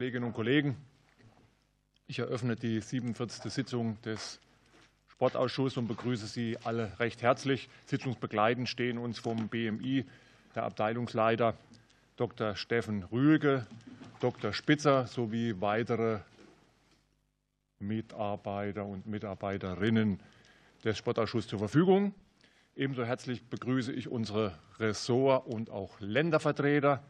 Kolleginnen und Kollegen, ich eröffne die 47. Sitzung des Sportausschusses und begrüße Sie alle recht herzlich. Sitzungsbegleitend stehen uns vom BMI der Abteilungsleiter Dr. Steffen Rühlge, Dr. Spitzer sowie weitere Mitarbeiter und Mitarbeiterinnen des Sportausschusses zur Verfügung. Ebenso herzlich begrüße ich unsere Ressort- und auch Ländervertreter.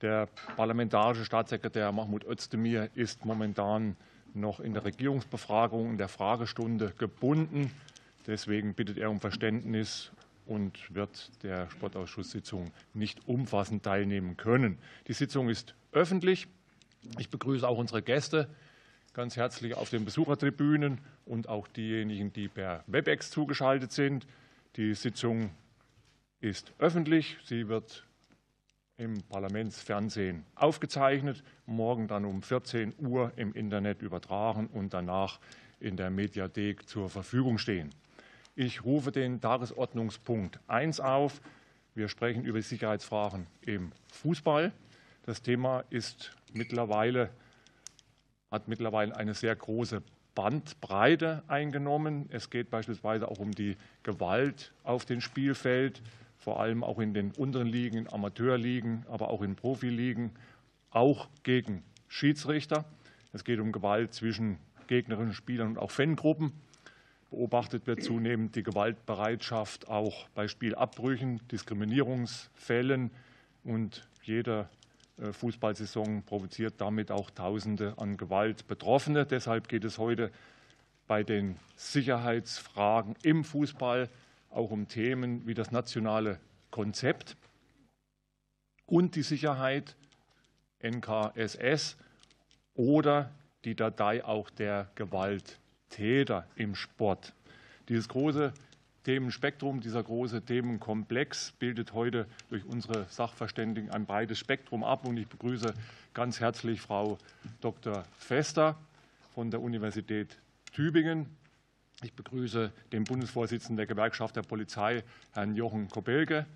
Der parlamentarische Staatssekretär Mahmoud Özdemir ist momentan noch in der Regierungsbefragung in der Fragestunde gebunden. Deswegen bittet er um Verständnis und wird der Sportausschusssitzung nicht umfassend teilnehmen können. Die Sitzung ist öffentlich. Ich begrüße auch unsere Gäste ganz herzlich auf den Besuchertribünen und auch diejenigen, die per Webex zugeschaltet sind. Die Sitzung ist öffentlich. Sie wird im Parlamentsfernsehen aufgezeichnet, morgen dann um 14 Uhr im Internet übertragen und danach in der Mediathek zur Verfügung stehen. Ich rufe den Tagesordnungspunkt 1 auf. Wir sprechen über Sicherheitsfragen im Fußball. Das Thema ist mittlerweile, hat mittlerweile eine sehr große Bandbreite eingenommen. Es geht beispielsweise auch um die Gewalt auf dem Spielfeld vor allem auch in den unteren Ligen, in Amateurligen, aber auch in Profiligen, auch gegen Schiedsrichter. Es geht um Gewalt zwischen gegnerischen Spielern und auch Fangruppen. Beobachtet wird zunehmend die Gewaltbereitschaft auch bei Spielabbrüchen, Diskriminierungsfällen und jede äh, Fußballsaison provoziert damit auch Tausende an Gewaltbetroffene. Deshalb geht es heute bei den Sicherheitsfragen im Fußball auch um Themen wie das nationale Konzept und die Sicherheit NKSS oder die Datei auch der Gewalttäter im Sport. Dieses große Themenspektrum, dieser große Themenkomplex bildet heute durch unsere Sachverständigen ein breites Spektrum ab. Und ich begrüße ganz herzlich Frau Dr. Fester von der Universität Tübingen, ich begrüße den Bundesvorsitzenden der Gewerkschaft der Polizei, Herrn Jochen Kobelke.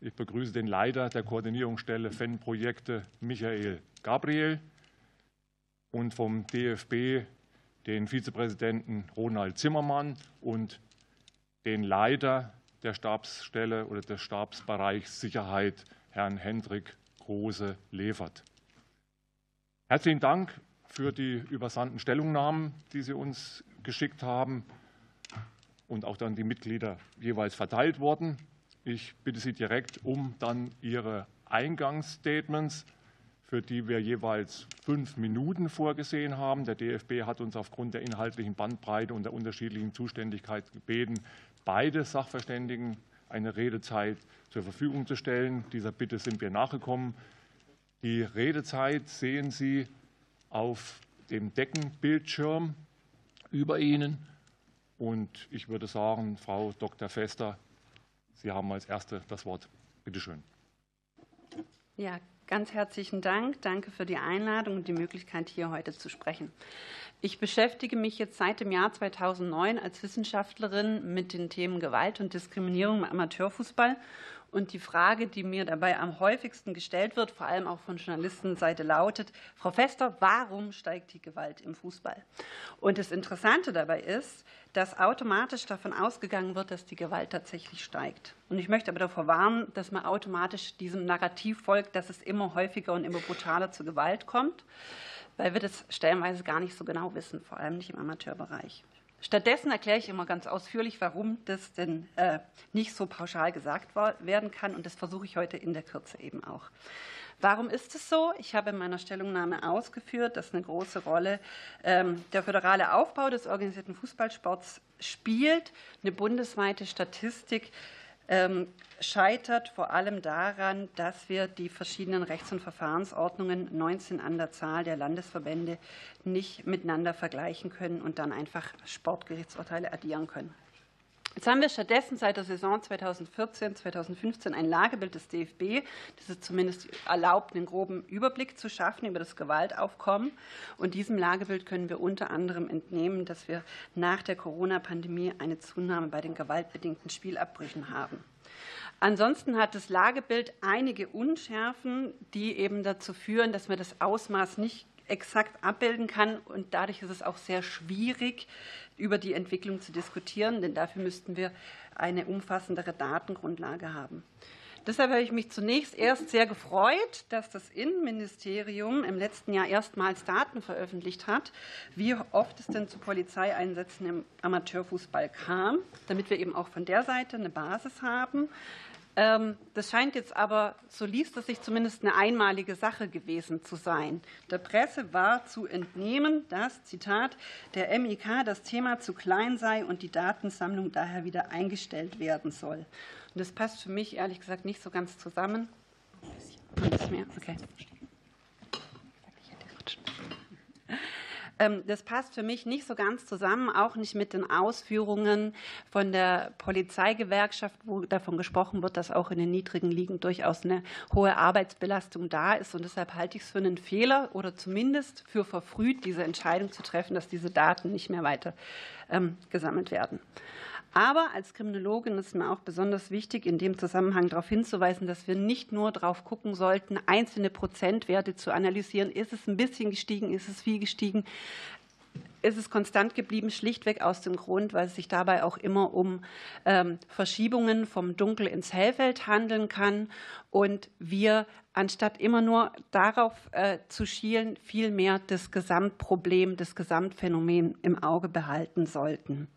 Ich begrüße den Leiter der Koordinierungsstelle FEN-Projekte, Michael Gabriel. Und vom DFB den Vizepräsidenten Ronald Zimmermann und den Leiter der Stabsstelle oder des Stabsbereichs Sicherheit, Herrn Hendrik Große-Levert. Herzlichen Dank für die übersandten Stellungnahmen, die Sie uns geschickt haben und auch dann die Mitglieder jeweils verteilt worden. Ich bitte Sie direkt um dann Ihre Eingangsstatements, für die wir jeweils fünf Minuten vorgesehen haben. Der DFB hat uns aufgrund der inhaltlichen Bandbreite und der unterschiedlichen Zuständigkeit gebeten, beide Sachverständigen eine Redezeit zur Verfügung zu stellen. Dieser Bitte sind wir nachgekommen. Die Redezeit sehen Sie auf dem Deckenbildschirm über Ihnen. Und ich würde sagen, Frau Dr. Fester, Sie haben als Erste das Wort. Bitte schön. Ja, ganz herzlichen Dank. Danke für die Einladung und die Möglichkeit, hier heute zu sprechen. Ich beschäftige mich jetzt seit dem Jahr 2009 als Wissenschaftlerin mit den Themen Gewalt und Diskriminierung im Amateurfußball und die Frage, die mir dabei am häufigsten gestellt wird, vor allem auch von Journalistenseite, lautet, Frau Fester, warum steigt die Gewalt im Fußball? Und das Interessante dabei ist, dass automatisch davon ausgegangen wird, dass die Gewalt tatsächlich steigt. Und ich möchte aber davor warnen, dass man automatisch diesem Narrativ folgt, dass es immer häufiger und immer brutaler zu Gewalt kommt, weil wir das stellenweise gar nicht so genau wissen, vor allem nicht im Amateurbereich. Stattdessen erkläre ich immer ganz ausführlich, warum das denn äh, nicht so pauschal gesagt werden kann. Und das versuche ich heute in der Kürze eben auch. Warum ist es so? Ich habe in meiner Stellungnahme ausgeführt, dass eine große Rolle ähm, der föderale Aufbau des organisierten Fußballsports spielt. Eine bundesweite Statistik scheitert vor allem daran, dass wir die verschiedenen Rechts- und Verfahrensordnungen, 19 an der Zahl der Landesverbände, nicht miteinander vergleichen können und dann einfach Sportgerichtsurteile addieren können. Jetzt haben wir stattdessen seit der Saison 2014, 2015 ein Lagebild des DFB, das es zumindest erlaubt, einen groben Überblick zu schaffen über das Gewaltaufkommen. Und diesem Lagebild können wir unter anderem entnehmen, dass wir nach der Corona-Pandemie eine Zunahme bei den gewaltbedingten Spielabbrüchen haben. Ansonsten hat das Lagebild einige Unschärfen, die eben dazu führen, dass wir das Ausmaß nicht exakt abbilden kann. Und dadurch ist es auch sehr schwierig, über die Entwicklung zu diskutieren, denn dafür müssten wir eine umfassendere Datengrundlage haben. Deshalb habe ich mich zunächst erst sehr gefreut, dass das Innenministerium im letzten Jahr erstmals Daten veröffentlicht hat, wie oft es denn zu Polizeieinsätzen im Amateurfußball kam, damit wir eben auch von der Seite eine Basis haben. Ähm, das scheint jetzt aber, so liest es sich zumindest, eine einmalige Sache gewesen zu sein. Der Presse war zu entnehmen, dass, Zitat, der MIK das Thema zu klein sei und die Datensammlung daher wieder eingestellt werden soll. Und das passt für mich ehrlich gesagt nicht so ganz zusammen. Ein bisschen mehr, okay. Ähm, das passt für mich nicht so ganz zusammen, auch nicht mit den Ausführungen von der Polizeigewerkschaft, wo davon gesprochen wird, dass auch in den niedrigen Ligen durchaus eine hohe Arbeitsbelastung da ist. Und deshalb halte ich es für einen Fehler oder zumindest für verfrüht, diese Entscheidung zu treffen, dass diese Daten nicht mehr weiter ähm, gesammelt werden. Aber als Kriminologin ist mir auch besonders wichtig, in dem Zusammenhang darauf hinzuweisen, dass wir nicht nur darauf gucken sollten, einzelne Prozentwerte zu analysieren. Ist es ein bisschen gestiegen? Ist es viel gestiegen? ist es konstant geblieben, schlichtweg aus dem Grund, weil es sich dabei auch immer um ähm, Verschiebungen vom Dunkel ins Hellfeld handeln kann und wir anstatt immer nur darauf äh, zu schielen, vielmehr das Gesamtproblem, das Gesamtphänomen im Auge behalten sollten.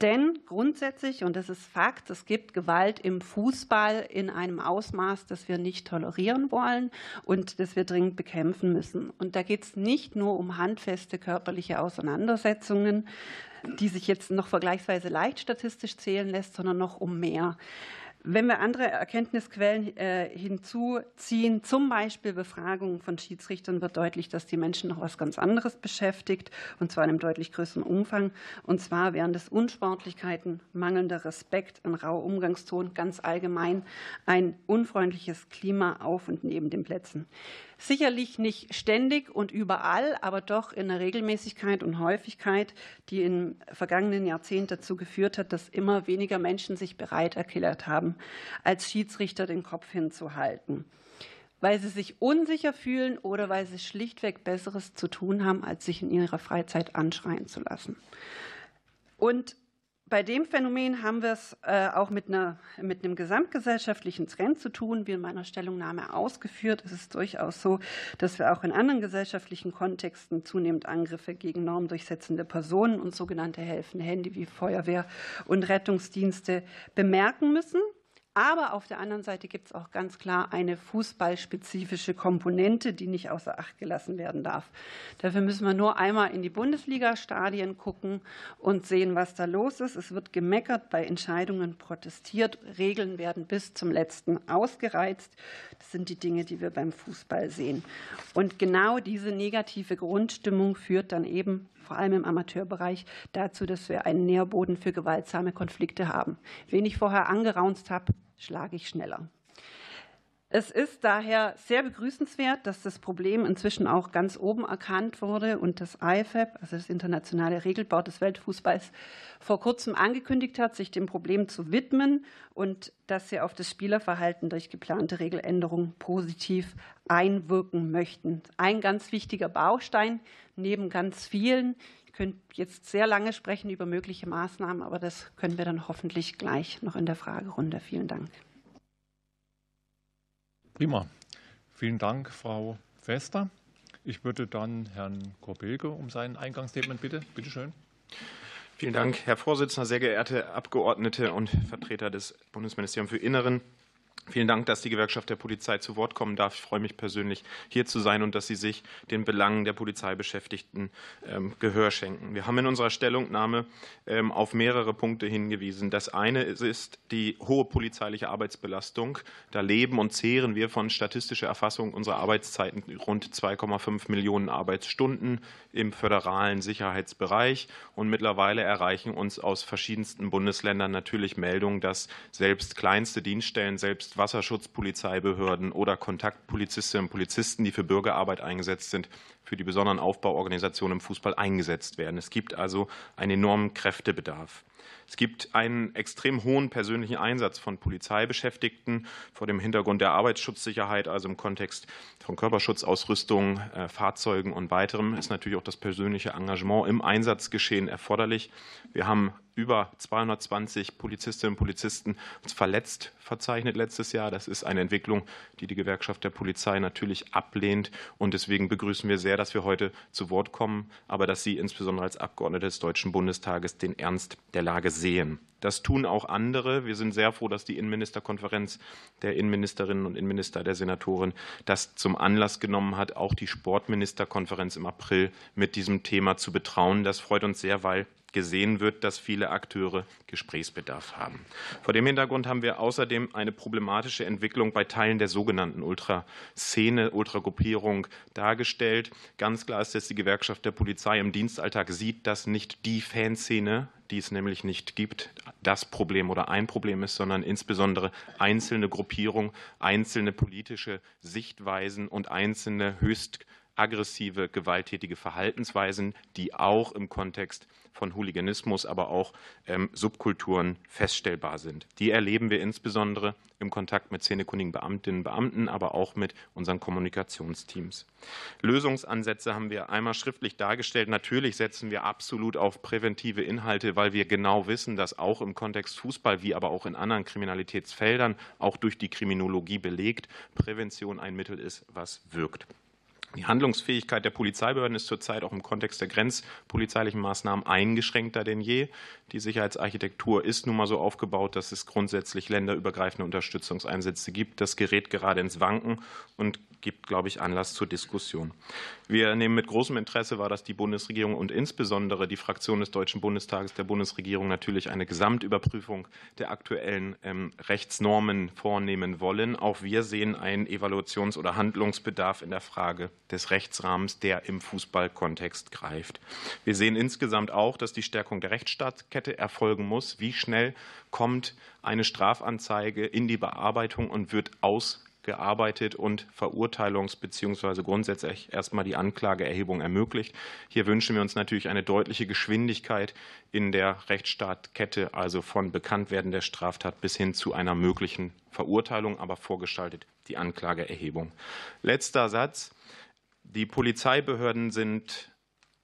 Denn grundsätzlich, und das ist Fakt, es gibt Gewalt im Fußball in einem Ausmaß, das wir nicht tolerieren wollen und das wir dringend bekämpfen müssen. Und da geht es nicht nur um handfeste körperliche Auseinandersetzungen, die sich jetzt noch vergleichsweise leicht statistisch zählen lässt, sondern noch um mehr. Wenn wir andere Erkenntnisquellen äh, hinzuziehen, zum Beispiel Befragungen von Schiedsrichtern, wird deutlich, dass die Menschen noch was ganz anderes beschäftigt, und zwar in einem deutlich größeren Umfang. Und zwar wären das Unsportlichkeiten, mangelnder Respekt, ein rauer Umgangston, ganz allgemein ein unfreundliches Klima auf und neben den Plätzen. Sicherlich nicht ständig und überall, aber doch in der Regelmäßigkeit und Häufigkeit, die im vergangenen Jahrzehnt dazu geführt hat, dass immer weniger Menschen sich bereit erklärt haben, als Schiedsrichter den Kopf hinzuhalten weil sie sich unsicher fühlen oder weil sie schlichtweg Besseres zu tun haben, als sich in ihrer Freizeit anschreien zu lassen. Und bei dem Phänomen haben wir es äh, auch mit, einer, mit einem gesamtgesellschaftlichen Trend zu tun, wie in meiner Stellungnahme ausgeführt. Es ist durchaus so, dass wir auch in anderen gesellschaftlichen Kontexten zunehmend Angriffe gegen normdurchsetzende Personen und sogenannte helfende Hände wie Feuerwehr und Rettungsdienste bemerken müssen. Aber auf der anderen Seite gibt es auch ganz klar eine fußballspezifische Komponente, die nicht außer Acht gelassen werden darf. Dafür müssen wir nur einmal in die Bundesliga-Stadien gucken und sehen, was da los ist. Es wird gemeckert, bei Entscheidungen protestiert, Regeln werden bis zum letzten ausgereizt. Das sind die Dinge, die wir beim Fußball sehen. Und genau diese negative Grundstimmung führt dann eben vor allem im Amateurbereich, dazu, dass wir einen Nährboden für gewaltsame Konflikte haben. Wen ich vorher angeraunzt habe, schlage ich schneller. Es ist daher sehr begrüßenswert, dass das Problem inzwischen auch ganz oben erkannt wurde und das IFAB, also das Internationale Regelbau des Weltfußballs, vor kurzem angekündigt hat, sich dem Problem zu widmen und dass sie auf das Spielerverhalten durch geplante Regeländerungen positiv einwirken möchten. Ein ganz wichtiger Baustein neben ganz vielen. Ich könnte jetzt sehr lange sprechen über mögliche Maßnahmen, aber das können wir dann hoffentlich gleich noch in der Fragerunde. Vielen Dank. Prima. Vielen Dank, Frau Wester. Ich würde dann Herrn Korbelke um sein Eingangsstatement bitte. Bitte schön. Vielen Dank, Herr Vorsitzender, sehr geehrte Abgeordnete und Vertreter des Bundesministeriums für Inneren. Vielen Dank, dass die Gewerkschaft der Polizei zu Wort kommen darf. Ich freue mich persönlich, hier zu sein und dass Sie sich den Belangen der Polizeibeschäftigten ähm, Gehör schenken. Wir haben in unserer Stellungnahme ähm, auf mehrere Punkte hingewiesen. Das eine ist die hohe polizeiliche Arbeitsbelastung. Da leben und zehren wir von statistischer Erfassung unserer Arbeitszeiten rund 2,5 Millionen Arbeitsstunden im föderalen Sicherheitsbereich. Und mittlerweile erreichen uns aus verschiedensten Bundesländern natürlich Meldungen, dass selbst kleinste Dienststellen, selbst Wasserschutzpolizeibehörden oder Kontaktpolizistinnen und Polizisten, die für Bürgerarbeit eingesetzt sind, für die besonderen Aufbauorganisationen im Fußball eingesetzt werden. Es gibt also einen enormen Kräftebedarf. Es gibt einen extrem hohen persönlichen Einsatz von Polizeibeschäftigten vor dem Hintergrund der Arbeitsschutzsicherheit, also im Kontext von Körperschutzausrüstung, äh, Fahrzeugen und weiterem, ist natürlich auch das persönliche Engagement im Einsatzgeschehen erforderlich. Wir haben über 220 Polizistinnen und Polizisten verletzt verzeichnet letztes Jahr. Das ist eine Entwicklung, die die Gewerkschaft der Polizei natürlich ablehnt. Und deswegen begrüßen wir sehr, dass wir heute zu Wort kommen, aber dass Sie insbesondere als Abgeordnete des Deutschen Bundestages den Ernst der Lage sehen. Das tun auch andere. Wir sind sehr froh, dass die Innenministerkonferenz der Innenministerinnen und Innenminister der Senatoren das zum Anlass genommen hat, auch die Sportministerkonferenz im April mit diesem Thema zu betrauen. Das freut uns sehr, weil gesehen wird, dass viele Akteure Gesprächsbedarf haben. Vor dem Hintergrund haben wir außerdem eine problematische Entwicklung bei Teilen der sogenannten Ultraszene, Ultragruppierung dargestellt. Ganz klar ist, dass die Gewerkschaft der Polizei im Dienstalltag sieht, dass nicht die Fanszene, die es nämlich nicht gibt, das Problem oder ein Problem ist, sondern insbesondere einzelne Gruppierungen, einzelne politische Sichtweisen und einzelne höchst aggressive, gewalttätige Verhaltensweisen, die auch im Kontext von Hooliganismus, aber auch ähm, Subkulturen feststellbar sind. Die erleben wir insbesondere im Kontakt mit szenekundigen Beamtinnen und Beamten, aber auch mit unseren Kommunikationsteams. Lösungsansätze haben wir einmal schriftlich dargestellt. Natürlich setzen wir absolut auf präventive Inhalte, weil wir genau wissen, dass auch im Kontext Fußball wie aber auch in anderen Kriminalitätsfeldern, auch durch die Kriminologie belegt, Prävention ein Mittel ist, was wirkt. Die Handlungsfähigkeit der Polizeibehörden ist zurzeit auch im Kontext der grenzpolizeilichen Maßnahmen eingeschränkter denn je. Die Sicherheitsarchitektur ist nun mal so aufgebaut, dass es grundsätzlich länderübergreifende Unterstützungseinsätze gibt. Das gerät gerade ins Wanken und gibt, glaube ich, Anlass zur Diskussion. Wir nehmen mit großem Interesse wahr, dass die Bundesregierung und insbesondere die Fraktion des Deutschen Bundestages der Bundesregierung natürlich eine Gesamtüberprüfung der aktuellen ähm, Rechtsnormen vornehmen wollen. Auch wir sehen einen Evaluations- oder Handlungsbedarf in der Frage des Rechtsrahmens, der im Fußballkontext greift. Wir sehen insgesamt auch, dass die Stärkung der Rechtsstaatskette erfolgen muss. Wie schnell kommt eine Strafanzeige in die Bearbeitung und wird ausgearbeitet und Verurteilungs- bzw. grundsätzlich erstmal die Anklageerhebung ermöglicht. Hier wünschen wir uns natürlich eine deutliche Geschwindigkeit in der Rechtsstaatkette, also von Bekanntwerden der Straftat bis hin zu einer möglichen Verurteilung, aber vorgestaltet die Anklageerhebung. Letzter Satz. Die Polizeibehörden sind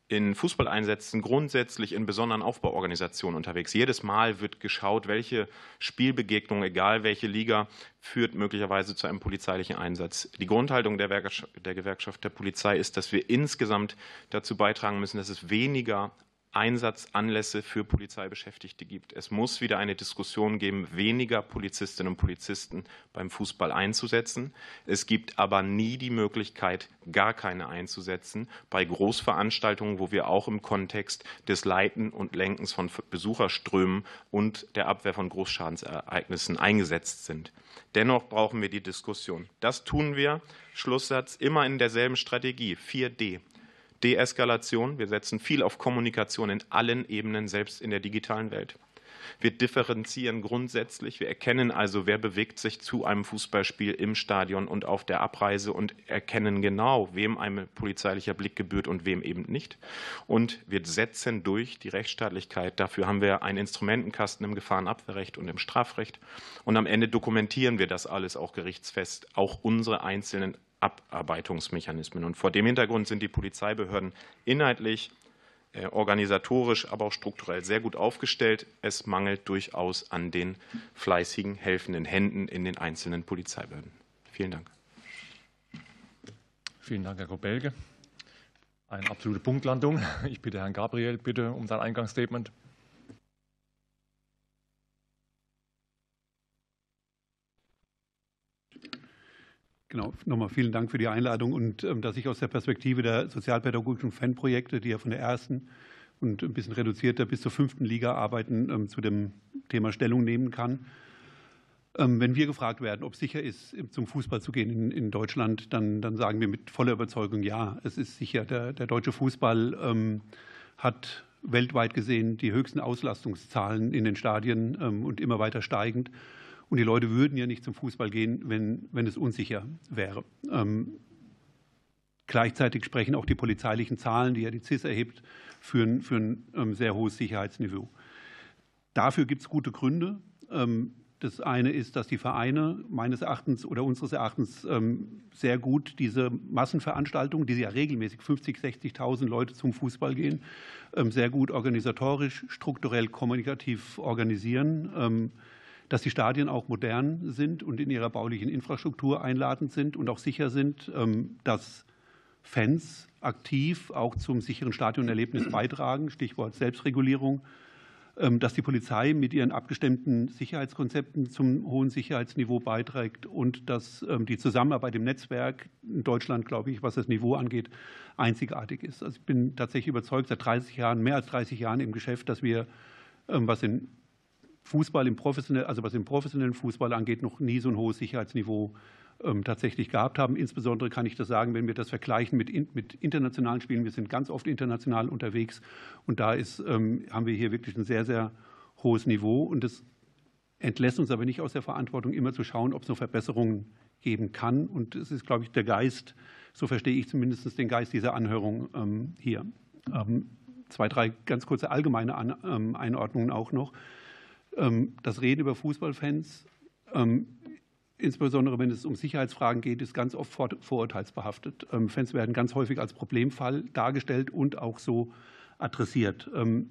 in Fußballeinsätzen grundsätzlich in besonderen Aufbauorganisationen unterwegs. Jedes Mal wird geschaut, welche Spielbegegnung, egal welche Liga, führt möglicherweise zu einem polizeilichen Einsatz. Die Grundhaltung der, Gewerkschaft der Polizei ist, dass wir insgesamt dazu beitragen müssen, dass es weniger Einsatzanlässe für Polizeibeschäftigte gibt. Es muss wieder eine Diskussion geben, weniger Polizistinnen und Polizisten beim Fußball einzusetzen. Es gibt aber nie die Möglichkeit, gar keine einzusetzen bei Großveranstaltungen, wo wir auch im Kontext des Leiten und Lenkens von Besucherströmen und der Abwehr von Großschadensereignissen eingesetzt sind. Dennoch brauchen wir die Diskussion. Das tun wir, Schlusssatz, immer in derselben Strategie, 4D. Deeskalation. Wir setzen viel auf Kommunikation in allen Ebenen, selbst in der digitalen Welt. Wir differenzieren grundsätzlich. Wir erkennen also, wer bewegt sich zu einem Fußballspiel im Stadion und auf der Abreise und erkennen genau, wem ein polizeilicher Blick gebührt und wem eben nicht. Und wir setzen durch die Rechtsstaatlichkeit. Dafür haben wir einen Instrumentenkasten im Gefahrenabwehrrecht und im Strafrecht. Und am Ende dokumentieren wir das alles auch gerichtsfest, auch unsere einzelnen Abarbeitungsmechanismen. Und vor dem Hintergrund sind die Polizeibehörden inhaltlich, äh, organisatorisch, aber auch strukturell sehr gut aufgestellt. Es mangelt durchaus an den fleißigen, helfenden Händen in den einzelnen Polizeibehörden. Vielen Dank. Vielen Dank, Herr Kobelge. Eine absolute Punktlandung. Ich bitte Herrn Gabriel bitte um sein Eingangsstatement. Genau, nochmal vielen Dank für die Einladung und ähm, dass ich aus der Perspektive der sozialpädagogischen Fanprojekte, die ja von der ersten und ein bisschen reduzierter bis zur fünften Liga arbeiten, ähm, zu dem Thema Stellung nehmen kann. Ähm, wenn wir gefragt werden, ob es sicher ist, zum Fußball zu gehen in, Deutschland, dann, dann, sagen wir mit voller Überzeugung, ja, es ist sicher. Der, der deutsche Fußball hat weltweit gesehen die höchsten Auslastungszahlen in den Stadien und immer weiter steigend. Und die Leute würden ja nicht zum Fußball gehen, wenn, wenn es unsicher wäre. Ähm, gleichzeitig sprechen auch die polizeilichen Zahlen, die ja die CIS erhebt, für ein, für ein ähm, sehr hohes Sicherheitsniveau. Dafür gibt es gute Gründe. Ähm, das eine ist, dass die Vereine meines Erachtens oder unseres Erachtens ähm, sehr gut diese Massenveranstaltungen, die ja regelmäßig 50, 60.000 Leute zum Fußball gehen, ähm, sehr gut organisatorisch, strukturell, kommunikativ organisieren, dass die Stadien auch modern sind und in ihrer baulichen Infrastruktur einladend sind und auch sicher sind, dass Fans aktiv auch zum sicheren Stadionerlebnis beitragen, Stichwort Selbstregulierung ähm, dass die Polizei mit ihren abgestimmten Sicherheitskonzepten zum hohen Sicherheitsniveau beiträgt und dass ähm, die Zusammenarbeit im Netzwerk in Deutschland, glaube ich, was das Niveau angeht, einzigartig ist. Also ich bin tatsächlich überzeugt, seit 30 Jahren, mehr als 30 Jahren im Geschäft, dass wir, ähm, was den Fußball im professionellen, also was den professionellen Fußball angeht, noch nie so ein hohes Sicherheitsniveau ähm, tatsächlich gehabt haben. Insbesondere kann ich das sagen, wenn wir das vergleichen mit, mit internationalen Spielen. Wir sind ganz oft international unterwegs und da ist, ähm, haben wir hier wirklich ein sehr, sehr hohes Niveau. Und das entlässt uns aber nicht aus der Verantwortung, immer zu schauen, ob es noch Verbesserungen geben kann. Und es ist, glaube ich, der Geist, so verstehe ich zumindest den Geist dieser Anhörung ähm, hier. Zwei, drei ganz kurze allgemeine Einordnungen auch noch. Das Reden über Fußballfans insbesondere wenn es um Sicherheitsfragen geht, ist ganz oft vorurteilsbehaftet. Ähm, Fans werden ganz häufig als Problemfall dargestellt und auch so adressiert. Ähm,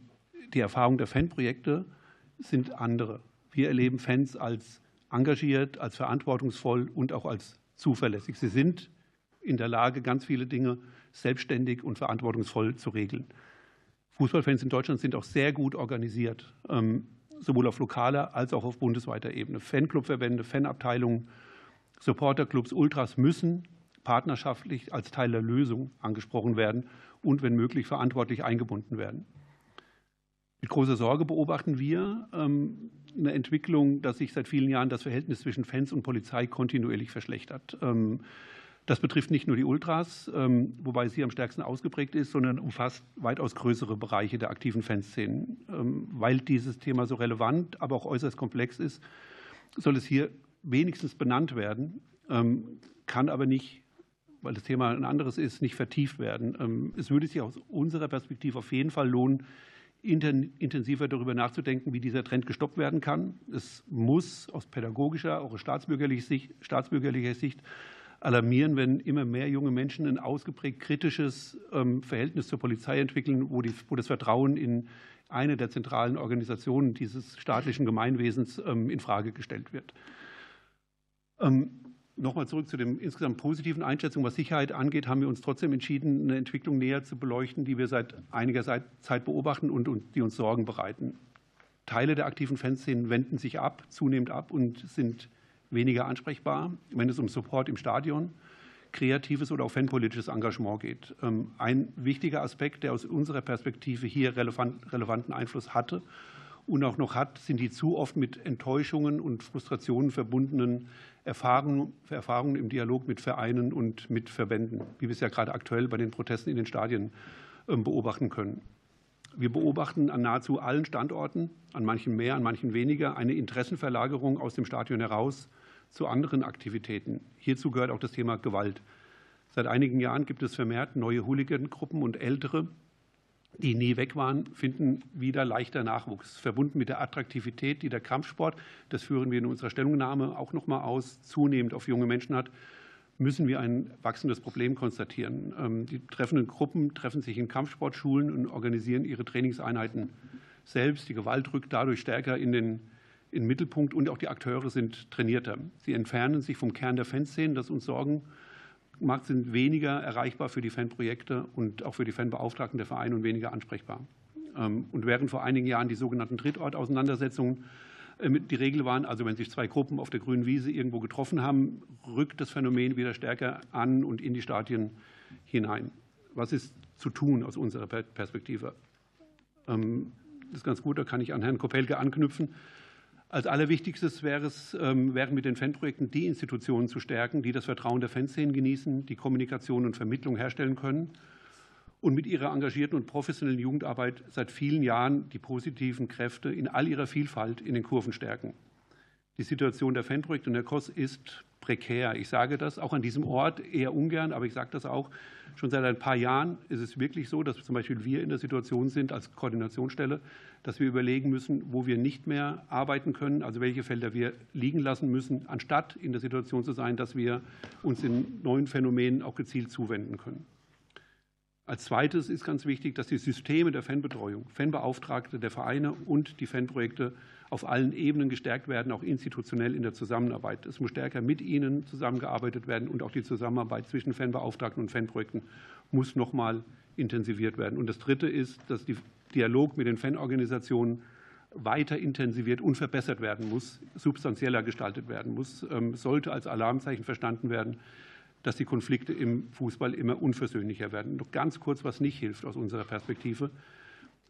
die Erfahrungen der Fanprojekte sind andere. Wir erleben Fans als engagiert, als verantwortungsvoll und auch als zuverlässig. Sie sind in der Lage, ganz viele Dinge selbstständig und verantwortungsvoll zu regeln. Fußballfans in Deutschland sind auch sehr gut organisiert. Ähm, sowohl auf lokaler als auch auf bundesweiter Ebene. Fanclubverbände, Fanabteilungen, Supporterclubs, Ultras müssen partnerschaftlich als Teil der Lösung angesprochen werden und wenn möglich verantwortlich eingebunden werden. Mit großer Sorge beobachten wir ähm, eine Entwicklung, dass sich seit vielen Jahren das Verhältnis zwischen Fans und Polizei kontinuierlich verschlechtert. Das betrifft nicht nur die Ultras, ähm, wobei sie am stärksten ausgeprägt ist, sondern umfasst weitaus größere Bereiche der aktiven Fanszenen. Ähm, weil dieses Thema so relevant, aber auch äußerst komplex ist, soll es hier wenigstens benannt werden, ähm, kann aber nicht, weil das Thema ein anderes ist, nicht vertieft werden. Es würde sich aus unserer Perspektive auf jeden Fall lohnen, intensiver darüber nachzudenken, wie dieser Trend gestoppt werden kann. Es muss aus pädagogischer, auch aus staatsbürgerlicher Sicht, staatsbürgerlicher Sicht alarmieren, wenn immer mehr junge Menschen ein ausgeprägt kritisches ähm, Verhältnis zur Polizei entwickeln, wo, die, wo das Vertrauen in eine der zentralen Organisationen dieses staatlichen Gemeinwesens ähm, in Frage gestellt wird. Ähm, nochmal zurück zu dem insgesamt positiven Einschätzung, was Sicherheit angeht, haben wir uns trotzdem entschieden, eine Entwicklung näher zu beleuchten, die wir seit einiger Zeit beobachten und, und die uns Sorgen bereiten. Teile der aktiven Fanszenen wenden sich ab, zunehmend ab und sind weniger ansprechbar, wenn es um Support im Stadion, kreatives oder auch fanpolitisches Engagement geht. Ähm, ein wichtiger Aspekt, der aus unserer Perspektive hier relevant, relevanten Einfluss hatte und auch noch hat, sind die zu oft mit Enttäuschungen und Frustrationen verbundenen Erfahrungen, Erfahrungen im Dialog mit Vereinen und mit Verbänden, wie wir es ja gerade aktuell bei den Protesten in den Stadien ähm, beobachten können. Wir beobachten an nahezu allen Standorten, an manchen mehr, an manchen weniger, eine Interessenverlagerung aus dem Stadion heraus zu anderen Aktivitäten. Hierzu gehört auch das Thema Gewalt. Seit einigen Jahren gibt es vermehrt neue Hooligan-Gruppen und ältere, die nie weg waren, finden wieder leichter Nachwuchs. Verbunden mit der Attraktivität, die der Kampfsport, das führen wir in unserer Stellungnahme auch noch mal aus, zunehmend auf junge Menschen hat, müssen wir ein wachsendes Problem konstatieren. Ähm, die treffenden Gruppen treffen sich in Kampfsportschulen und organisieren ihre Trainingseinheiten selbst. Die Gewalt rückt dadurch stärker in den in Mittelpunkt und auch die Akteure sind trainierter. Sie entfernen sich vom Kern der Fanszenen, das uns Sorgen macht, sind weniger erreichbar für die Fanprojekte und auch für die Fanbeauftragten der Vereine und weniger ansprechbar. Ähm, und während vor einigen Jahren die sogenannten Drittortauseinandersetzungen äh, die Regel waren, also wenn sich zwei Gruppen auf der grünen Wiese irgendwo getroffen haben, rückt das Phänomen wieder stärker an und in die Stadien hinein. Was ist zu tun aus unserer Perspektive? Ähm, das ist ganz gut, da kann ich an Herrn Kopelke anknüpfen. Als allerwichtigstes wäre es, ähm, wären mit den Fanprojekten die Institutionen zu stärken, die das Vertrauen der Fanszenen genießen, die Kommunikation und Vermittlung herstellen können und mit ihrer engagierten und professionellen Jugendarbeit seit vielen Jahren die positiven Kräfte in all ihrer Vielfalt in den Kurven stärken. Die Situation der Fanprojekte in der KOS ist prekär. Ich sage das auch an diesem Ort eher ungern, aber ich sage das auch schon seit ein paar Jahren. Ist es wirklich so, dass zum Beispiel wir in der Situation sind als Koordinationsstelle, dass wir überlegen müssen, wo wir nicht mehr arbeiten können, also welche Felder wir liegen lassen müssen, anstatt in der Situation zu sein, dass wir uns in neuen Phänomenen auch gezielt zuwenden können. Als zweites ist ganz wichtig, dass die Systeme der Fanbetreuung, Fanbeauftragte der Vereine und die Fanprojekte auf allen Ebenen gestärkt werden, auch institutionell in der Zusammenarbeit. Es muss stärker mit ihnen zusammengearbeitet werden und auch die Zusammenarbeit zwischen Fanbeauftragten und Fanprojekten muss noch mal intensiviert werden. Und das Dritte ist, dass der Dialog mit den Fanorganisationen weiter intensiviert und verbessert werden muss, substanzieller gestaltet werden muss, ähm, sollte als Alarmzeichen verstanden werden, dass die Konflikte im Fußball immer unversöhnlicher werden. Noch ganz kurz, was nicht hilft aus unserer Perspektive.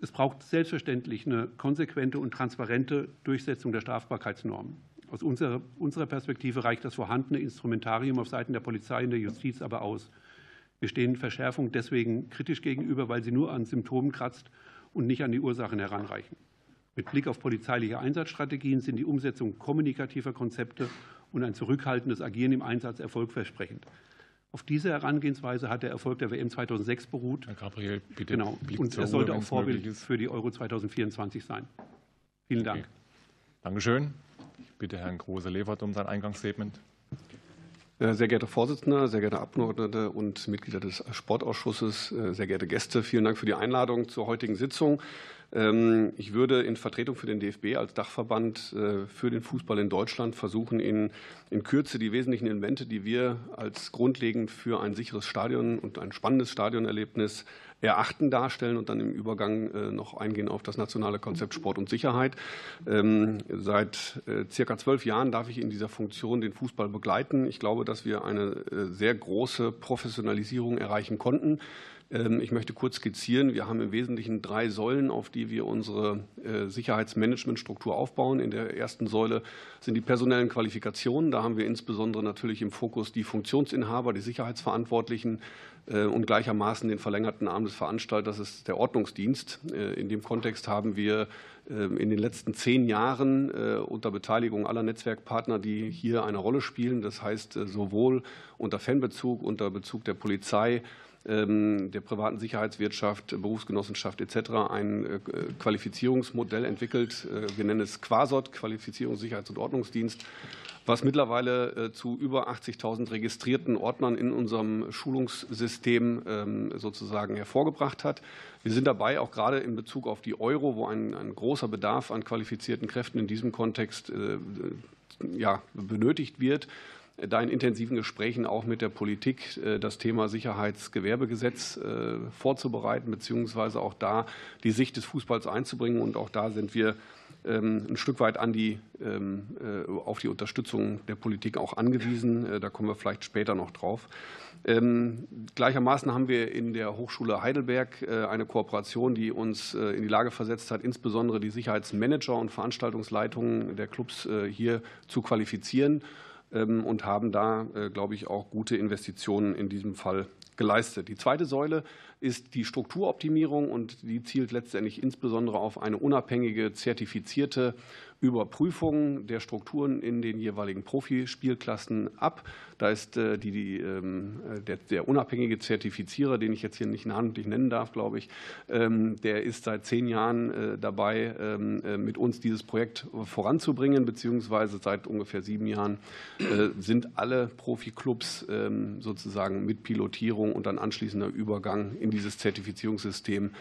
Es braucht selbstverständlich eine konsequente und transparente Durchsetzung der Strafbarkeitsnormen. Aus unserer, Perspektive reicht das vorhandene Instrumentarium auf Seiten der Polizei und der Justiz aber aus. Wir stehen Verschärfung deswegen kritisch gegenüber, weil sie nur an Symptomen kratzt und nicht an die Ursachen heranreichen. Mit Blick auf polizeiliche Einsatzstrategien sind die Umsetzung kommunikativer Konzepte und ein zurückhaltendes Agieren im Einsatz erfolgversprechend. Auf diese Herangehensweise hat der Erfolg der WM 2006 beruht. Herr Gabriel, bitte. Genau. Und er sollte auch Vorbild für die Euro 2024 sein. Vielen Dank. Okay. Dankeschön. Ich bitte Herrn Große-Levert um sein Eingangsstatement. Sehr geehrter Vorsitzender, sehr geehrte Abgeordnete und Mitglieder des Sportausschusses, sehr geehrte Gäste, vielen Dank für die Einladung zur heutigen Sitzung. Ähm, ich würde in Vertretung für den DFB als Dachverband äh, für den Fußball in Deutschland versuchen, in, in Kürze die wesentlichen Elemente, die wir als grundlegend für ein sicheres Stadion und ein spannendes Stadionerlebnis erachten, darstellen und dann im Übergang äh, noch eingehen auf das nationale Konzept Sport und Sicherheit. Ähm, seit äh, circa zwölf Jahren darf ich in dieser Funktion den Fußball begleiten. Ich glaube, dass wir eine sehr große Professionalisierung erreichen konnten. Ähm, ich möchte kurz skizzieren. Wir haben im Wesentlichen drei Säulen, auf die wir unsere äh, Sicherheitsmanagementstruktur aufbauen. In der ersten Säule sind die personellen Qualifikationen. Da haben wir insbesondere natürlich im Fokus die Funktionsinhaber, die Sicherheitsverantwortlichen äh, und gleichermaßen den verlängerten Arm des Veranstalters, das ist der Ordnungsdienst. Äh, in dem Kontext haben wir ähm, in den letzten zehn Jahren unter Beteiligung aller Netzwerkpartner, die hier eine Rolle spielen, das heißt sowohl unter Fanbezug, unter Bezug der Polizei, der privaten Sicherheitswirtschaft, Berufsgenossenschaft etc. ein äh, Qualifizierungsmodell entwickelt. Äh, wir nennen es Quasot, Qualifizierungs-, Sicherheits- und Ordnungsdienst, was mittlerweile äh, zu über 80.000 registrierten Ordnern in unserem Schulungssystem ähm, sozusagen hervorgebracht hat. Wir sind dabei, auch gerade in Bezug auf die Euro, wo ein, ein großer Bedarf an qualifizierten Kräften in diesem Kontext ja, benötigt wird, da in intensiven Gesprächen auch mit der Politik äh, das Thema Sicherheitsgewerbegesetz äh, vorzubereiten, beziehungsweise auch da die Sicht des Fußballs einzubringen. Und auch da sind wir ähm, ein Stück weit an die, ähm, äh, auf die Unterstützung der Politik auch angewiesen. Da kommen wir vielleicht später noch drauf. Ähm, gleichermaßen haben wir in der Hochschule Heidelberg eine Kooperation, die uns in die Lage versetzt hat, insbesondere die Sicherheitsmanager und Veranstaltungsleitungen der Clubs hier zu qualifizieren und haben da, äh, glaube ich, auch gute Investitionen in diesem Fall geleistet. Die zweite Säule ist die Strukturoptimierung und die zielt letztendlich insbesondere auf eine unabhängige, zertifizierte Überprüfung der Strukturen in den jeweiligen Profispielklassen ab. Da ist äh, die, die, ähm, der, der, unabhängige Zertifizierer, den ich jetzt hier nicht namentlich nennen darf, glaube ich, ähm, der ist seit zehn Jahren äh, dabei, ähm, äh, mit uns dieses Projekt voranzubringen, beziehungsweise seit ungefähr sieben Jahren sind alle Profiklubs sozusagen mit Pilotierung und dann anschließender Übergang in dieses Zertifizierungssystem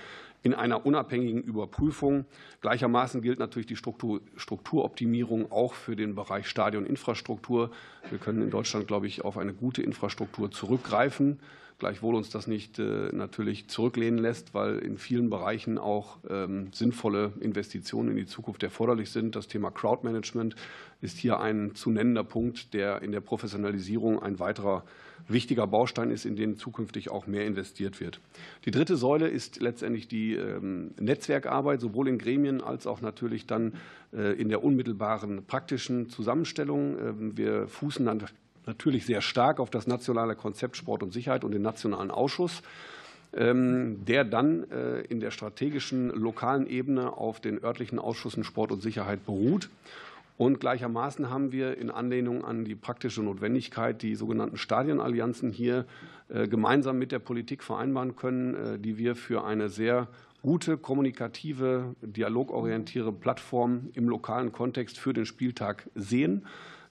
in einer unabhängigen Überprüfung. Gleichermaßen gilt natürlich die Struktur, Strukturoptimierung auch für den Bereich Stadioninfrastruktur. Wir können in Deutschland, glaube ich, auf eine gute Infrastruktur zurückgreifen gleichwohl uns das nicht äh, natürlich zurücklehnen lässt, weil in vielen Bereichen auch ähm, sinnvolle Investitionen in die Zukunft erforderlich sind. Das Thema Crowdmanagement ist hier ein zu nennender Punkt, der in der Professionalisierung ein weiterer wichtiger Baustein ist, in den zukünftig auch mehr investiert wird. Die dritte Säule ist letztendlich die ähm, Netzwerkarbeit, sowohl in Gremien als auch natürlich dann äh, in der unmittelbaren praktischen Zusammenstellung. Ähm, wir fußen dann natürlich sehr stark auf das nationale Konzept Sport und Sicherheit und den nationalen Ausschuss, ähm, der dann äh, in der strategischen lokalen Ebene auf den örtlichen Ausschüssen Sport und Sicherheit beruht. Und gleichermaßen haben wir in Anlehnung an die praktische Notwendigkeit die sogenannten Stadienallianzen hier äh, gemeinsam mit der Politik vereinbaren können, äh, die wir für eine sehr gute, kommunikative, dialogorientierte Plattform im lokalen Kontext für den Spieltag sehen.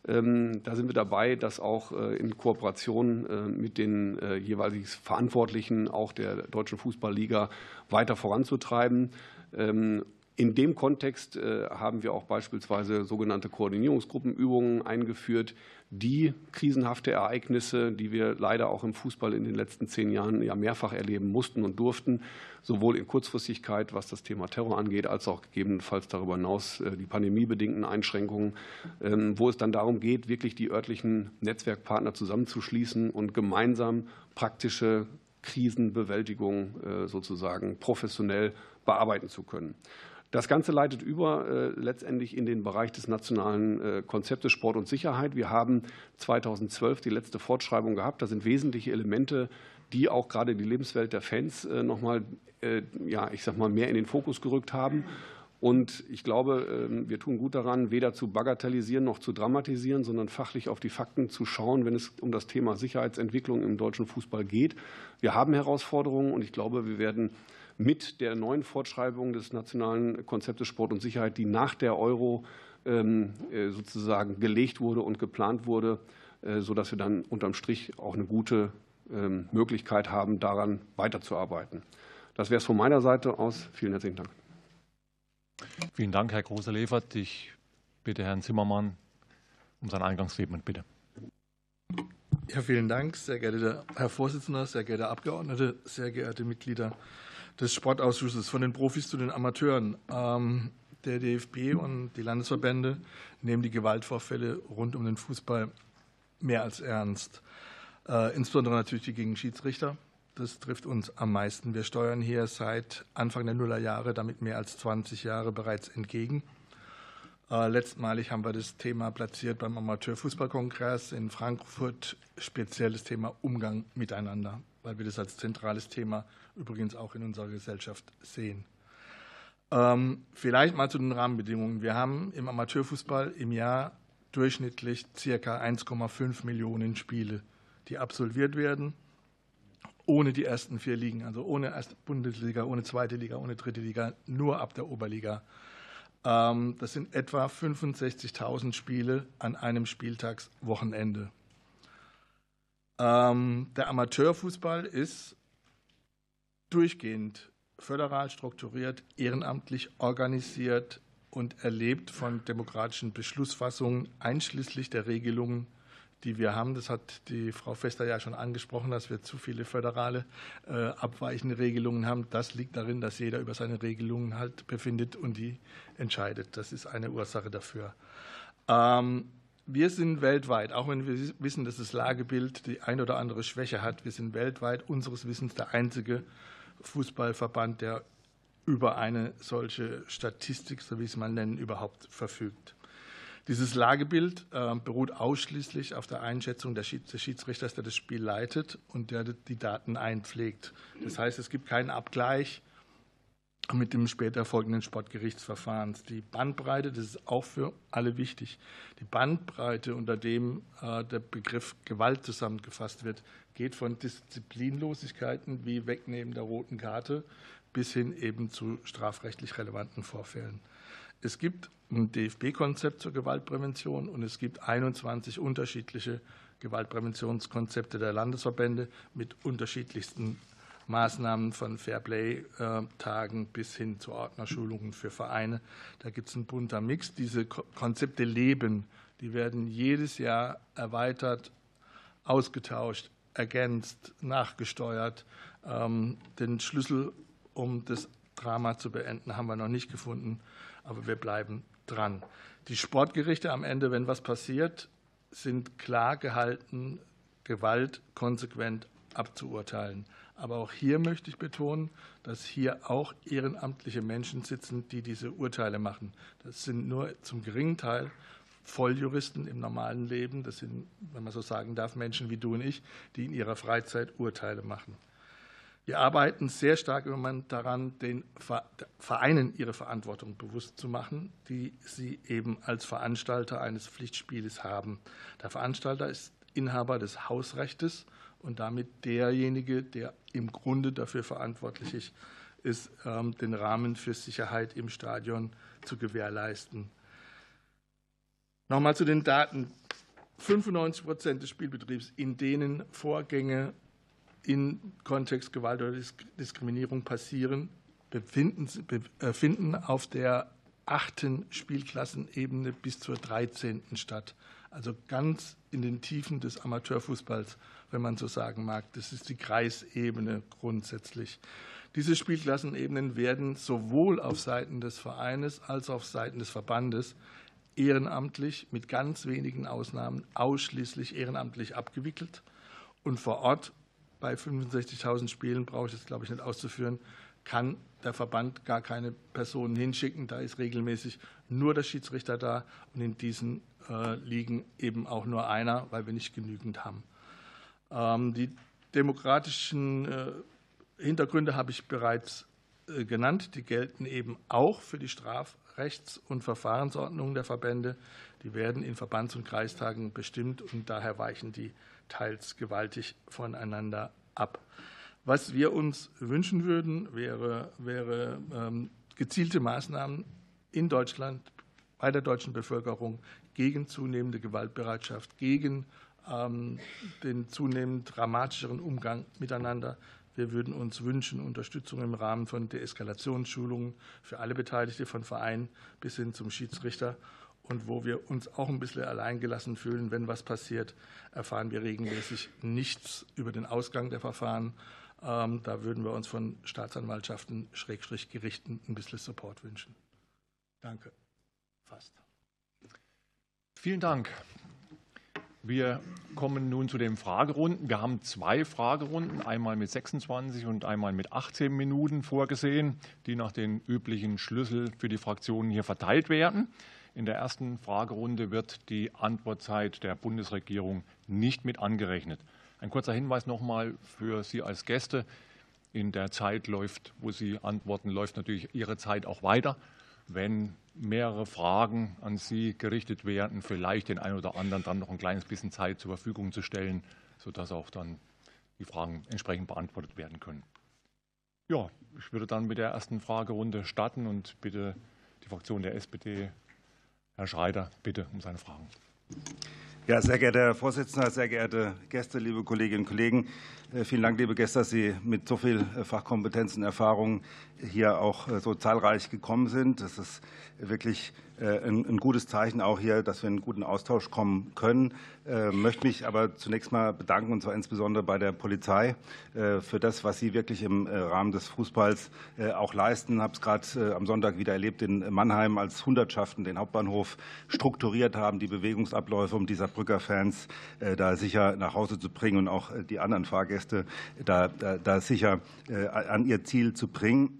Ähm, da sind wir dabei, das auch äh, in Kooperation mit den jeweils Verantwortlichen auch der Deutschen Fußballliga weiter voranzutreiben. In dem Kontext äh, haben wir auch beispielsweise sogenannte Koordinierungsgruppenübungen eingeführt, die krisenhafte Ereignisse, die wir leider auch im Fußball in den letzten zehn Jahren ja mehrfach erleben mussten und durften, sowohl in Kurzfristigkeit, was das Thema Terror angeht, als auch gegebenenfalls darüber hinaus äh, die pandemiebedingten Einschränkungen, ähm, wo es dann darum geht, wirklich die örtlichen Netzwerkpartner zusammenzuschließen und gemeinsam praktische Krisenbewältigung äh, sozusagen professionell bearbeiten zu können. Das Ganze leitet über äh, letztendlich in den Bereich des nationalen äh, Konzeptes Sport und Sicherheit. Wir haben 2012 die letzte Fortschreibung gehabt. Da sind wesentliche Elemente, die auch gerade die Lebenswelt der Fans äh, noch mal, ja, ich sag mal, mehr in den Fokus gerückt haben. Und ich glaube, ähm, wir tun gut daran, weder zu bagatellisieren noch zu dramatisieren, sondern fachlich auf die Fakten zu schauen, wenn es um das Thema Sicherheitsentwicklung im deutschen Fußball geht. Wir haben Herausforderungen und ich glaube, wir werden mit der neuen Fortschreibung des nationalen Konzeptes Sport und Sicherheit, die nach der Euro ähm, äh, sozusagen gelegt wurde und geplant wurde, äh, sodass wir dann unterm Strich auch eine gute ähm, Möglichkeit haben, daran weiterzuarbeiten. Das wäre es von meiner Seite aus. Vielen herzlichen Dank. Vielen Dank, Herr Große-Levert. Ich bitte Herrn Zimmermann um sein Eingangsstatement, bitte. Ja, vielen Dank, sehr geehrter Herr Vorsitzender, sehr geehrte Abgeordnete, sehr geehrte Mitglieder des Sportausschusses, von den Profis zu den Amateuren. Ähm, der DFB und die Landesverbände nehmen die Gewaltvorfälle rund um den Fußball mehr als ernst. Äh, insbesondere natürlich die gegen Schiedsrichter. Das trifft uns am meisten. Wir steuern hier seit Anfang der Nullerjahre damit mehr als 20 Jahre bereits entgegen. Äh, letztmalig haben wir das Thema platziert beim Amateurfußballkongress in Frankfurt, spezielles Thema Umgang miteinander, weil wir das als zentrales Thema übrigens auch in unserer Gesellschaft sehen. Ähm, vielleicht mal zu den Rahmenbedingungen. Wir haben im Amateurfußball im Jahr durchschnittlich circa 1,5 Millionen Spiele, die absolviert werden, ohne die ersten vier Ligen, also ohne erste Bundesliga, ohne zweite Liga, ohne dritte Liga, nur ab der Oberliga. Ähm, das sind etwa 65.000 Spiele an einem Spieltagswochenende. Ähm, der Amateurfußball ist durchgehend föderal strukturiert, ehrenamtlich organisiert und erlebt von demokratischen Beschlussfassungen einschließlich der Regelungen, die wir haben. Das hat die Frau Fester ja schon angesprochen, dass wir zu viele föderale äh, abweichende Regelungen haben. Das liegt darin, dass jeder über seine Regelungen halt befindet und die entscheidet. Das ist eine Ursache dafür. Ähm, wir sind weltweit, auch wenn wir wissen, dass das Lagebild die ein oder andere Schwäche hat, wir sind weltweit unseres Wissens der einzige Fußballverband, der über eine solche Statistik, so wie es mal nennen, überhaupt verfügt. Dieses Lagebild äh, beruht ausschließlich auf der Einschätzung des Schiedsrichters, der das Spiel leitet und der die Daten einpflegt. Das heißt, es gibt keinen Abgleich mit dem später folgenden Sportgerichtsverfahren. Die Bandbreite, das ist auch für alle wichtig, die Bandbreite, unter dem äh, der Begriff Gewalt zusammengefasst wird, geht von Disziplinlosigkeiten wie Wegnehmen der roten Karte bis hin eben zu strafrechtlich relevanten Vorfällen. Es gibt ein DFB-Konzept zur Gewaltprävention und es gibt 21 unterschiedliche Gewaltpräventionskonzepte der Landesverbände mit unterschiedlichsten Maßnahmen von Fairplay-Tagen bis hin zu Ordnerschulungen für Vereine. Da gibt es einen bunter Mix. Diese Konzepte leben, die werden jedes Jahr erweitert, ausgetauscht, ergänzt, nachgesteuert. Ähm, den Schlüssel, um das Drama zu beenden, haben wir noch nicht gefunden, aber wir bleiben dran. Die Sportgerichte am Ende, wenn was passiert, sind klar gehalten, Gewalt konsequent abzuurteilen. Aber auch hier möchte ich betonen, dass hier auch ehrenamtliche Menschen sitzen, die diese Urteile machen. Das sind nur zum geringen Teil Volljuristen im normalen Leben. Das sind, wenn man so sagen darf, Menschen wie du und ich, die in ihrer Freizeit Urteile machen. Wir arbeiten sehr stark im Moment daran, den Vereinen ihre Verantwortung bewusst zu machen, die sie eben als Veranstalter eines Pflichtspieles haben. Der Veranstalter ist Inhaber des Hausrechtes und damit derjenige, der im Grunde dafür verantwortlich ist, ähm, den Rahmen für Sicherheit im Stadion zu gewährleisten. Nochmal zu den Daten. 95 Prozent des Spielbetriebs, in denen Vorgänge in Kontext Gewalt oder Diskriminierung passieren, äh, auf der achten Spielklassenebene bis zur 13. statt. Also ganz in den Tiefen des Amateurfußballs, wenn man so sagen mag. Das ist die Kreisebene grundsätzlich. Diese Spielklassenebenen werden sowohl auf Seiten des Vereines als auch auf Seiten des Verbandes ehrenamtlich, mit ganz wenigen Ausnahmen ausschließlich ehrenamtlich abgewickelt. Und vor Ort bei 65.000 Spielen, brauche ich das, glaube ich, nicht auszuführen, kann der Verband gar keine Personen hinschicken. Da ist regelmäßig nur der Schiedsrichter da und in diesen äh, liegen eben auch nur einer, weil wir nicht genügend haben. Ähm, die demokratischen äh, Hintergründe habe ich bereits äh, genannt. Die gelten eben auch für die Strafrechts- und Verfahrensordnungen der Verbände. Die werden in Verbands- und Kreistagen bestimmt und daher weichen die teils gewaltig voneinander ab. Was wir uns wünschen würden, wäre, wäre ähm, gezielte Maßnahmen in Deutschland bei der deutschen Bevölkerung gegen zunehmende Gewaltbereitschaft, gegen den zunehmend dramatischeren Umgang miteinander. Wir würden uns wünschen Unterstützung im Rahmen von Deeskalationsschulungen für alle Beteiligte, von Verein bis hin zum Schiedsrichter und wo wir uns auch ein bisschen alleingelassen fühlen, wenn was passiert, erfahren wir regelmäßig nichts über den Ausgang der Verfahren. Ähm, da würden wir uns von Staatsanwaltschaften, Schrägstrich Gerichten ein bisschen Support wünschen. Danke. Fast. Vielen Dank. Wir kommen nun zu den Fragerunden. Wir haben zwei Fragerunden, einmal mit 26 und einmal mit 18 Minuten vorgesehen, die nach den üblichen Schlüssel für die Fraktionen hier verteilt werden. In der ersten Fragerunde wird die Antwortzeit der Bundesregierung nicht mit angerechnet. Ein kurzer Hinweis nochmal für Sie als Gäste. In der Zeit läuft, wo Sie antworten, läuft natürlich Ihre Zeit auch weiter. Wenn mehrere Fragen an Sie gerichtet werden, vielleicht den einen oder anderen dann noch ein kleines bisschen Zeit zur Verfügung zu stellen, sodass auch dann die Fragen entsprechend beantwortet werden können. Ja, ich würde dann mit der ersten Fragerunde starten und bitte die Fraktion der SPD Herr Schreider, bitte um seine Fragen. Ja, sehr geehrter Herr Vorsitzender, sehr geehrte Gäste, liebe Kolleginnen und Kollegen. Äh, vielen Dank, liebe Gäste, dass Sie mit so viel äh, Fachkompetenz und Erfahrung hier auch äh, so zahlreich gekommen sind. Das ist wirklich ein gutes Zeichen auch hier, dass wir in einen guten Austausch kommen können. Ich möchte mich aber zunächst mal bedanken, und zwar insbesondere bei der Polizei, für das, was sie wirklich im Rahmen des Fußballs auch leisten. Ich habe es gerade am Sonntag wieder erlebt in Mannheim, als Hundertschaften den Hauptbahnhof strukturiert haben, die Bewegungsabläufe, um dieser Brücker Fans da sicher nach Hause zu bringen und auch die anderen Fahrgäste Gäste da, da, da sicher äh, an ihr Ziel zu bringen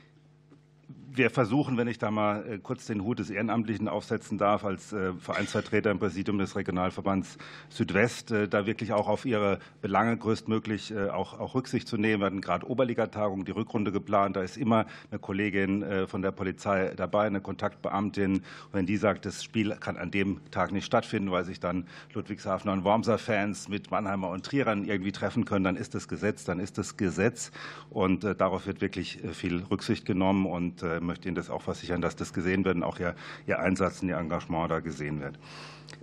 wir versuchen, wenn ich da mal äh, kurz den Hut des Ehrenamtlichen aufsetzen darf, als äh, Vereinsvertreter im Präsidium des Regionalverbands Südwest, äh, da wirklich auch auf Ihre Belange größtmöglich auch, auch Rücksicht zu nehmen. Wir hatten gerade Oberligatagung, die Rückrunde geplant. Da ist immer eine Kollegin von der Polizei dabei, eine Kontaktbeamtin. Und wenn die sagt, das Spiel kann an dem Tag nicht stattfinden, weil sich dann Ludwigshafener und Wormser-Fans mit Mannheimer und Trierern irgendwie treffen können, dann ist das Gesetz, dann ist das Gesetz. Und darauf wird wirklich viel Rücksicht genommen. Und möchte Ihnen das auch versichern, dass das gesehen wird und auch Ihr, Ihr Einsatz und Ihr Engagement da gesehen wird.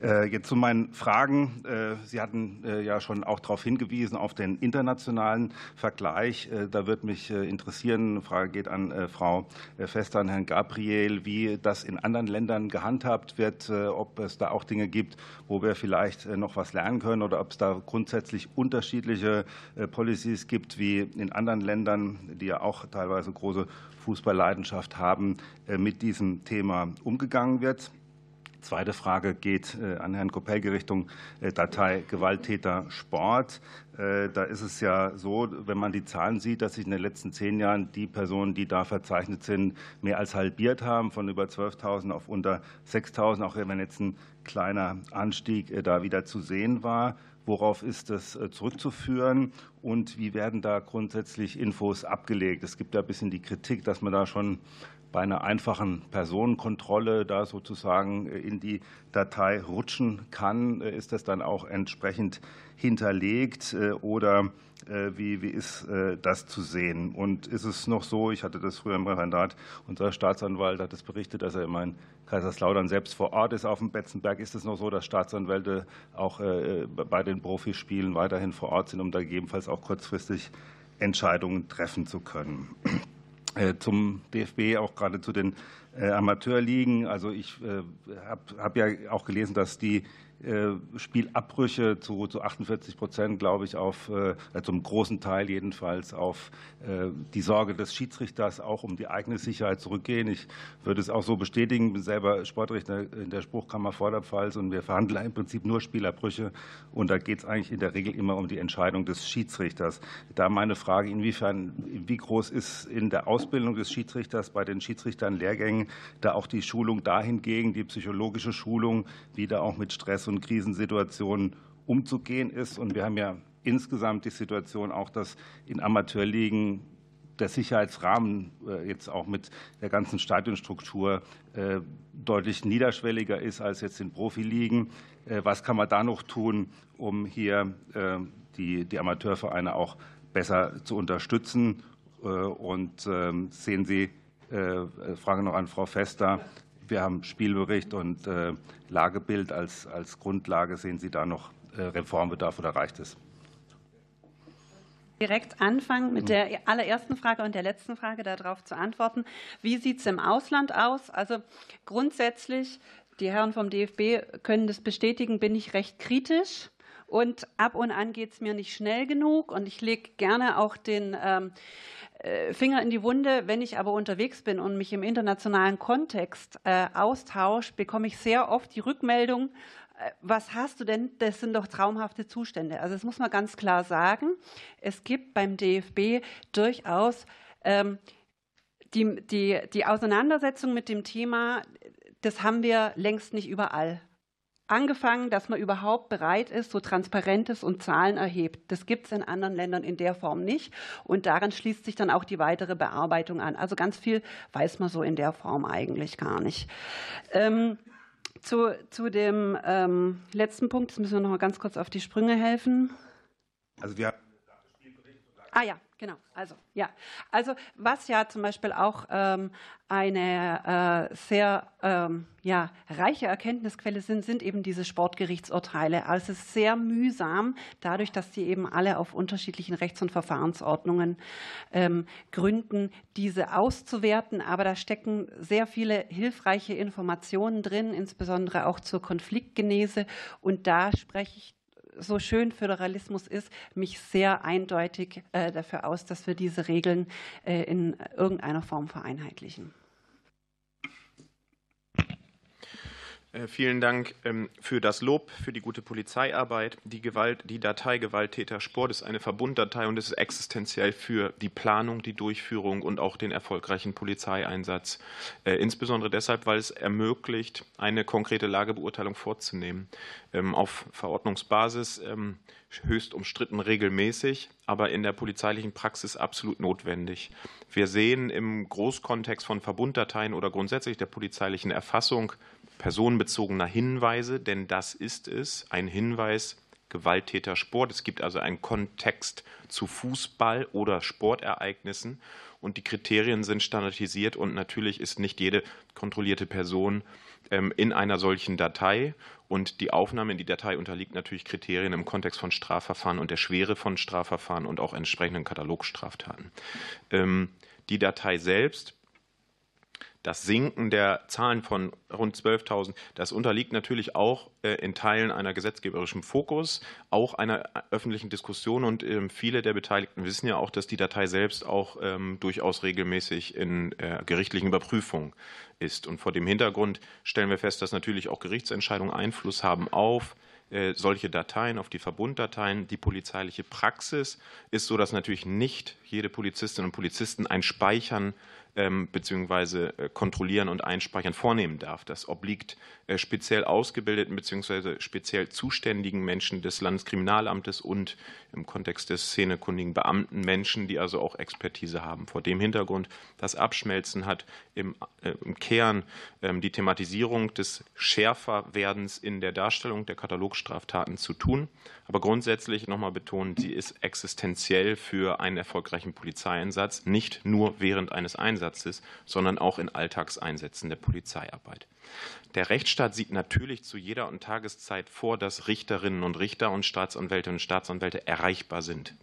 Äh, jetzt zu meinen Fragen. Äh, Sie hatten äh, ja schon auch darauf hingewiesen, auf den internationalen Vergleich. Da würde mich interessieren, eine Frage geht an Frau Fester, an Herrn Gabriel, wie das in anderen Ländern gehandhabt wird, ob es da auch Dinge gibt, wo wir vielleicht noch was lernen können oder ob es da grundsätzlich unterschiedliche Policies gibt, wie in anderen Ländern, die ja auch teilweise große Fußballleidenschaft haben, mit diesem Thema umgegangen wird. Zweite Frage geht äh, an Herrn Kopelke Richtung äh, Datei Gewalttäter Sport. Äh, da ist es ja so, wenn man die Zahlen sieht, dass sich in den letzten zehn Jahren die Personen, die da verzeichnet sind, mehr als halbiert haben, von über 12.000 auf unter 6.000, auch wenn jetzt ein kleiner Anstieg da wieder zu sehen war. Worauf ist das zurückzuführen? und wie werden da grundsätzlich Infos abgelegt? Es gibt da ein bisschen die Kritik, dass man da schon bei einer einfachen Personenkontrolle da sozusagen in die Datei rutschen kann. Ist das dann auch entsprechend hinterlegt oder äh, wie, wie ist äh, das zu sehen? Und ist es noch so, ich hatte das früher im Referendat, unser Staatsanwalt hat es berichtet, dass er immer in Kaiserslautern selbst vor Ort ist auf dem Betzenberg. Ist es noch so, dass Staatsanwälte auch äh, bei den Profispielen weiterhin vor Ort sind, um da gegebenenfalls auch kurzfristig Entscheidungen treffen zu können? Zum DFB, auch gerade zu den Amateurligen. Also ich habe hab ja auch gelesen, dass die äh, Spielabbrüche zu, zu 48 Prozent, glaube ich, auf, äh, zum großen Teil jedenfalls auf äh, die Sorge des Schiedsrichters auch um die eigene Sicherheit zurückgehen. Ich würde es auch so bestätigen, bin selber Sportrichter in der Spruchkammer Vorderpfalz und wir verhandeln im Prinzip nur Spielabbrüche und da geht es eigentlich in der Regel immer um die Entscheidung des Schiedsrichters. Da meine Frage, inwiefern, wie groß ist in der Ausbildung des Schiedsrichters bei den Schiedsrichtern Lehrgängen da auch die Schulung dahingegen, die psychologische Schulung, wie da auch mit Stress und Krisensituationen umzugehen ist. Und wir haben ja insgesamt die Situation auch, dass in Amateurligen der Sicherheitsrahmen äh, jetzt auch mit der ganzen Stadionstruktur äh, deutlich niederschwelliger ist als jetzt in Profiligen. Äh, was kann man da noch tun, um hier die, die Amateurvereine auch besser zu unterstützen? Und ähm, sehen Sie, Frage noch an Frau Fester, wir haben Spielbericht und äh, Lagebild als, als Grundlage. Sehen Sie da noch äh, Reformbedarf oder reicht es? direkt anfangen mit der allerersten Frage und der letzten Frage darauf zu antworten. Wie sieht es im Ausland aus? Also grundsätzlich, die Herren vom DFB können das bestätigen, bin ich recht kritisch. Und ab und an geht es mir nicht schnell genug. Und ich lege gerne auch den ähm, äh, Finger in die Wunde. Wenn ich aber unterwegs bin und mich im internationalen Kontext äh, austausche, bekomme ich sehr oft die Rückmeldung, äh, was hast du denn? Das sind doch traumhafte Zustände. Also das muss man ganz klar sagen. Es gibt beim DFB durchaus ähm, die, die, die Auseinandersetzung mit dem Thema, das haben wir längst nicht überall angefangen, dass man überhaupt bereit ist, so Transparentes und Zahlen erhebt. Das gibt es in anderen Ländern in der Form nicht. Und daran schließt sich dann auch die weitere Bearbeitung an. Also ganz viel weiß man so in der Form eigentlich gar nicht. Ähm, zu, zu dem ähm, letzten Punkt, das müssen wir noch mal ganz kurz auf die Sprünge helfen. Also wir Ah ja, genau. Also ja, also was ja zum Beispiel auch ähm, eine äh, sehr ähm, ja, reiche Erkenntnisquelle sind, sind eben diese Sportgerichtsurteile. Also es ist sehr mühsam, dadurch, dass sie eben alle auf unterschiedlichen Rechts- und Verfahrensordnungen ähm, gründen, diese auszuwerten. Aber da stecken sehr viele hilfreiche Informationen drin, insbesondere auch zur Konfliktgenese. Und da spreche ich so schön Föderalismus ist, mich sehr eindeutig äh, dafür aus, dass wir diese Regeln äh, in irgendeiner Form vereinheitlichen. Vielen Dank ähm, für das Lob, für die gute Polizeiarbeit. Die, Gewalt, die Datei Gewalttäter Sport ist eine Verbunddatei und ist existenziell für die Planung, die Durchführung und auch den erfolgreichen Polizeieinsatz. Äh, insbesondere deshalb, weil es ermöglicht, eine konkrete Lagebeurteilung vorzunehmen. Ähm, auf Verordnungsbasis ähm, höchst umstritten regelmäßig, aber in der polizeilichen Praxis absolut notwendig. Wir sehen im Großkontext von Verbunddateien oder grundsätzlich der polizeilichen Erfassung personenbezogener Hinweise, denn das ist es, ein Hinweis Gewalttäter Sport. Es gibt also einen Kontext zu Fußball oder Sportereignissen und die Kriterien sind standardisiert und natürlich ist nicht jede kontrollierte Person ähm, in einer solchen Datei und die Aufnahme in die Datei unterliegt natürlich Kriterien im Kontext von Strafverfahren und der Schwere von Strafverfahren und auch entsprechenden Katalogstraftaten. Ähm, die Datei selbst das Sinken der Zahlen von rund 12.000, das unterliegt natürlich auch äh, in Teilen einer gesetzgeberischen Fokus, auch einer öffentlichen Diskussion. Und ähm, viele der Beteiligten wissen ja auch, dass die Datei selbst auch ähm, durchaus regelmäßig in äh, gerichtlichen Überprüfungen ist. Und vor dem Hintergrund stellen wir fest, dass natürlich auch Gerichtsentscheidungen Einfluss haben auf äh, solche Dateien, auf die Verbunddateien. Die polizeiliche Praxis ist so, dass natürlich nicht jede Polizistin und Polizisten ein Speichern ähm, bzw. Äh, kontrollieren und einspeichern vornehmen darf. Das obliegt äh, speziell ausgebildeten bzw. speziell zuständigen Menschen des Landeskriminalamtes und im Kontext des szenekundigen Beamten Menschen, die also auch Expertise haben. Vor dem Hintergrund, das Abschmelzen hat im, äh, Kern ähm, die Thematisierung des Schärferwerdens in der Darstellung der Katalogstraftaten zu tun. Aber grundsätzlich nochmal betonen, sie ist existenziell für einen erfolgreichen Polizeieinsatz, nicht nur während eines Einsatzes, sondern auch in Alltagseinsätzen der Polizeiarbeit. Der Rechtsstaat sieht natürlich zu jeder und Tageszeit vor, dass Richterinnen und Richter und Staatsanwältinnen und Staatsanwälte erreichbar sind.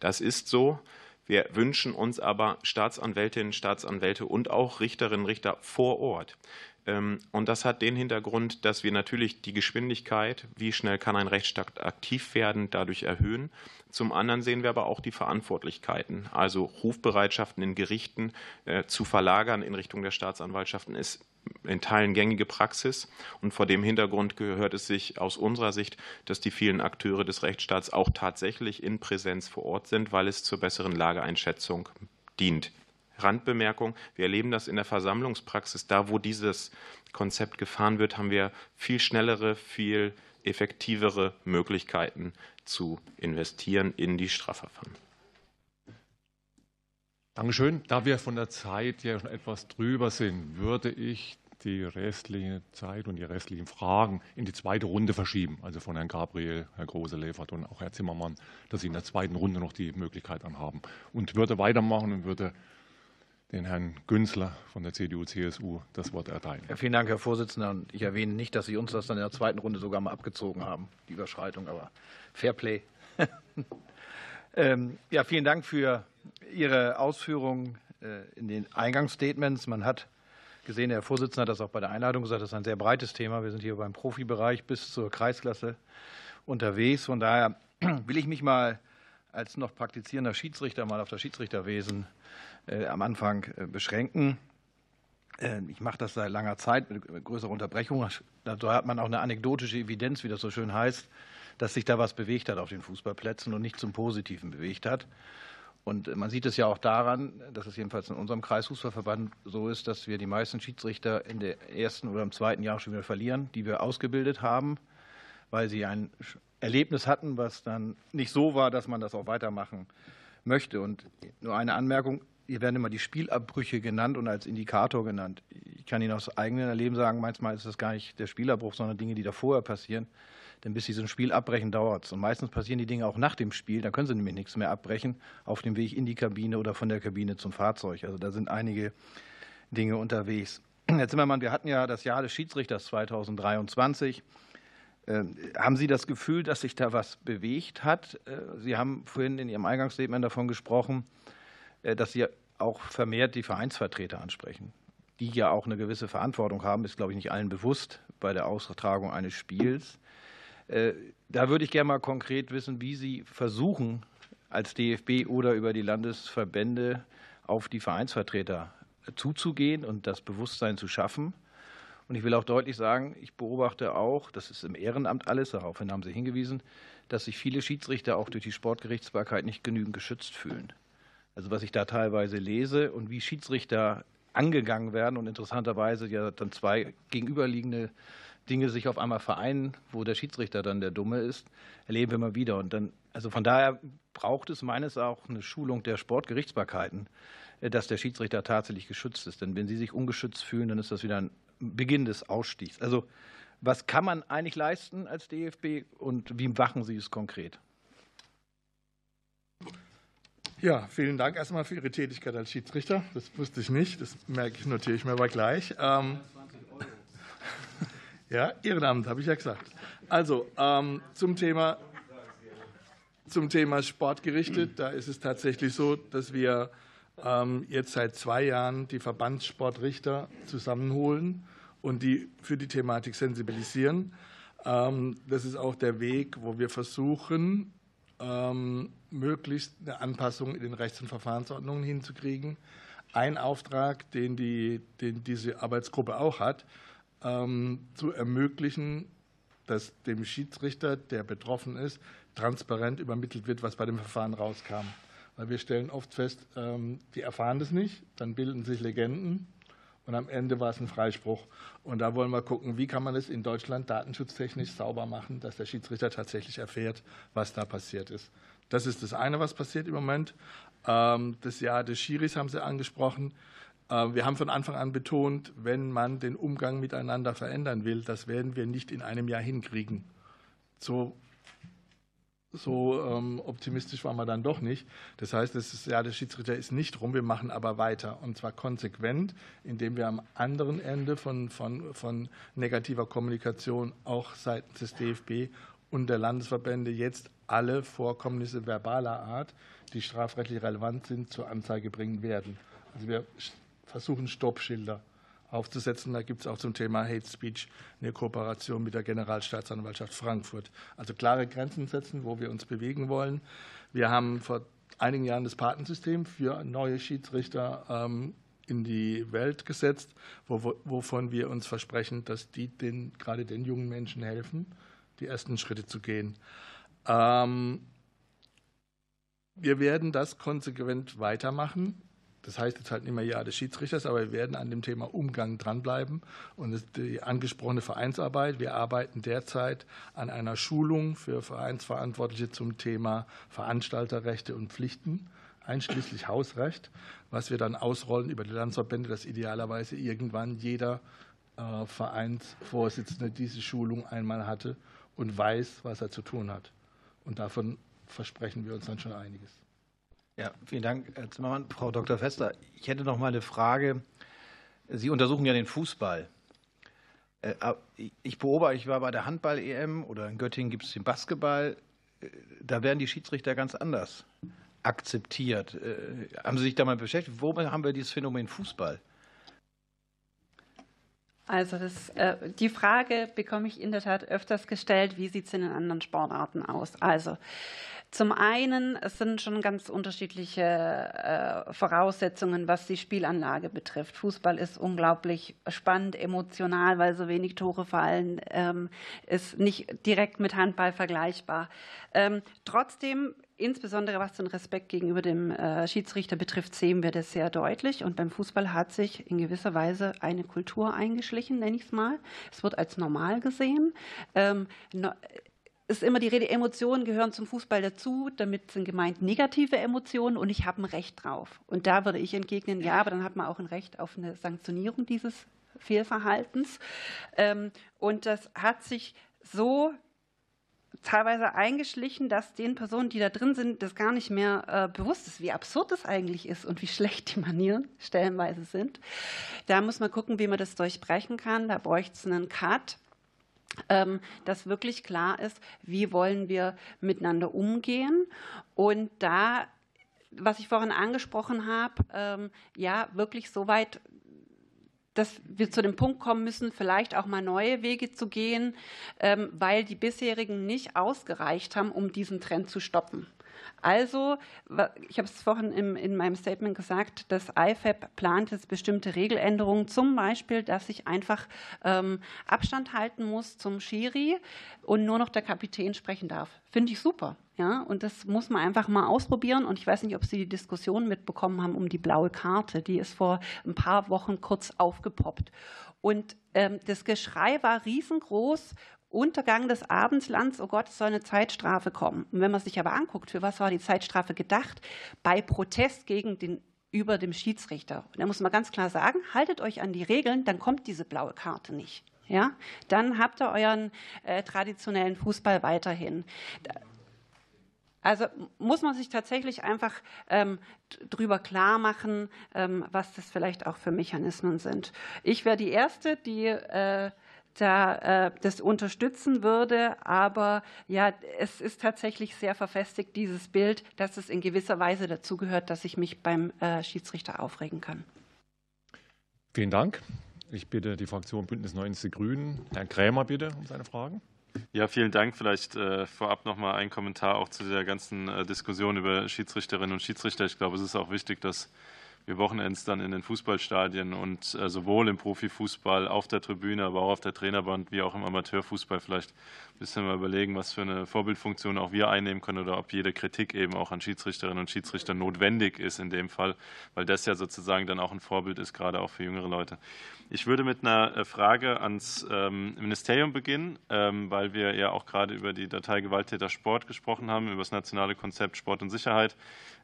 Das ist so. Wir wünschen uns aber Staatsanwältinnen, Staatsanwälte und auch Richterinnen und Richter vor Ort. Ähm, und das hat den Hintergrund, dass wir natürlich die Geschwindigkeit, wie schnell kann ein Rechtsstaat aktiv werden, dadurch erhöhen. Zum anderen sehen wir aber auch die Verantwortlichkeiten. Also Rufbereitschaften in Gerichten äh, zu verlagern in Richtung der Staatsanwaltschaften ist in Teilen gängige Praxis. Und vor dem Hintergrund gehört es sich aus unserer Sicht, dass die vielen Akteure des Rechtsstaats auch tatsächlich in Präsenz vor Ort sind, weil es zur besseren Lageeinschätzung dient. Randbemerkung, wir erleben das in der Versammlungspraxis. Da, wo dieses Konzept gefahren wird, haben wir viel schnellere, viel effektivere Möglichkeiten zu investieren in die Strafverfahren. Dankeschön. Da wir von der Zeit ja schon etwas drüber sind, würde ich die restliche Zeit und die restlichen Fragen in die zweite Runde verschieben. Also von Herrn Gabriel, Herr Große-Lefert und auch Herr Zimmermann, dass Sie in der zweiten Runde noch die Möglichkeit dann haben. Und würde weitermachen und würde den Herrn Günzler von der CDU-CSU das Wort erteilen. Ja, vielen Dank, Herr Vorsitzender. Ich erwähne nicht, dass Sie uns das dann in der zweiten Runde sogar mal abgezogen haben, die Überschreitung, aber Fairplay. ähm, ja, vielen Dank für Ihre Ausführungen äh, in den Eingangsstatements. Man hat gesehen, der Herr Vorsitzende hat das auch bei der Einladung gesagt, das ist ein sehr breites Thema. Wir sind hier beim Profibereich bis zur Kreisklasse unterwegs. Von daher will ich mich mal als noch praktizierender Schiedsrichter mal auf das Schiedsrichterwesen äh, am Anfang äh, beschränken. Ich mache das seit langer Zeit mit größerer Unterbrechung. Da hat man auch eine anekdotische Evidenz, wie das so schön heißt, dass sich da was bewegt hat auf den Fußballplätzen und nicht zum Positiven bewegt hat. Und man sieht es ja auch daran, dass es jedenfalls in unserem Kreisfußballverband so ist, dass wir die meisten Schiedsrichter in der ersten oder im zweiten Jahr schon wieder verlieren, die wir ausgebildet haben, weil sie ein Erlebnis hatten, was dann nicht so war, dass man das auch weitermachen möchte. Und nur eine Anmerkung, hier werden immer die Spielabbrüche genannt und als Indikator genannt. Ich kann Ihnen aus eigenem Erleben sagen, manchmal ist das gar nicht der Spielabbruch, sondern Dinge, die da vorher passieren. Denn bis sie so ein Spiel abbrechen, dauert es. Und meistens passieren die Dinge auch nach dem Spiel. Da können sie nämlich nichts mehr abbrechen auf dem Weg in die Kabine oder von der Kabine zum Fahrzeug. Also da sind einige Dinge unterwegs. Herr Zimmermann, wir hatten ja das Jahr des Schiedsrichters 2023. Ähm, haben Sie das Gefühl, dass sich da was bewegt hat? Äh, sie haben vorhin in Ihrem Eingangsstatement davon gesprochen, äh, dass Sie auch vermehrt die Vereinsvertreter ansprechen, die ja auch eine gewisse Verantwortung haben, ist, glaube ich, nicht allen bewusst bei der Austragung eines Spiels. Äh, da würde ich gerne mal konkret wissen, wie Sie versuchen, als DFB oder über die Landesverbände auf die Vereinsvertreter zuzugehen und das Bewusstsein zu schaffen. Und ich will auch deutlich sagen, ich beobachte auch, das ist im Ehrenamt alles, daraufhin haben Sie hingewiesen, dass sich viele Schiedsrichter auch durch die Sportgerichtsbarkeit nicht genügend geschützt fühlen. Also was ich da teilweise lese und wie Schiedsrichter angegangen werden und interessanterweise ja dann zwei gegenüberliegende Dinge sich auf einmal vereinen, wo der Schiedsrichter dann der Dumme ist, erleben wir immer wieder. Und dann, also von daher braucht es meines auch eine Schulung der Sportgerichtsbarkeiten, äh, dass der Schiedsrichter tatsächlich geschützt ist. Denn wenn sie sich ungeschützt fühlen, dann ist das wieder ein Beginn des Ausstiegs. Also was kann man eigentlich leisten als DFB und wie machen Sie es konkret? Ja, vielen Dank erstmal für Ihre Tätigkeit als Schiedsrichter. Das wusste ich nicht. Das merke ich, notiere ich mir aber gleich. Ähm, ja, Ehrenamt, habe ich ja gesagt. Also ähm, zum Thema zum Thema Sport gerichtet, da ist es tatsächlich so, dass wir ähm, jetzt seit zwei Jahren die Verbandssportrichter zusammenholen und die für die Thematik sensibilisieren. Ähm, das ist auch der Weg, wo wir versuchen, ähm, möglichst eine Anpassung in den Rechts- und Verfahrensordnungen hinzukriegen. Ein Auftrag, den, die, den diese Arbeitsgruppe auch hat, ähm, zu ermöglichen, dass dem Schiedsrichter, der betroffen ist, transparent übermittelt wird, was bei dem Verfahren rauskam. Weil wir stellen oft fest, ähm, die erfahren das nicht, dann bilden sich Legenden und am Ende war es ein Freispruch. Und da wollen wir gucken, wie kann man es in Deutschland datenschutztechnisch sauber machen, dass der Schiedsrichter tatsächlich erfährt, was da passiert ist. Das ist das eine, was passiert im Moment. Ähm, das Jahr des Schiris haben Sie angesprochen. Ähm, wir haben von Anfang an betont, wenn man den Umgang miteinander verändern will, das werden wir nicht in einem Jahr hinkriegen. So so ähm, optimistisch waren wir dann doch nicht. Das heißt, das Jahr der Schiedsrichter ist nicht rum, wir machen aber weiter. Und zwar konsequent, indem wir am anderen Ende von, von, von negativer Kommunikation auch seitens des DFB und der Landesverbände jetzt alle Vorkommnisse verbaler Art, die strafrechtlich relevant sind, zur Anzeige bringen werden. Also wir versuchen Stoppschilder aufzusetzen. Da gibt es auch zum Thema Hate Speech eine Kooperation mit der Generalstaatsanwaltschaft Frankfurt. Also klare Grenzen setzen, wo wir uns bewegen wollen. Wir haben vor einigen Jahren das Patensystem für neue Schiedsrichter ähm, in die Welt gesetzt, wovon wir uns versprechen, dass die den, gerade den jungen Menschen helfen, die ersten Schritte zu gehen. Ähm, wir werden das konsequent weitermachen. Das heißt jetzt halt nicht mehr Ja des Schiedsrichters, aber wir werden an dem Thema Umgang dranbleiben. Und die angesprochene Vereinsarbeit, wir arbeiten derzeit an einer Schulung für Vereinsverantwortliche zum Thema Veranstalterrechte und Pflichten, einschließlich Hausrecht, was wir dann ausrollen über die Landesverbände, dass idealerweise irgendwann jeder äh, Vereinsvorsitzende diese Schulung einmal hatte und weiß, was er zu tun hat. Und davon versprechen wir uns dann schon einiges. Ja, vielen Dank, Herr Zimmermann. Frau Dr. Fester, ich hätte noch mal eine Frage. Sie untersuchen ja den Fußball. Äh, ich beobachte, ich war bei der Handball-EM oder in Göttingen gibt es den Basketball. Äh, da werden die Schiedsrichter ganz anders akzeptiert. Äh, haben Sie sich da mal beschäftigt? Wo haben wir dieses Phänomen Fußball? Also das, die Frage bekomme ich in der Tat öfters gestellt, wie sieht es in den anderen Sportarten aus? Also zum einen, es sind schon ganz unterschiedliche äh, Voraussetzungen, was die Spielanlage betrifft. Fußball ist unglaublich spannend, emotional, weil so wenig Tore fallen, ähm, ist nicht direkt mit Handball vergleichbar. Ähm, trotzdem Insbesondere was den Respekt gegenüber dem äh, Schiedsrichter betrifft, sehen wir das sehr deutlich. Und beim Fußball hat sich in gewisser Weise eine Kultur eingeschlichen, nenne ich es mal. Es wird als normal gesehen. Ist immer die Rede, Emotionen gehören zum Fußball dazu. Damit sind gemeint negative Emotionen und ich habe ein Recht drauf. Und da würde ich entgegnen, ja, aber dann hat man auch ein Recht auf eine Sanktionierung dieses Fehlverhaltens. Ähm, und das hat sich so teilweise eingeschlichen, dass den Personen, die da drin sind, das gar nicht mehr äh, bewusst ist, wie absurd das eigentlich ist und wie schlecht die Manieren stellenweise sind. Da muss man gucken, wie man das durchbrechen kann. Da bräuchte es einen Cut dass wirklich klar ist, wie wollen wir miteinander umgehen. Und da, was ich vorhin angesprochen habe, ähm, ja, wirklich so weit dass wir zu dem Punkt kommen müssen, vielleicht auch mal neue Wege zu gehen, ähm, weil die bisherigen nicht ausgereicht haben, um diesen Trend zu stoppen. Also, ich habe es vorhin in, in meinem Statement gesagt, das IFAB plant jetzt bestimmte Regeländerungen, zum Beispiel, dass ich einfach ähm, Abstand halten muss zum Schiri und nur noch der Kapitän sprechen darf. Finde ich super. Ja, und das muss man einfach mal ausprobieren. Und ich weiß nicht, ob Sie die Diskussion mitbekommen haben um die blaue Karte. Die ist vor ein paar Wochen kurz aufgepoppt. Und ähm, das Geschrei war riesengroß Untergang des Abendslands, oh Gott, es soll eine Zeitstrafe kommen. Und wenn man sich aber anguckt, für was war die Zeitstrafe gedacht? Bei Protest gegen den über dem Schiedsrichter. Und da muss man ganz klar sagen, haltet euch an die Regeln, dann kommt diese blaue Karte nicht. Ja, dann habt ihr euren äh, traditionellen Fußball weiterhin. Also muss man sich tatsächlich einfach ähm, drüber klar machen, ähm, was das vielleicht auch für Mechanismen sind. Ich wäre die Erste, die äh, da äh, das unterstützen würde. Aber ja, es ist tatsächlich sehr verfestigt, dieses Bild, dass es in gewisser Weise dazu gehört, dass ich mich beim äh, Schiedsrichter aufregen kann. Vielen Dank. Ich bitte die Fraktion Bündnis 90 Grünen. Herrn Krämer bitte um seine Fragen. Ja, vielen Dank. Vielleicht äh, vorab noch mal ein Kommentar auch zu der ganzen äh, Diskussion über Schiedsrichterinnen und Schiedsrichter. Ich glaube, es ist auch wichtig, dass wir Wochenends dann in den Fußballstadien und äh, sowohl im Profifußball auf der Tribüne, aber auch auf der Trainerband wie auch im Amateurfußball vielleicht bisschen mal überlegen, was für eine Vorbildfunktion auch wir einnehmen können oder ob jede Kritik eben auch an Schiedsrichterinnen und Schiedsrichter notwendig ist in dem Fall, weil das ja sozusagen dann auch ein Vorbild ist, gerade auch für jüngere Leute. Ich würde mit einer äh, Frage ans ähm, Ministerium beginnen, ähm, weil wir ja auch gerade über die Datei Gewalttäter Sport gesprochen haben, über das nationale Konzept Sport und Sicherheit.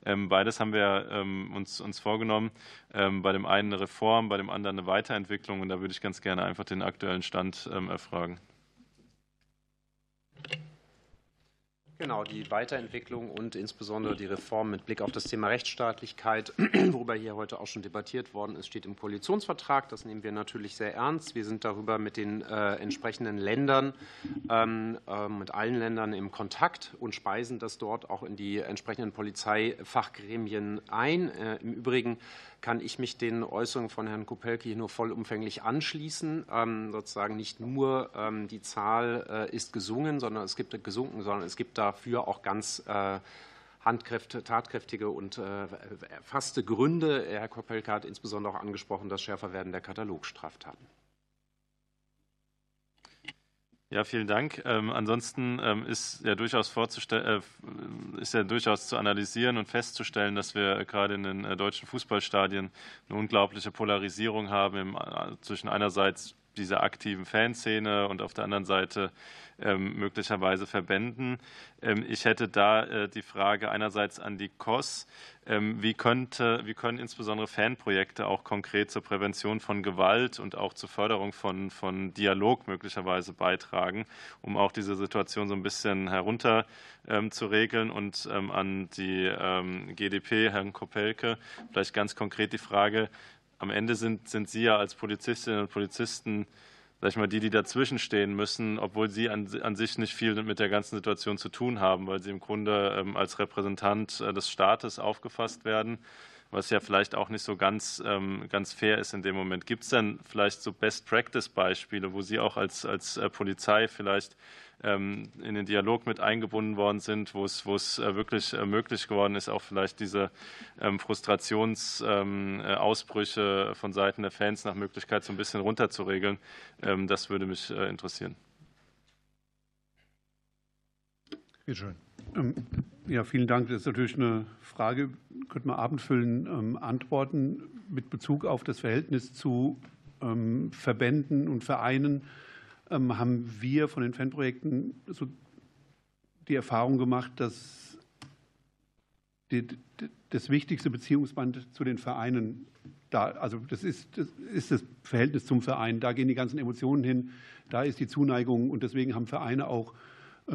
Ähm, beides haben wir uns, uns vorgenommen. Bei dem einen eine Reform, bei dem anderen eine Weiterentwicklung. Und da würde ich ganz gerne einfach den aktuellen Stand erfragen. Genau, die Weiterentwicklung und insbesondere die Reform mit Blick auf das Thema Rechtsstaatlichkeit, worüber hier heute auch schon debattiert worden ist, steht im Koalitionsvertrag. Das nehmen wir natürlich sehr ernst. Wir sind darüber mit den äh, entsprechenden Ländern, ähm, äh, mit allen Ländern im Kontakt und speisen das dort auch in die entsprechenden Polizeifachgremien ein. Äh, Im Übrigen kann ich mich den Äußerungen von Herrn Kupelke hier nur vollumfänglich anschließen. Ähm, sozusagen nicht nur ähm, die Zahl äh, ist gesungen, sondern es gibt gesunken, sondern es gibt dafür auch ganz äh, handkräftige, tatkräftige und äh, erfasste Gründe. Herr Kopelke hat insbesondere auch angesprochen das Schärferwerden der Katalogstraftaten. Ja, vielen Dank. Ähm, ansonsten ähm, ist ja durchaus äh, ist ja durchaus zu analysieren und festzustellen, dass wir gerade in den äh, deutschen Fußballstadien eine unglaubliche Polarisierung haben im, äh, zwischen einerseits dieser aktiven Fanszene und auf der anderen Seite ähm, möglicherweise Verbänden. Ähm, ich hätte da äh, die Frage einerseits an die KOS. Ähm, wie, könnte, wie können insbesondere Fanprojekte auch konkret zur Prävention von Gewalt und auch zur Förderung von, von Dialog möglicherweise beitragen, um auch diese Situation so ein bisschen herunter zu regeln? Und an die GdP, Herrn Kopelke, vielleicht ganz konkret die Frage, am Ende sind, sind Sie ja als Polizistinnen und Polizisten sag ich mal, die, die dazwischen stehen müssen, obwohl sie an, an, sich nicht viel mit der ganzen Situation zu tun haben, weil sie im Grunde ähm, als Repräsentant äh, des Staates aufgefasst werden, was ja vielleicht auch nicht so ganz, ähm, ganz fair ist in dem Moment. Gibt es denn vielleicht so Best-Practice-Beispiele, wo Sie auch als, als äh, Polizei vielleicht ähm, in den Dialog mit eingebunden worden sind, wo es, wo es äh, wirklich äh, möglich geworden ist, auch vielleicht diese ähm, Frustrationsausbrüche ähm, von Seiten der Fans nach Möglichkeit so ein bisschen runterzuregeln. Das würde mich interessieren. Bitte schön. Ja, vielen Dank. Das ist natürlich eine Frage, könnte man abendfüllen antworten mit Bezug auf das Verhältnis zu Verbänden und Vereinen ähm, haben wir von den Fanprojekten so die Erfahrung gemacht, dass das wichtigste Beziehungsband zu den Vereinen da, also das ist, das ist das Verhältnis zum Verein. Da gehen die ganzen Emotionen hin, da ist die Zuneigung und deswegen haben Vereine auch ähm,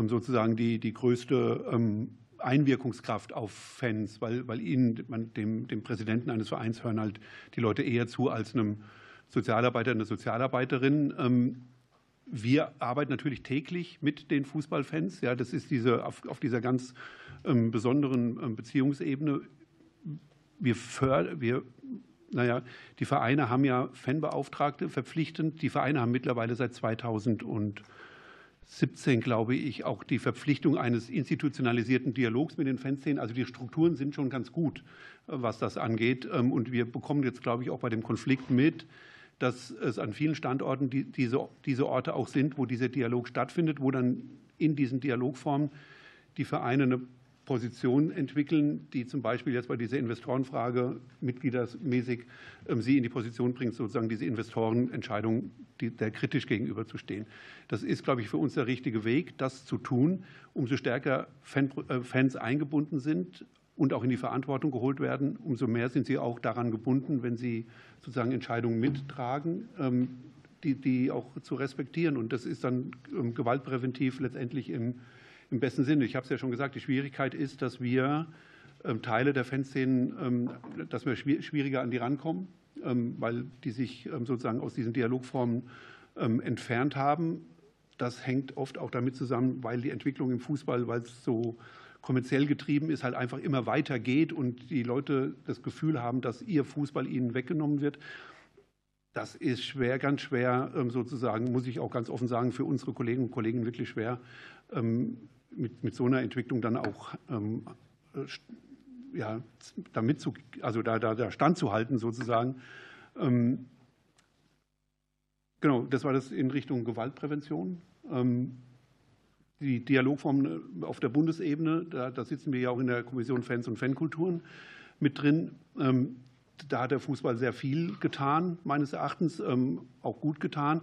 sozusagen die, die größte ähm, Einwirkungskraft auf Fans, weil, weil ihnen, man, dem, dem Präsidenten eines Vereins hören halt die Leute eher zu als einem Sozialarbeiter, einer Sozialarbeiterin. Wir arbeiten natürlich täglich mit den Fußballfans. Ja, das ist diese, auf, auf dieser ganz ähm, besonderen ähm, Beziehungsebene. Wir, fördern, wir naja, die Vereine haben ja Fanbeauftragte verpflichtend. Die Vereine haben mittlerweile seit 2017, glaube ich, auch die Verpflichtung eines institutionalisierten Dialogs mit den Fanszenen. Also die Strukturen sind schon ganz gut, äh, was das angeht. Ähm, und wir bekommen jetzt, glaube ich, auch bei dem Konflikt mit, dass es an vielen Standorten diese, diese Orte auch sind, wo dieser Dialog stattfindet, wo dann in diesen Dialogformen die Vereine eine Position entwickeln, die zum Beispiel jetzt bei dieser Investorenfrage mitgliedermäßig ähm, sie in die Position bringt, sozusagen diese Investorenentscheidung der kritisch gegenüberzustehen. Das ist, glaube ich, für uns der richtige Weg, das zu tun. Umso stärker äh, Fans eingebunden sind, und auch in die Verantwortung geholt werden, umso mehr sind sie auch daran gebunden, wenn sie sozusagen Entscheidungen mittragen, ähm, die, die auch zu respektieren. Und das ist dann ähm, gewaltpräventiv letztendlich im, im besten Sinne. Ich habe es ja schon gesagt, die Schwierigkeit ist, dass wir ähm, Teile der Fanszenen, dass wir schwieriger an die rankommen, weil die sich sozusagen aus diesen Dialogformen entfernt haben. Das hängt oft auch damit zusammen, weil die Entwicklung im Fußball, weil es so kommerziell getrieben ist, halt einfach immer weiter geht und die Leute das Gefühl haben, dass ihr Fußball ihnen weggenommen wird. Das ist schwer, ganz schwer ähm, sozusagen, muss ich auch ganz offen sagen, für unsere Kolleginnen und Kollegen wirklich schwer, ähm, mit, mit so einer Entwicklung dann auch ähm, ja, damit zu, also da, da, da standzuhalten sozusagen. Ähm, genau, das war das in Richtung Gewaltprävention. Ähm, die Dialogform äh, auf der Bundesebene, da, da, sitzen wir ja auch in der Kommission Fans und Fankulturen mit drin. Ähm, da hat der Fußball sehr viel getan, meines Erachtens, ähm, auch gut getan,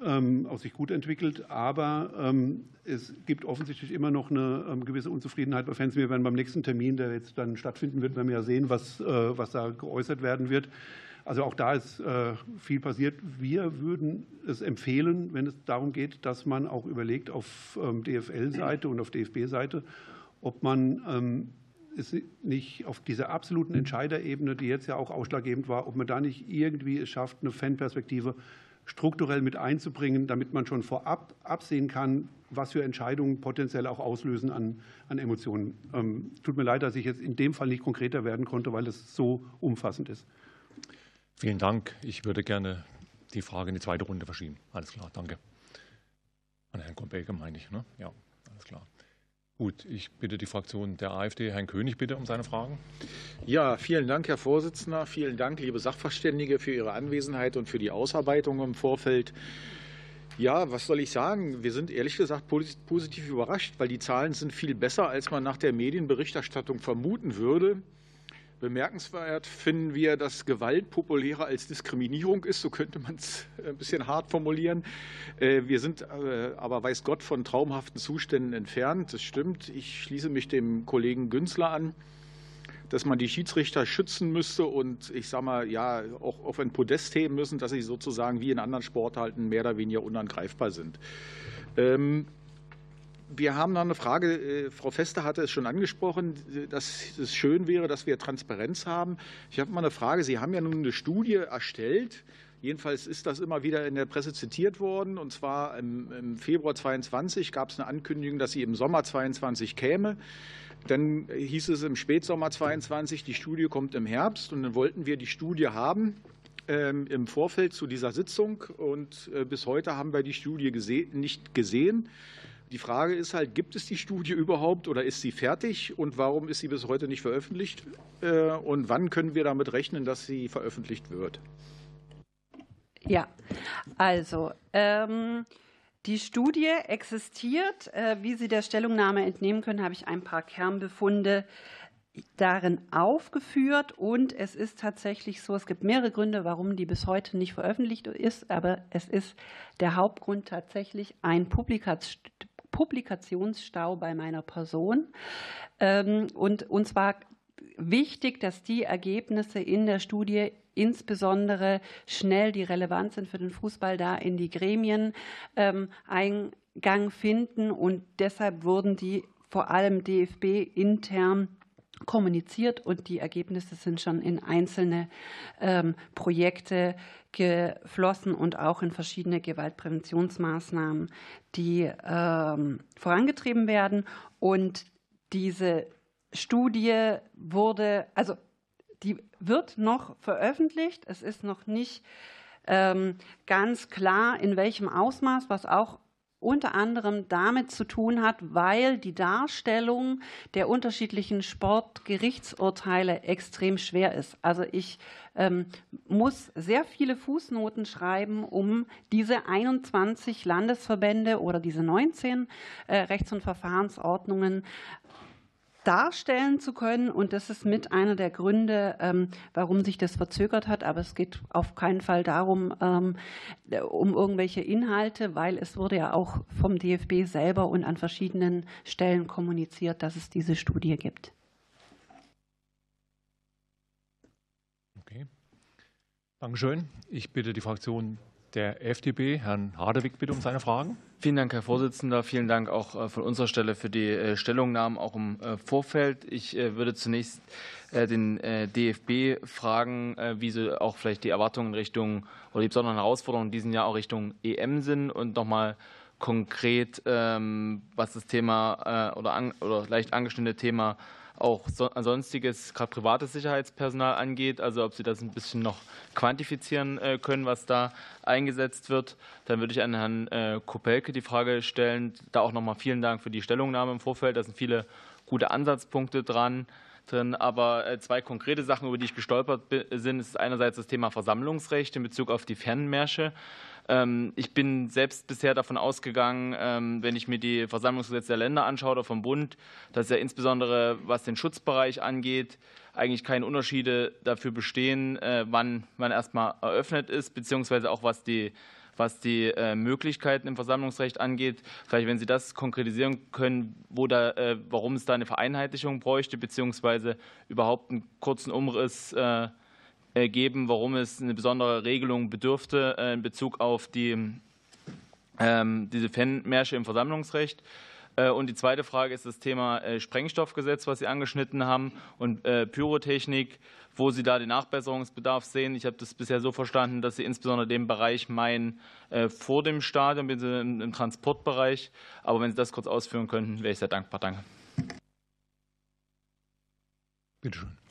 auch sich gut entwickelt. Aber ähm, es gibt offensichtlich immer noch eine ähm, gewisse Unzufriedenheit bei Fans. Wir werden beim nächsten Termin, der jetzt dann stattfinden wird, werden wir ja sehen, was, äh, was da geäußert werden wird. Also auch da ist äh, viel passiert. Wir würden es empfehlen, wenn es darum geht, dass man auch überlegt auf ähm, DFL-Seite und auf DFB-Seite, ob man ähm, es nicht auf dieser absoluten Entscheiderebene, die jetzt ja auch ausschlaggebend war, ob man da nicht irgendwie es schafft, eine Fanperspektive strukturell mit einzubringen, damit man schon vorab absehen kann, was für Entscheidungen potenziell auch auslösen an, an Emotionen. Ähm, tut mir leid, dass ich jetzt in dem Fall nicht konkreter werden konnte, weil es so umfassend ist. Vielen Dank. Ich würde gerne die Frage in die zweite Runde verschieben. Alles klar, danke. An Herrn Kombelke meine ich. Ne? Ja, alles klar. Gut, ich bitte die Fraktion der AfD, Herrn König, bitte um seine Fragen. Ja, vielen Dank, Herr Vorsitzender. Vielen Dank, liebe Sachverständige, für Ihre Anwesenheit und für die Ausarbeitung im Vorfeld. Ja, was soll ich sagen? Wir sind ehrlich gesagt positiv überrascht, weil die Zahlen sind viel besser, als man nach der Medienberichterstattung vermuten würde. Bemerkenswert finden wir, dass Gewalt populärer als Diskriminierung ist. So könnte man es ein bisschen hart formulieren. Äh, wir sind äh, aber, weiß Gott, von traumhaften Zuständen entfernt. Das stimmt. Ich schließe mich dem Kollegen Günzler an, dass man die Schiedsrichter schützen müsste und ich sage mal, ja, auch auf ein Podest heben müssen, dass sie sozusagen wie in anderen Sportarten mehr oder weniger unangreifbar sind. Ähm, wir haben noch eine Frage. Äh, Frau Fester hatte es schon angesprochen, dass es schön wäre, dass wir Transparenz haben. Ich habe mal eine Frage. Sie haben ja nun eine Studie erstellt. Jedenfalls ist das immer wieder in der Presse zitiert worden. Und zwar im, Februar 22 gab es eine Ankündigung, dass sie im Sommer 22 käme. Dann hieß es im Spätsommer 22, die Studie kommt im Herbst. Und dann wollten wir die Studie haben ähm, im Vorfeld zu dieser Sitzung. Und äh, bis heute haben wir die Studie nicht gesehen. Die Frage ist halt, gibt es die Studie überhaupt oder ist sie fertig und warum ist sie bis heute nicht veröffentlicht äh, und wann können wir damit rechnen, dass sie veröffentlicht wird? Ja, also ähm, die Studie existiert. Äh, wie Sie der Stellungnahme entnehmen können, habe ich ein paar Kernbefunde darin aufgeführt und es ist tatsächlich so, es gibt mehrere Gründe, warum die bis heute nicht veröffentlicht ist, aber es ist der Hauptgrund tatsächlich ein Publikationsstau bei meiner Person. Ähm, und uns war wichtig, dass die Ergebnisse in der Studie insbesondere schnell, die relevant sind für den Fußball, da in die Gremien ähm, Eingang finden. Und deshalb wurden die vor allem DFB intern kommuniziert und die Ergebnisse sind schon in einzelne ähm, Projekte geflossen und auch in verschiedene Gewaltpräventionsmaßnahmen, die ähm, vorangetrieben werden. Und diese Studie wurde, also die wird noch veröffentlicht. Es ist noch nicht ähm, ganz klar, in welchem Ausmaß, was auch unter anderem damit zu tun hat, weil die Darstellung der unterschiedlichen Sportgerichtsurteile extrem schwer ist. Also ich ähm, muss sehr viele Fußnoten schreiben, um diese 21 Landesverbände oder diese 19 äh, Rechts- und Verfahrensordnungen darstellen zu können. Und das ist mit einer der Gründe, ähm, warum sich das verzögert hat. Aber es geht auf keinen Fall darum, ähm, um irgendwelche Inhalte, weil es wurde ja auch vom DFB selber und an verschiedenen Stellen kommuniziert, dass es diese Studie gibt. Okay. Dankeschön. Ich bitte die Fraktion der FDP, Herrn Hadewig, bitte um seine Fragen. Vielen Dank, Herr Vorsitzender. Vielen Dank auch äh, von unserer Stelle für die äh, Stellungnahmen auch im äh, Vorfeld. Ich würde zunächst den DFB fragen, wie so auch vielleicht die Erwartungen Richtung oder die besonderen Herausforderungen in diesem Jahr auch Richtung EM sind und nochmal konkret, ähm, was das Thema oder, oder leicht angeschnittene Thema auch sonstiges, gerade privates Sicherheitspersonal angeht, also ob Sie das ein bisschen noch quantifizieren äh, können, was da eingesetzt wird. Dann würde ich an Herrn äh, Kopelke die Frage stellen, da auch nochmal vielen Dank für die Stellungnahme im Vorfeld. Da sind viele gute Ansatzpunkte dran. drin, aber äh, zwei konkrete Sachen, über die ich gestolpert bin, ist einerseits das Thema Versammlungsrecht in Bezug auf die Fernmärsche. Ähm, ich bin selbst bisher davon ausgegangen, ähm, wenn ich mir die Versammlungsgesetze der Länder anschaue oder vom Bund, dass ja insbesondere was den Schutzbereich angeht, eigentlich keine Unterschiede dafür bestehen, äh, wann man erstmal eröffnet ist, beziehungsweise auch was die was die äh, Möglichkeiten im Versammlungsrecht angeht. Vielleicht, wenn Sie das konkretisieren können, wo da, äh, warum es da eine Vereinheitlichung bräuchte, beziehungsweise überhaupt einen kurzen Umriss geben, warum es eine besondere Regelung bedürfte in Bezug auf die, ähm, diese Fanmärsche im Versammlungsrecht. Äh, und die zweite Frage ist das Thema äh, Sprengstoffgesetz, was Sie angeschnitten haben, und äh, Pyrotechnik, wo Sie da den Nachbesserungsbedarf sehen. Ich habe das bisher so verstanden, dass Sie insbesondere den Bereich meinen vor dem Stadion, im Transportbereich. Aber wenn Sie das kurz ausführen könnten, wäre ich sehr dankbar. Danke. Bitte schön.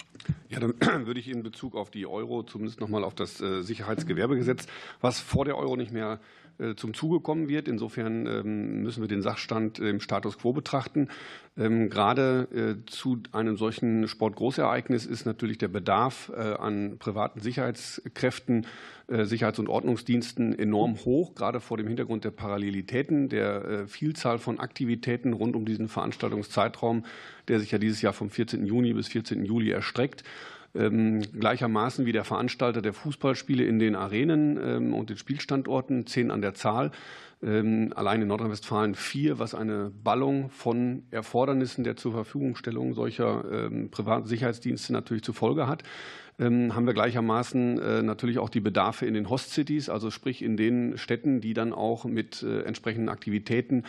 Ja, dann würde ich in Bezug auf die Euro zumindest noch mal auf das Sicherheitsgewerbegesetz, was vor der Euro nicht mehr äh, zum Zuge kommen wird. Insofern ähm, müssen wir den Sachstand im Status quo betrachten. Ähm, gerade äh, zu einem solchen Sportgroßereignis ist natürlich der Bedarf äh, an privaten Sicherheitskräften, Sicherheits- und Ordnungsdiensten enorm hoch, gerade vor dem Hintergrund der Parallelitäten, der Vielzahl von Aktivitäten rund um diesen Veranstaltungszeitraum, der sich ja dieses Jahr vom 14. Juni bis 14. Juli erstreckt. Ähm, gleichermaßen wie der Veranstalter der Fußballspiele in den Arenen ähm, und den Spielstandorten, zehn an der Zahl. Ähm, allein in Nordrhein-Westfalen vier, was eine Ballung von Erfordernissen der Zurverfügungstellung solcher privaten Sicherheitsdienste natürlich zur Folge hat haben wir gleichermaßen äh, natürlich auch die Bedarfe in den Host-Cities, also sprich in den Städten, die dann auch mit äh, entsprechenden Aktivitäten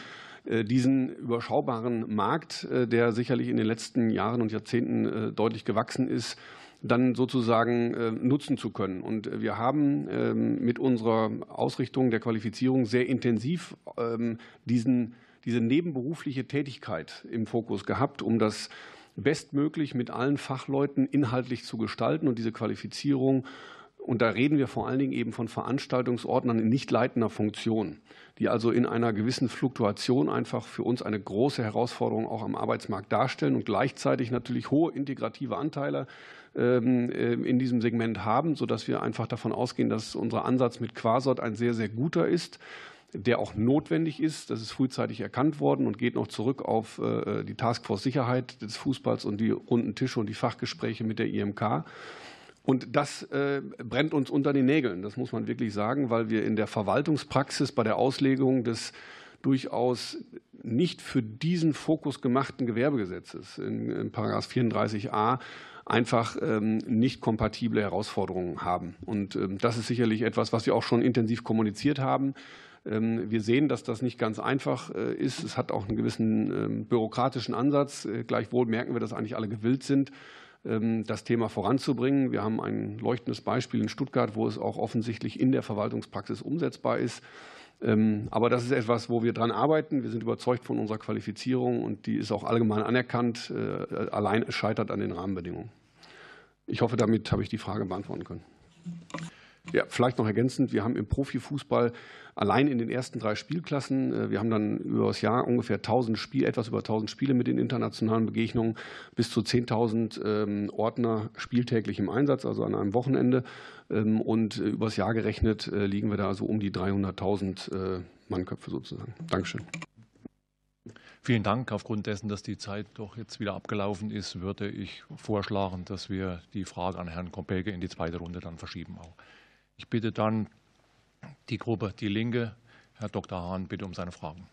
äh, diesen überschaubaren Markt, der sicherlich in den letzten Jahren und Jahrzehnten deutlich gewachsen ist, dann sozusagen äh, nutzen zu können. Und wir haben ähm, mit unserer Ausrichtung der Qualifizierung sehr intensiv ähm, diesen, diese nebenberufliche Tätigkeit im Fokus gehabt, um das bestmöglich mit allen Fachleuten inhaltlich zu gestalten und diese Qualifizierung und da reden wir vor allen Dingen eben von Veranstaltungsordnern in nicht leitender Funktion, die also in einer gewissen Fluktuation einfach für uns eine große Herausforderung auch am Arbeitsmarkt darstellen und gleichzeitig natürlich hohe integrative Anteile äh, in diesem Segment haben, sodass wir einfach davon ausgehen, dass unser Ansatz mit Quasort ein sehr, sehr guter ist der auch notwendig ist. Das ist frühzeitig erkannt worden und geht noch zurück auf äh, die Taskforce Sicherheit des Fußballs und die runden Tische und die Fachgespräche mit der IMK. Und das äh, brennt uns unter den Nägeln, das muss man wirklich sagen, weil wir in der Verwaltungspraxis bei der Auslegung des durchaus nicht für diesen Fokus gemachten Gewerbegesetzes in, in 34a einfach ähm, nicht kompatible Herausforderungen haben. Und ähm, das ist sicherlich etwas, was wir auch schon intensiv kommuniziert haben. Ähm, wir sehen, dass das nicht ganz einfach äh, ist. Es hat auch einen gewissen bürokratischen Ansatz. Äh, gleichwohl merken wir, dass eigentlich alle gewillt sind, das Thema voranzubringen. Wir haben ein leuchtendes Beispiel in Stuttgart, wo es auch offensichtlich in der Verwaltungspraxis umsetzbar ist. Aber das ist etwas, wo wir dran arbeiten. Wir sind überzeugt von unserer Qualifizierung und die ist auch allgemein anerkannt. Äh, allein scheitert an den Rahmenbedingungen. Ich hoffe, damit habe ich die Frage beantworten können. Ja, vielleicht noch ergänzend. Wir haben im Profifußball allein in den ersten drei Spielklassen, äh, wir haben dann über das Jahr ungefähr 1000 Spiel, etwas über 1000 Spiele mit den internationalen Begegnungen, bis zu 10.000 ähm, Ordner spieltäglich im Einsatz, also an einem Wochenende. Ähm, und äh, über das Jahr gerechnet äh, liegen wir da also um die 300.000 Mannköpfe sozusagen. Dankeschön. Vielen Dank. Aufgrund dessen, dass die Zeit doch jetzt wieder abgelaufen ist, würde ich vorschlagen, dass wir die Frage an Herrn Kompelke in die zweite Runde dann verschieben. Auch. Ich bitte dann die Gruppe Die Linke. Herr Dr. Hahn, bitte um seine Fragen.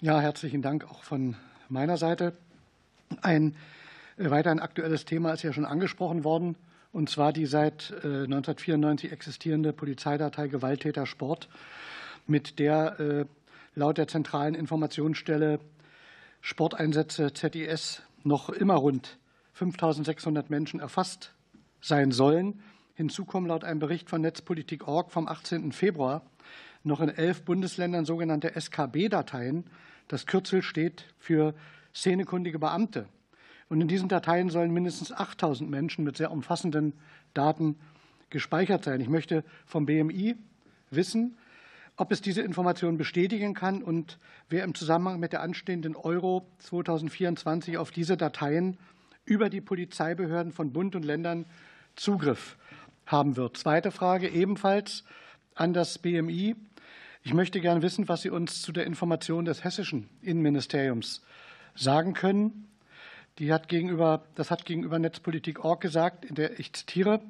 Ja, herzlichen Dank auch von meiner Seite. Ein äh, weiter ein aktuelles Thema ist ja schon angesprochen worden, und zwar die seit 1994 äh, existierende Polizeidatei Gewalttäter Sport, mit der äh, laut der zentralen Informationsstelle Sporteinsätze ZIS noch immer rund 5600 Menschen erfasst sein sollen. Hinzu kommen laut einem Bericht von Netzpolitik.org vom 18. Februar noch in elf Bundesländern sogenannte SKB-Dateien. Das Kürzel steht für szenekundige Beamte. Und in diesen Dateien sollen mindestens 8000 Menschen mit sehr umfassenden Daten gespeichert sein. Ich möchte vom BMI wissen, ob es diese Information bestätigen kann und wer im Zusammenhang mit der anstehenden Euro 2024 auf diese Dateien über die Polizeibehörden von Bund und Ländern Zugriff haben wird. Zweite Frage ebenfalls an das BMI. Ich möchte gerne wissen, was Sie uns zu der Information des hessischen Innenministeriums sagen können. Die hat gegenüber, das hat gegenüber Netzpolitik.org gesagt, in der ich zitiere,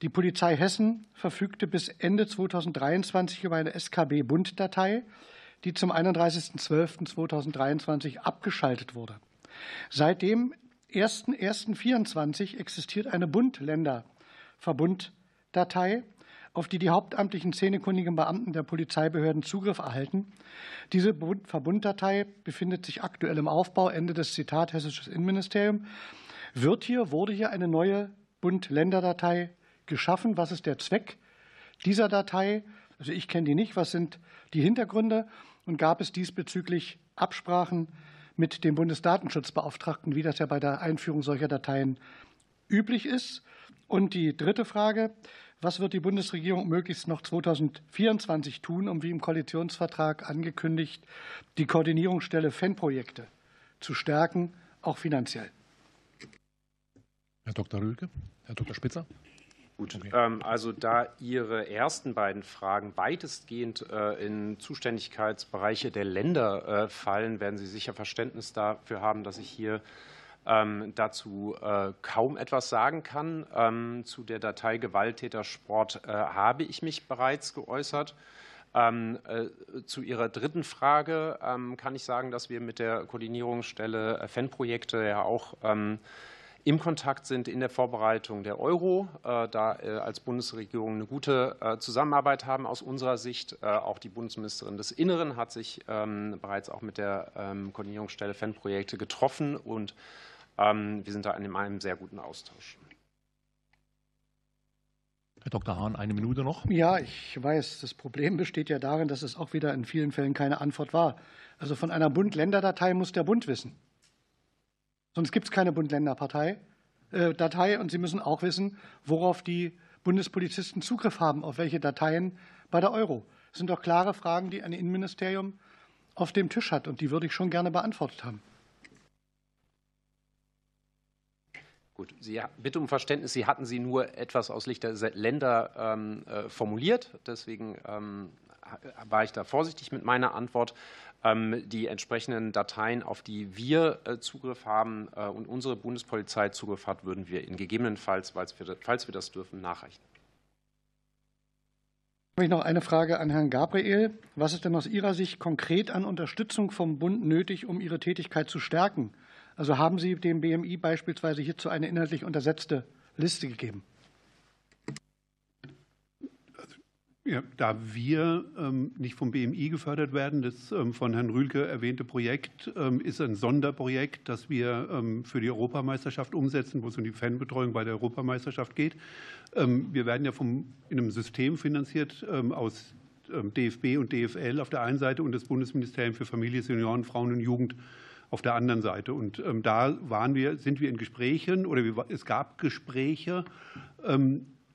die Polizei Hessen verfügte bis Ende 2023 über eine SKB-Bund-Datei, die zum 31.12.2023 abgeschaltet wurde. Seit dem 1.1.24 existiert eine Bund-Länder-Verbunddatei, auf die die hauptamtlichen zehnekundigen Beamten der Polizeibehörden Zugriff erhalten. Diese Verbunddatei befindet sich aktuell im Aufbau, Ende des Zitat Hessisches Innenministerium. Wird hier, wurde hier eine neue Bund-Länder-Datei geschaffen? Was ist der Zweck dieser Datei? Also ich kenne die nicht. Was sind die Hintergründe? Und gab es diesbezüglich Absprachen mit dem Bundesdatenschutzbeauftragten, wie das ja bei der Einführung solcher Dateien üblich ist? Und die dritte Frage, was wird die Bundesregierung möglichst noch 2024 tun, um wie im Koalitionsvertrag angekündigt, die Koordinierungsstelle FEN-Projekte zu stärken, auch finanziell? Herr Dr. Rülke, Herr Dr. Spitzer. Gut, okay. Ähm, also da Ihre ersten beiden Fragen weitestgehend äh, in Zuständigkeitsbereiche der Länder äh, fallen, werden Sie sicher Verständnis dafür haben, dass ich hier ähm, dazu äh, kaum etwas sagen kann. Ähm, zu der Datei Gewalttätersport habe ich mich bereits geäußert. Ähm, äh, zu Ihrer dritten Frage kann ich sagen, dass wir mit der Koordinierungsstelle FEN-Projekte ja auch im Kontakt sind in der Vorbereitung der Euro, da als Bundesregierung eine gute Zusammenarbeit haben aus unserer Sicht. Auch die Bundesministerin des Inneren hat sich bereits auch mit der Koordinierungsstelle FEN-Projekte getroffen und ähm, wir sind da in einem sehr guten Austausch. Herr Dr. Hahn, eine Minute noch. Ja, ich weiß, das Problem besteht ja darin, dass es auch wieder in vielen Fällen keine Antwort war. Also von einer Bund-Länder-Datei muss der Bund wissen. Sonst gibt es keine Bund-Länder-Datei. Äh, und Sie müssen auch wissen, worauf die Bundespolizisten Zugriff haben, auf welche Dateien bei der Euro. Das sind doch klare Fragen, die ein Innenministerium auf dem Tisch hat. Und die würde ich schon gerne beantwortet haben. Gut, Sie, bitte um Verständnis, Sie hatten sie nur etwas aus Licht der Länder ähm, äh, formuliert. Deswegen ähm, war ich da vorsichtig mit meiner Antwort. Ähm, die entsprechenden Dateien, auf die wir äh, Zugriff haben äh, und unsere Bundespolizei Zugriff hat, würden wir in gegebenenfalls, falls wir, das dürfen, nachreichen. Habe ich noch eine Frage an Herrn Gabriel. Was ist denn aus Ihrer Sicht konkret an Unterstützung vom Bund nötig, um Ihre Tätigkeit zu stärken? Also haben Sie dem BMI beispielsweise hierzu eine inhaltlich untersetzte Liste gegeben? Ja, da wir ähm, nicht vom BMI gefördert werden, das ähm, von Herrn Rühlke erwähnte Projekt ähm, ist ein Sonderprojekt, das wir für die Europameisterschaft umsetzen, wo es um die Fanbetreuung bei der Europameisterschaft geht. Wir werden ja vom, in einem System finanziert aus DFB und DFL auf der einen Seite und das Bundesministerium für Familie, Senioren, Frauen und Jugend auf der anderen Seite. Und da waren wir, sind wir in Gesprächen oder es gab Gespräche.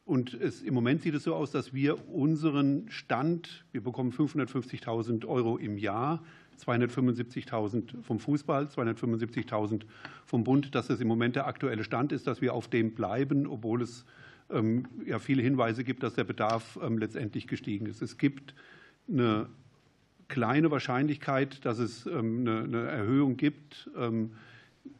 Und es, im Moment sieht es so aus, dass wir unseren Stand, wir bekommen 550.000 Euro im Jahr, 275.000 vom Fußball, 275.000 vom Bund, dass das im Moment der aktuelle Stand ist, dass wir auf dem bleiben, obwohl es ähm, ja viele Hinweise gibt, dass der Bedarf ähm, letztendlich gestiegen ist. Es gibt eine kleine Wahrscheinlichkeit, dass es ähm, eine Erhöhung gibt, ähm,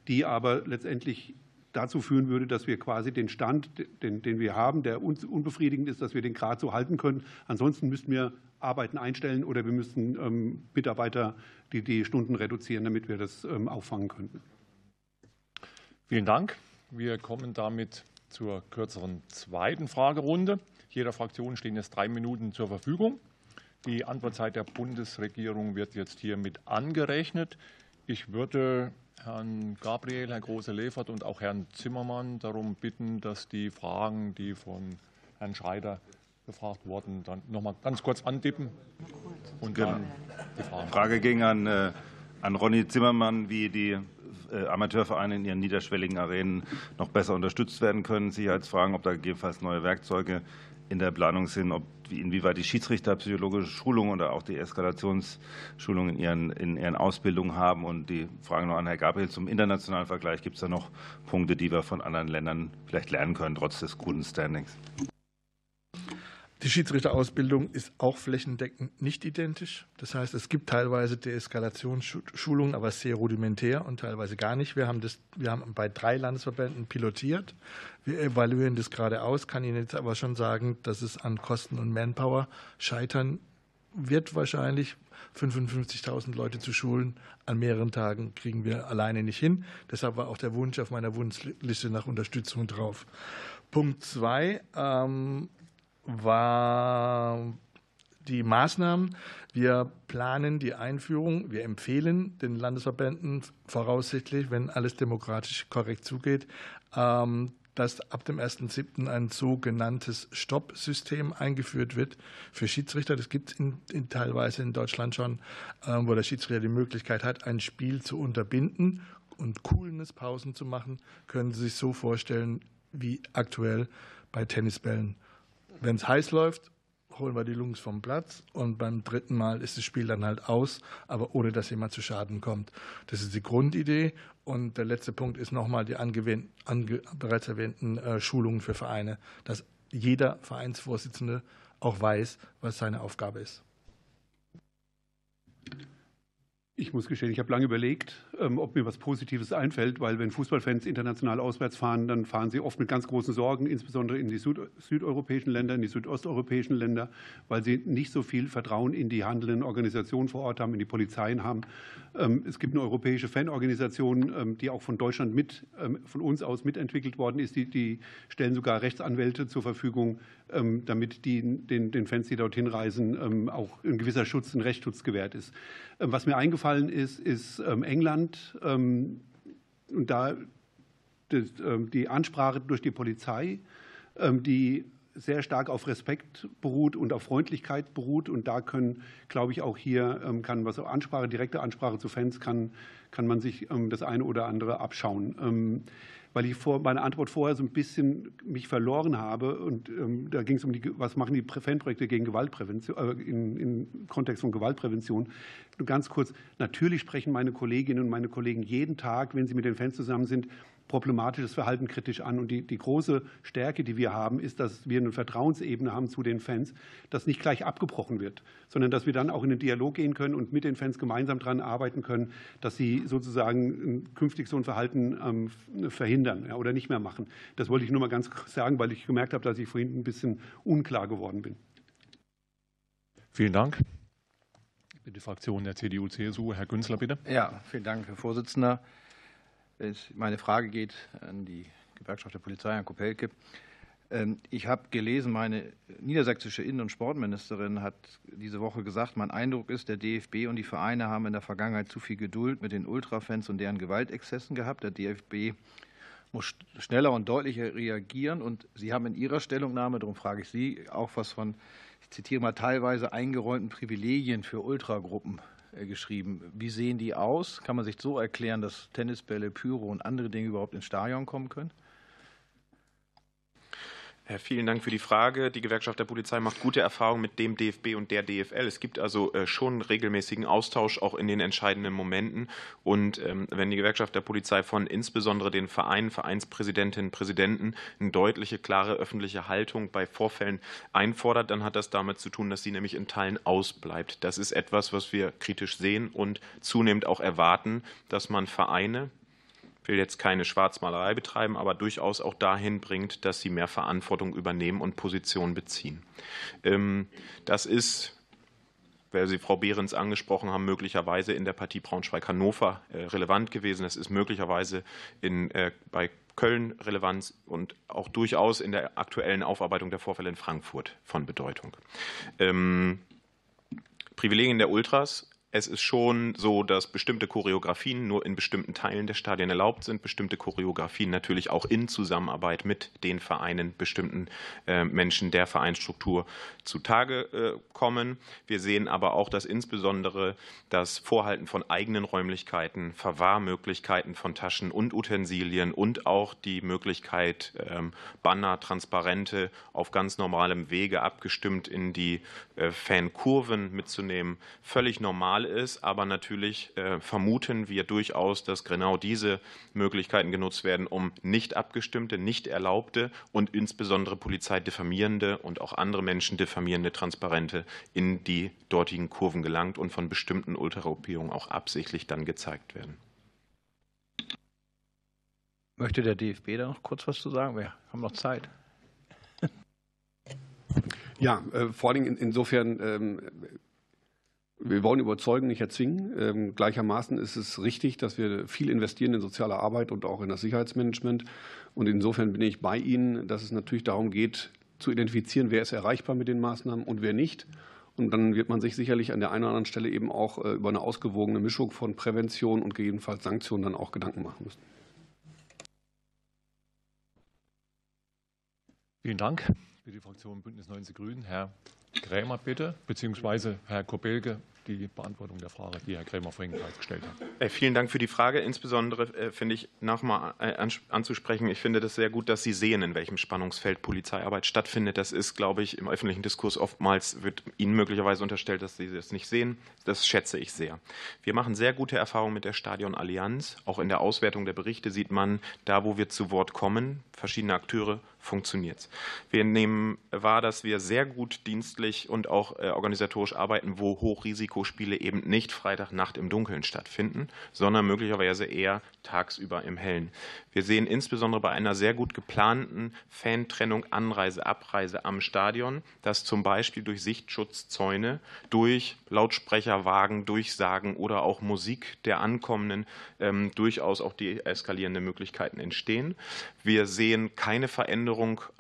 die aber letztendlich dazu führen würde, dass wir quasi den Stand, den, den wir haben, der unbefriedigend ist, dass wir den gerade so halten können. Ansonsten müssten wir Arbeiten einstellen oder wir müssten ähm, Mitarbeiter die, die Stunden reduzieren, damit wir das auffangen könnten. Vielen Dank. Wir kommen damit zur kürzeren zweiten Fragerunde. Jeder Fraktion stehen jetzt drei Minuten zur Verfügung. Die Antwortzeit der Bundesregierung wird jetzt hier mit angerechnet. Ich würde Herrn Gabriel, Herrn Große-Lefert und auch Herrn Zimmermann darum bitten, dass die Fragen, die von Herrn Schreider gefragt wurden, dann noch mal ganz kurz antippen und dann die Fragen. Frage ging an, äh, an Ronny Zimmermann, wie die äh, Amateurvereine in ihren niederschwelligen Arenen noch besser unterstützt werden können. Sicherheitsfragen, ob da gegebenenfalls neue Werkzeuge in der Planung sind, ob inwieweit die Schiedsrichter psychologische Schulung oder auch die Eskalationsschulung in ihren, in ihren Ausbildungen haben. Und die Frage noch an Herrn Gabriel zum internationalen Vergleich. Gibt es da noch Punkte, die wir von anderen Ländern vielleicht lernen können, trotz des guten Standings? Die Schiedsrichterausbildung ist auch flächendeckend nicht identisch. Das heißt, es gibt teilweise Deeskalationsschulungen, aber sehr rudimentär und teilweise gar nicht. Wir haben, das, wir haben bei drei Landesverbänden pilotiert. Wir evaluieren das gerade aus, kann Ihnen jetzt aber schon sagen, dass es an Kosten und Manpower scheitern wird wahrscheinlich. 55.000 Leute zu schulen an mehreren Tagen kriegen wir alleine nicht hin. Deshalb war auch der Wunsch auf meiner Wunschliste nach Unterstützung drauf. Punkt zwei. Ähm, war die Maßnahmen. Wir planen die Einführung, wir empfehlen den Landesverbänden voraussichtlich, wenn alles demokratisch korrekt zugeht, ähm, dass ab dem 1.7. ein sogenanntes Stoppsystem eingeführt wird für Schiedsrichter. Das gibt es in, in, teilweise in Deutschland schon, ähm, wo der Schiedsrichter die Möglichkeit hat, ein Spiel zu unterbinden und Coolness-Pausen zu machen. Können Sie sich so vorstellen wie aktuell bei Tennisbällen wenn es heiß läuft, holen wir die Lungs vom Platz und beim dritten Mal ist das Spiel dann halt aus, aber ohne dass jemand zu Schaden kommt. Das ist die Grundidee. Und der letzte Punkt ist nochmal die ange, bereits erwähnten äh, Schulungen für Vereine, dass jeder Vereinsvorsitzende auch weiß, was seine Aufgabe ist. Ich muss gestehen, ich habe lange überlegt, ähm, ob mir was Positives einfällt, weil wenn Fußballfans international auswärts fahren, dann fahren sie oft mit ganz großen Sorgen, insbesondere in die Süd südeuropäischen Länder, in die südosteuropäischen Länder, weil sie nicht so viel Vertrauen in die handelnden Organisationen vor Ort haben, in die Polizeien haben. Ähm, es gibt eine europäische Fanorganisation, ähm, die auch von Deutschland mit, von uns aus mitentwickelt worden ist. Die, die stellen sogar Rechtsanwälte zur Verfügung, damit die, den, den Fans, die dorthin reisen, auch ein gewisser Schutz, ein Rechtsschutz gewährt ist. Was mir eingefallen ist, ist England ähm, und da ähm, die Ansprache durch die Polizei, ähm, die sehr stark auf Respekt beruht und auf Freundlichkeit beruht. Und da können, glaube ich, auch hier kann was Ansprache, direkte Ansprache zu Fans kann, kann man sich das eine oder andere abschauen weil ich vor meiner Antwort vorher so ein bisschen mich verloren habe. Und ähm, da ging es um die, was machen die Fanprojekte gegen Gewaltprävention, äh, in, im Kontext von Gewaltprävention. Nur ganz kurz, natürlich sprechen meine Kolleginnen und meine Kollegen jeden Tag, wenn sie mit den Fans zusammen sind, problematisches Verhalten kritisch an. Und die, die große Stärke, die wir haben, ist, dass wir eine Vertrauensebene haben zu den Fans, dass nicht gleich abgebrochen wird, sondern dass wir dann auch in den Dialog gehen können und mit den Fans gemeinsam daran arbeiten können, dass sie sozusagen künftig so ein Verhalten ähm, verhindern oder nicht mehr machen. Das wollte ich nur mal ganz kurz sagen, weil ich gemerkt habe, dass ich vorhin ein bisschen unklar geworden bin. Vielen Dank. Die Fraktion der CDU-CSU. Herr Günzler, bitte. Ja, vielen Dank, Herr Vorsitzender. Meine Frage geht an die Gewerkschaft der Polizei, Herrn Kopelke. Ähm, ich habe gelesen, meine niedersächsische Innen- und Sportministerin hat diese Woche gesagt, mein Eindruck ist, der DFB und die Vereine haben in der Vergangenheit zu viel Geduld mit den Ultrafans und deren Gewaltexzessen gehabt. Der DFB muss schneller und deutlicher reagieren. Und Sie haben in Ihrer Stellungnahme, darum frage ich Sie, auch was von, ich zitiere mal, teilweise eingeräumten Privilegien für Ultragruppen geschrieben. Wie sehen die aus? Kann man sich so erklären, dass Tennisbälle, Pyro und andere Dinge überhaupt ins Stadion kommen können? Herr, vielen Dank für die Frage. Die Gewerkschaft der Polizei macht gute Erfahrungen mit dem DFB und der DFL. Es gibt also äh, schon regelmäßigen Austausch auch in den entscheidenden Momenten. Und ähm, wenn die Gewerkschaft der Polizei von insbesondere den Vereinen, Vereinspräsidentinnen, Präsidenten eine deutliche, klare öffentliche Haltung bei Vorfällen einfordert, dann hat das damit zu tun, dass sie nämlich in Teilen ausbleibt. Das ist etwas, was wir kritisch sehen und zunehmend auch erwarten, dass man Vereine, will jetzt keine Schwarzmalerei betreiben, aber durchaus auch dahin bringt, dass sie mehr Verantwortung übernehmen und Position beziehen. Ähm, das ist weil Sie Frau Behrens angesprochen haben, möglicherweise in der Partie Braunschweig-Hannover äh, relevant gewesen. Das ist möglicherweise in, äh, bei Köln relevant und auch durchaus in der aktuellen Aufarbeitung der Vorfälle in Frankfurt von Bedeutung. Ähm, Privilegien der Ultras es ist schon so, dass bestimmte Choreografien nur in bestimmten Teilen der Stadien erlaubt sind, bestimmte Choreografien natürlich auch in Zusammenarbeit mit den Vereinen, bestimmten äh, Menschen der Vereinsstruktur zutage äh, kommen. Wir sehen aber auch, dass insbesondere das Vorhalten von eigenen Räumlichkeiten, Verwahrmöglichkeiten von Taschen und Utensilien und auch die Möglichkeit, ähm, Banner, Transparente auf ganz normalem Wege abgestimmt in die äh, Fankurven mitzunehmen, völlig normal ist. Aber natürlich äh, vermuten wir durchaus, dass genau diese Möglichkeiten genutzt werden, um nicht abgestimmte, nicht erlaubte und insbesondere polizeidiffamierende und auch andere Menschen diffamierende Transparente in die dortigen Kurven gelangt und von bestimmten Ultragruppierungen auch absichtlich dann gezeigt werden. Möchte der DFB da noch kurz was zu sagen? Wir haben noch Zeit. Ja, äh, vor allem in, insofern, ähm, wir wollen überzeugen, nicht erzwingen. Ähm, gleichermaßen ist es richtig, dass wir viel investieren in soziale Arbeit und auch in das Sicherheitsmanagement. Und insofern bin ich bei Ihnen, dass es natürlich darum geht, zu identifizieren, wer ist erreichbar mit den Maßnahmen und wer nicht. Und dann wird man sich sicherlich an der einen oder anderen Stelle eben auch äh, über eine ausgewogene Mischung von Prävention und gegebenenfalls Sanktionen dann auch Gedanken machen müssen. Vielen Dank. Für die Fraktion Bündnis 90 Grünen, Herr Krämer bitte, beziehungsweise Herr Kobelke die Beantwortung der Frage, die Herr Krämer vorhin gestellt hat. Äh, vielen Dank für die Frage. Insbesondere äh, finde ich nochmal äh, anzusprechen, ich finde das sehr gut, dass Sie sehen, in welchem Spannungsfeld Polizeiarbeit stattfindet. Das ist, glaube ich, im öffentlichen Diskurs oftmals wird Ihnen möglicherweise unterstellt, dass Sie das nicht sehen. Das schätze ich sehr. Wir machen sehr gute Erfahrungen mit der Stadion Allianz. Auch in der Auswertung der Berichte sieht man, da wo wir zu Wort kommen, verschiedene Akteure, funktioniert es. Wir nehmen wahr, dass wir sehr gut dienstlich und auch organisatorisch arbeiten, wo Hochrisiko Risikospiele eben nicht Freitagnacht im Dunkeln stattfinden, sondern möglicherweise eher tagsüber im Hellen. Wir sehen insbesondere bei einer sehr gut geplanten Fantrennung Anreise, Abreise am Stadion, dass zum Beispiel durch Sichtschutzzäune, durch Lautsprecherwagen, Durchsagen oder auch Musik der Ankommenden ähm, durchaus auch deeskalierende Möglichkeiten entstehen. Wir sehen keine Veränderung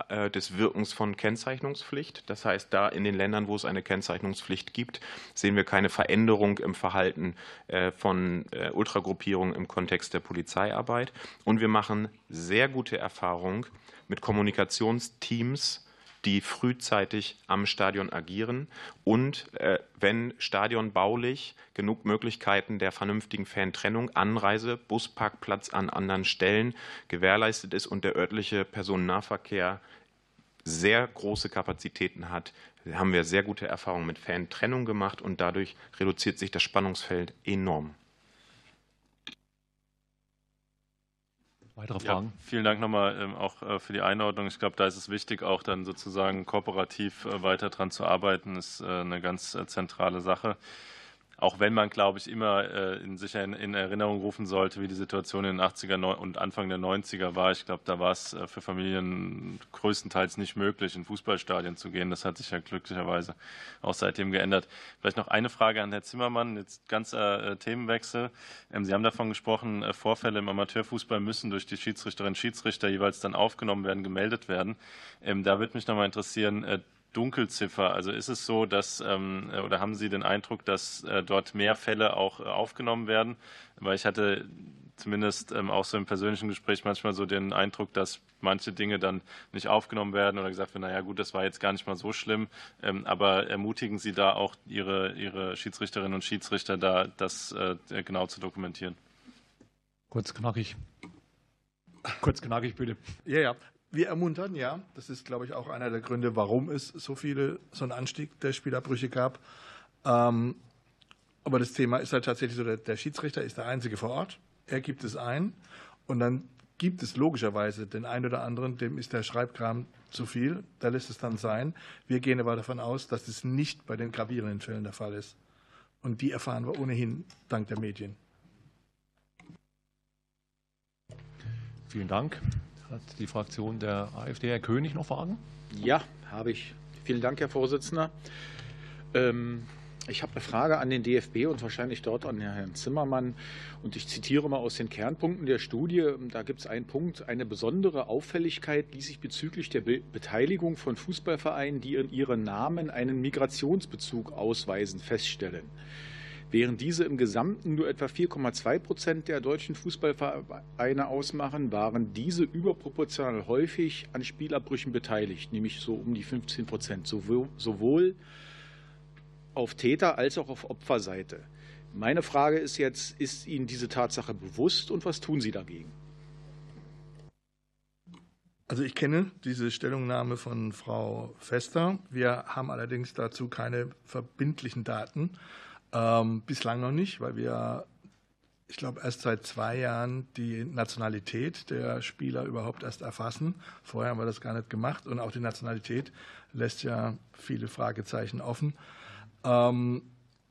äh, des Wirkens von Kennzeichnungspflicht. Das heißt, da in den Ländern, wo es eine Kennzeichnungspflicht gibt, sehen wir keine Veränderung im Verhalten äh, von äh, Ultragruppierungen im Kontext der Polizeiarbeit. Und wir machen sehr gute Erfahrungen mit Kommunikationsteams, die frühzeitig am Stadion agieren und äh, wenn stadionbaulich genug Möglichkeiten der vernünftigen Fantrennung, Anreise, Busparkplatz an anderen Stellen gewährleistet ist und der örtliche Personennahverkehr sehr große Kapazitäten hat, haben wir sehr gute Erfahrungen mit Fantrennung gemacht und dadurch reduziert sich das Spannungsfeld enorm. Weitere Fragen? Ja, vielen Dank nochmal ähm, auch äh, für die Einordnung. Ich glaube, da ist es wichtig, auch dann sozusagen kooperativ äh, weiter dran zu arbeiten. Das ist äh, eine ganz zentrale Sache. Auch wenn man, glaube ich, immer äh, in, sich in, in, Erinnerung rufen sollte, wie die Situation in den 80er und Anfang der 90er war. Ich glaube, da war es äh, für Familien größtenteils nicht möglich, in Fußballstadien zu gehen. Das hat sich ja glücklicherweise auch seitdem geändert. Vielleicht noch eine Frage an Herrn Zimmermann, jetzt ganz äh, Themenwechsel. Ähm, Sie haben davon gesprochen, Vorfälle im Amateurfußball müssen durch die Schiedsrichterinnen und Schiedsrichter jeweils dann aufgenommen werden, gemeldet werden. Ähm, da würde mich noch mal interessieren, Dunkelziffer? Also ist es so, dass ähm, oder haben Sie den Eindruck, dass äh, dort mehr Fälle auch äh, aufgenommen werden? Weil ich hatte zumindest ähm, auch so im persönlichen Gespräch manchmal so den Eindruck, dass manche Dinge dann nicht aufgenommen werden oder gesagt wird, naja gut, das war jetzt gar nicht mal so schlimm. Ähm, aber ermutigen Sie da auch Ihre, Ihre Schiedsrichterinnen und Schiedsrichter da, das äh, genau zu dokumentieren? Kurz knackig. Kurz knackig, bitte. Ja, ja. Wir ermuntern, ja. Das ist, glaube ich, auch einer der Gründe, warum es so viele, so einen Anstieg der Spielabbrüche gab. Ähm, aber das Thema ist halt tatsächlich so, der, der Schiedsrichter ist der Einzige vor Ort. Er gibt es ein. Und dann gibt es logischerweise den einen oder anderen, dem ist der Schreibkram zu viel. Da lässt es dann sein. Wir gehen aber davon aus, dass es nicht bei den gravierenden Fällen der Fall ist. Und die erfahren wir ohnehin dank der Medien. Vielen Dank. Hat die Fraktion der AfD, Herr König, noch Fragen? Ja, habe ich. Vielen Dank, Herr Vorsitzender. Ähm, ich habe eine Frage an den DFB und wahrscheinlich dort an Herrn Zimmermann. Und ich zitiere mal aus den Kernpunkten der Studie. Da gibt es einen Punkt, eine besondere Auffälligkeit ließ sich bezüglich der Beteiligung von Fußballvereinen, die in ihren Namen einen Migrationsbezug ausweisen, feststellen. Während diese im Gesamten nur etwa 4,2 Prozent der deutschen Fußballvereine ausmachen, waren diese überproportional häufig an Spielabbrüchen beteiligt, nämlich so um die 15 Prozent, sowohl auf Täter- als auch auf Opferseite. Meine Frage ist jetzt, ist Ihnen diese Tatsache bewusst und was tun Sie dagegen? Also ich kenne diese Stellungnahme von Frau Fester. Wir haben allerdings dazu keine verbindlichen Daten. Ähm, bislang noch nicht, weil wir, ich glaube, erst seit zwei Jahren die Nationalität der Spieler überhaupt erst erfassen. Vorher haben wir das gar nicht gemacht und auch die Nationalität lässt ja viele Fragezeichen offen. Ähm,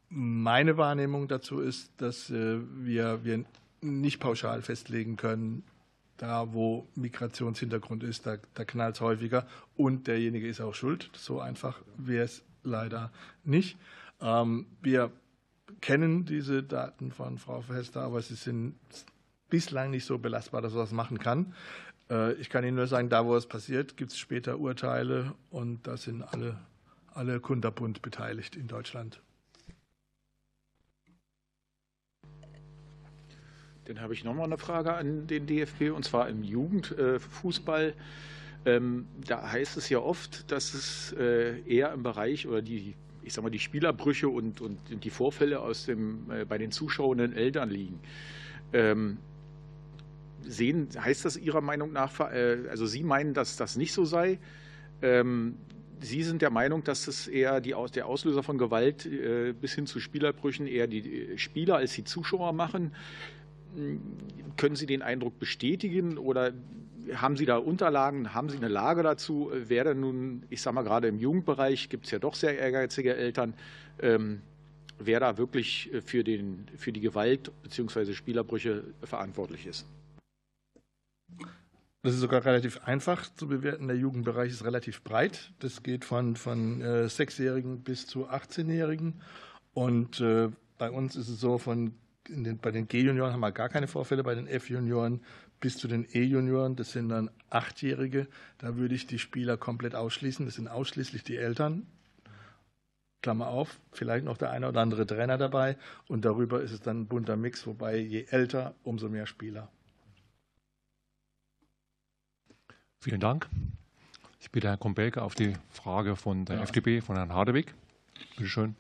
meine Wahrnehmung dazu ist, dass äh, wir, wir nicht pauschal festlegen können, da wo Migrationshintergrund ist, da, da knallt es häufiger und derjenige ist auch schuld. So einfach wäre es leider nicht. Ähm, wir kennen diese Daten von Frau Fester, aber sie sind bislang nicht so belastbar, dass man das machen kann. Äh, ich kann Ihnen nur sagen, da wo es passiert, gibt es später Urteile und da sind alle, alle Kunderbund beteiligt in Deutschland. Dann habe ich noch mal eine Frage an den DFB und zwar im Jugendfußball. Ähm, da heißt es ja oft, dass es äh, eher im Bereich oder die, ich sag mal, die Spielerbrüche und, und die Vorfälle aus dem, äh, bei den zuschauenden Eltern liegen. Ähm, sehen, heißt das Ihrer Meinung nach, äh, also Sie meinen, dass das nicht so sei? Ähm, Sie sind der Meinung, dass es eher die, der Auslöser von Gewalt bis hin zu Spielerbrüchen eher die Spieler als die Zuschauer machen. Können Sie den Eindruck bestätigen oder haben Sie da Unterlagen, haben Sie eine Lage dazu? Wer denn nun, ich sage mal gerade im Jugendbereich gibt es ja doch sehr ehrgeizige Eltern, ähm, wer da wirklich für, den, für die Gewalt bzw. Spielerbrüche verantwortlich ist? Das ist sogar relativ einfach zu bewerten. Der Jugendbereich ist relativ breit. Das geht von, von äh, Sechsjährigen bis zu 18-Jährigen. Und äh, bei uns ist es so, von den, bei den G-Junioren haben wir gar keine Vorfälle, bei den F-Junioren bis zu den E-Junioren, das sind dann Achtjährige, da würde ich die Spieler komplett ausschließen. Das sind ausschließlich die Eltern. Klammer auf, vielleicht noch der eine oder andere Trainer dabei und darüber ist es dann ein bunter Mix, wobei je älter, umso mehr Spieler. Vielen Dank. Ich bitte Herrn Kombelke auf die Frage von der ja. FDP, von Herrn Hardewig. Bitte schön.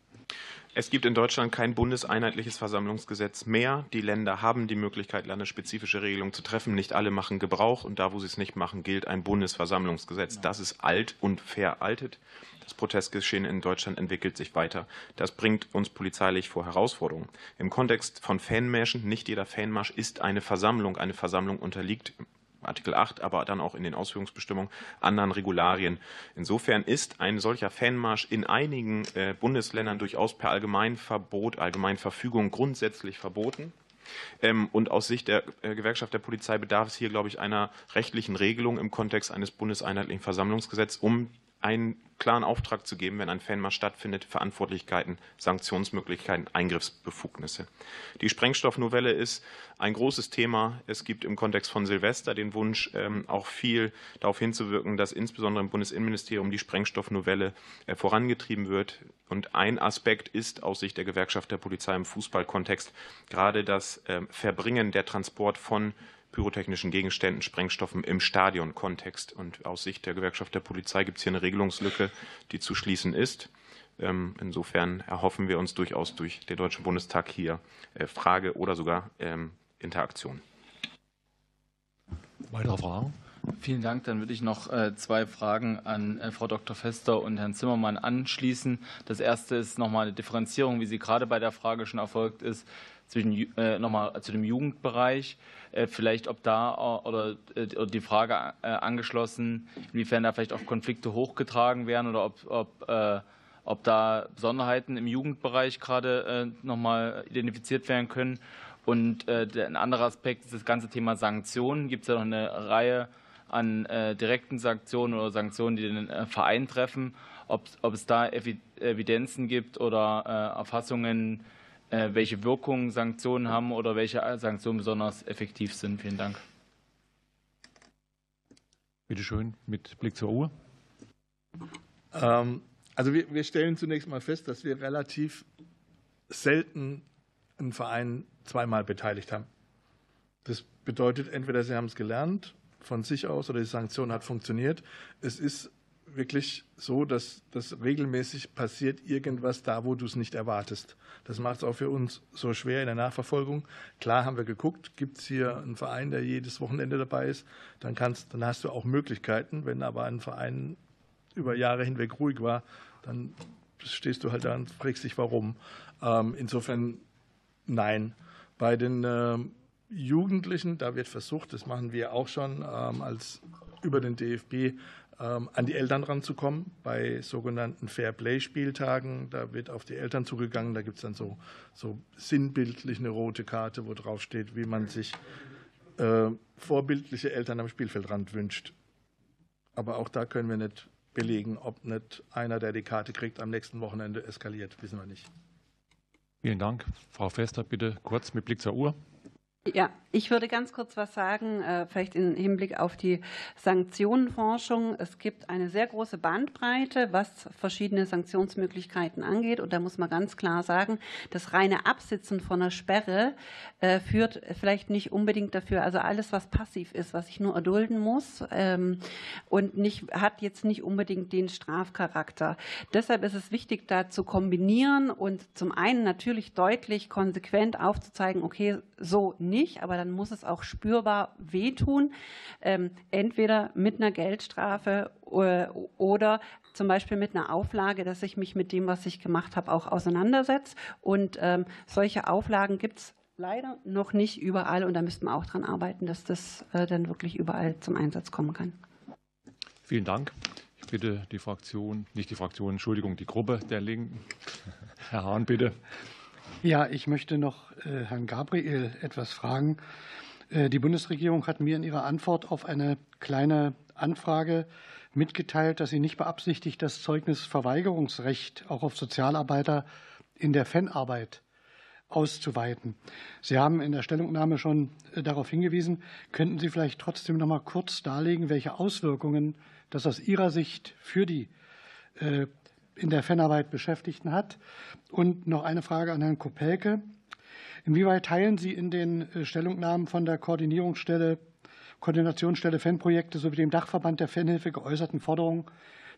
Es gibt in Deutschland kein bundeseinheitliches Versammlungsgesetz mehr. Die Länder haben die Möglichkeit, landesspezifische Regelungen zu treffen. Nicht alle machen Gebrauch und da, wo sie es nicht machen, gilt ein Bundesversammlungsgesetz. Das ist alt und veraltet. Das Protestgeschehen in Deutschland entwickelt sich weiter. Das bringt uns polizeilich vor Herausforderungen. Im Kontext von Fanmärschen, nicht jeder Fanmarsch ist eine Versammlung. Eine Versammlung unterliegt Artikel 8, aber dann auch in den Ausführungsbestimmungen anderen Regularien. Insofern ist ein solcher Fanmarsch in einigen äh, Bundesländern durchaus per Allgemeinverbot, Allgemeinverfügung grundsätzlich verboten. Ähm, und aus Sicht der äh, Gewerkschaft der Polizei bedarf es hier, glaube ich, einer rechtlichen Regelung im Kontext eines bundeseinheitlichen Versammlungsgesetzes, um einen klaren Auftrag zu geben, wenn ein Fanmarsch stattfindet, Verantwortlichkeiten, Sanktionsmöglichkeiten, Eingriffsbefugnisse. Die Sprengstoffnovelle ist ein großes Thema. Es gibt im Kontext von Silvester den Wunsch, ähm, auch viel darauf hinzuwirken, dass insbesondere im Bundesinnenministerium die Sprengstoffnovelle äh, vorangetrieben wird. Und ein Aspekt ist aus Sicht der Gewerkschaft der Polizei im Fußballkontext gerade das ähm, Verbringen der Transport von pyrotechnischen Gegenständen, Sprengstoffen im Stadionkontext. Und aus Sicht der Gewerkschaft der Polizei gibt es hier eine Regelungslücke, die zu schließen ist. Ähm, insofern erhoffen wir uns durchaus durch den Deutschen Bundestag hier äh, Frage oder sogar ähm, Interaktion. Weitere Fragen? Vielen Dank. Dann würde ich noch äh, zwei Fragen an äh, Frau Dr. Fester und Herrn Zimmermann anschließen. Das erste ist nochmal eine Differenzierung, wie sie gerade bei der Frage schon erfolgt ist, zwischen nochmal zu dem Jugendbereich. Äh, vielleicht ob da äh, oder äh, die Frage angeschlossen, inwiefern da vielleicht auch Konflikte hochgetragen werden oder ob, ob, ob da Besonderheiten im Jugendbereich gerade nochmal identifiziert werden können. Und ein anderer Aspekt ist das ganze Thema Sanktionen. Gibt es ja noch eine Reihe an direkten Sanktionen oder Sanktionen, die den Verein treffen, ob, ob es da Evidenzen gibt oder Erfassungen, äh, welche Wirkungen Sanktionen haben oder welche Sanktionen besonders effektiv sind. Vielen Dank. Bitte schön, mit Blick zur Uhr. Ähm, also wir, wir, stellen zunächst mal fest, dass wir relativ selten einen Verein zweimal beteiligt haben. Das bedeutet, entweder sie haben es gelernt von sich aus oder die Sanktion hat funktioniert. Es ist wirklich so, dass das regelmäßig passiert irgendwas da, wo du es nicht erwartest. Das macht es auch für uns so schwer in der Nachverfolgung. Klar haben wir geguckt, gibt es hier einen Verein, der jedes Wochenende dabei ist, dann, kannst, dann hast du auch Möglichkeiten. Wenn aber ein Verein über Jahre hinweg ruhig war, dann stehst du halt da und fragst dich, warum. Ähm, insofern nein. Bei den ähm, Jugendlichen, da wird versucht, das machen wir auch schon ähm, als über den DFB an die Eltern ranzukommen bei sogenannten Fair-Play-Spieltagen. Da wird auf die Eltern zugegangen. Da gibt es dann so, so sinnbildlich eine rote Karte, wo drauf steht, wie man sich äh, vorbildliche Eltern am Spielfeldrand wünscht. Aber auch da können wir nicht belegen, ob nicht einer, der die Karte kriegt, am nächsten Wochenende eskaliert. Wissen wir nicht. Vielen Dank. Frau Fester, bitte kurz mit Blick zur Uhr. Ja, ich würde ganz kurz was sagen, äh, vielleicht im Hinblick auf die Sanktionenforschung. Es gibt eine sehr große Bandbreite, was verschiedene Sanktionsmöglichkeiten angeht. Und da muss man ganz klar sagen, das reine Absitzen von einer Sperre äh, führt vielleicht nicht unbedingt dafür, also alles, was passiv ist, was ich nur erdulden muss ähm, und nicht, hat jetzt nicht unbedingt den Strafcharakter. Deshalb ist es wichtig, da zu kombinieren und zum einen natürlich deutlich konsequent aufzuzeigen, okay, so nicht, aber dann muss es auch spürbar wehtun, ähm, entweder mit einer Geldstrafe äh, oder zum Beispiel mit einer Auflage, dass ich mich mit dem, was ich gemacht habe, auch auseinandersetze. Und ähm, solche Auflagen gibt es leider noch nicht überall und da müssten wir auch daran arbeiten, dass das äh, dann wirklich überall zum Einsatz kommen kann. Vielen Dank. Ich bitte die Fraktion, nicht die Fraktion, Entschuldigung, die Gruppe der Linken. Herr Hahn, bitte. Ja, ich möchte noch äh, Herrn Gabriel etwas fragen. Äh, die Bundesregierung hat mir in ihrer Antwort auf eine kleine Anfrage mitgeteilt, dass sie nicht beabsichtigt, das Zeugnisverweigerungsrecht auch auf Sozialarbeiter in der Fanarbeit auszuweiten. Sie haben in der Stellungnahme schon äh, darauf hingewiesen. Könnten Sie vielleicht trotzdem noch mal kurz darlegen, welche Auswirkungen das aus Ihrer Sicht für die in der Fanarbeit Beschäftigten hat. Und noch eine Frage an Herrn Kopelke. Inwieweit teilen Sie in den äh, Stellungnahmen von der Koordinierungsstelle, Koordinationsstelle Fanprojekte sowie dem Dachverband der Fanhilfe geäußerten Forderungen,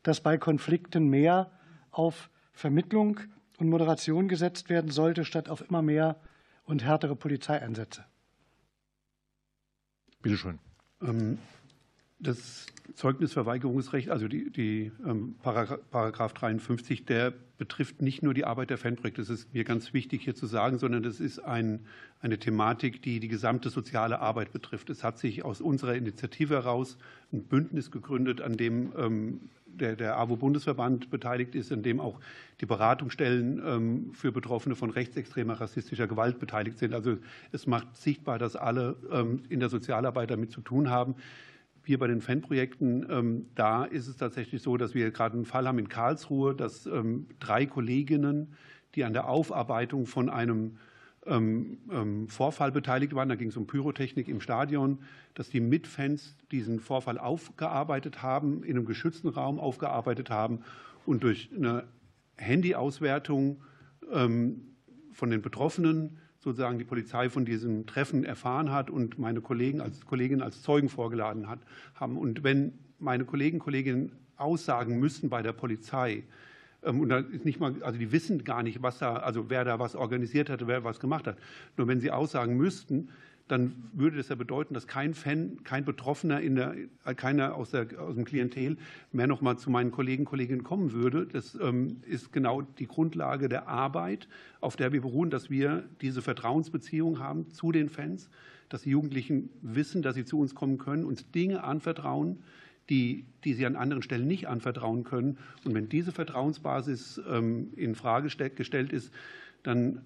dass bei Konflikten mehr auf Vermittlung und Moderation gesetzt werden sollte, statt auf immer mehr und härtere Polizeieinsätze? Bitte schön. Ähm, das Zeugnisverweigerungsrecht, also die, die ähm, Paragraph 53, der betrifft nicht nur die Arbeit der Fanprojekte. Das ist mir ganz wichtig hier zu sagen, sondern das ist ein, eine Thematik, die die gesamte soziale Arbeit betrifft. Es hat sich aus unserer Initiative heraus ein Bündnis gegründet, an dem ähm, der, der AWO-Bundesverband beteiligt ist, in dem auch die Beratungsstellen ähm, für Betroffene von rechtsextremer, rassistischer Gewalt beteiligt sind. Also es macht sichtbar, dass alle ähm, in der Sozialarbeit damit zu tun haben. Hier bei den Fanprojekten, ähm, da ist es tatsächlich so, dass wir gerade einen Fall haben in Karlsruhe, dass ähm, drei Kolleginnen, die an der Aufarbeitung von einem ähm, Vorfall beteiligt waren, da ging es um Pyrotechnik im Stadion, dass die mit Fans diesen Vorfall aufgearbeitet haben, in einem geschützten Raum aufgearbeitet haben und durch eine Handyauswertung von den Betroffenen sozusagen die Polizei von diesem Treffen erfahren hat und meine Kollegen als Kolleginnen als Zeugen vorgeladen hat, haben. Und wenn meine Kollegen Kolleginnen aussagen müssen bei der Polizei, ähm, und da ist nicht mal, also die wissen gar nicht, was da, also wer da was organisiert hat, wer was gemacht hat. Nur wenn sie aussagen müssten, dann würde das ja bedeuten, dass kein Fan, kein Betroffener, in der, keiner aus, der, aus dem Klientel mehr noch mal zu meinen Kollegen Kolleginnen kommen würde. Das ähm, ist genau die Grundlage der Arbeit, auf der wir beruhen, dass wir diese Vertrauensbeziehung haben zu den Fans, dass die Jugendlichen wissen, dass sie zu uns kommen können, uns Dinge anvertrauen, die, die sie an anderen Stellen nicht anvertrauen können. Und wenn diese Vertrauensbasis ähm, in Frage gestellt ist, dann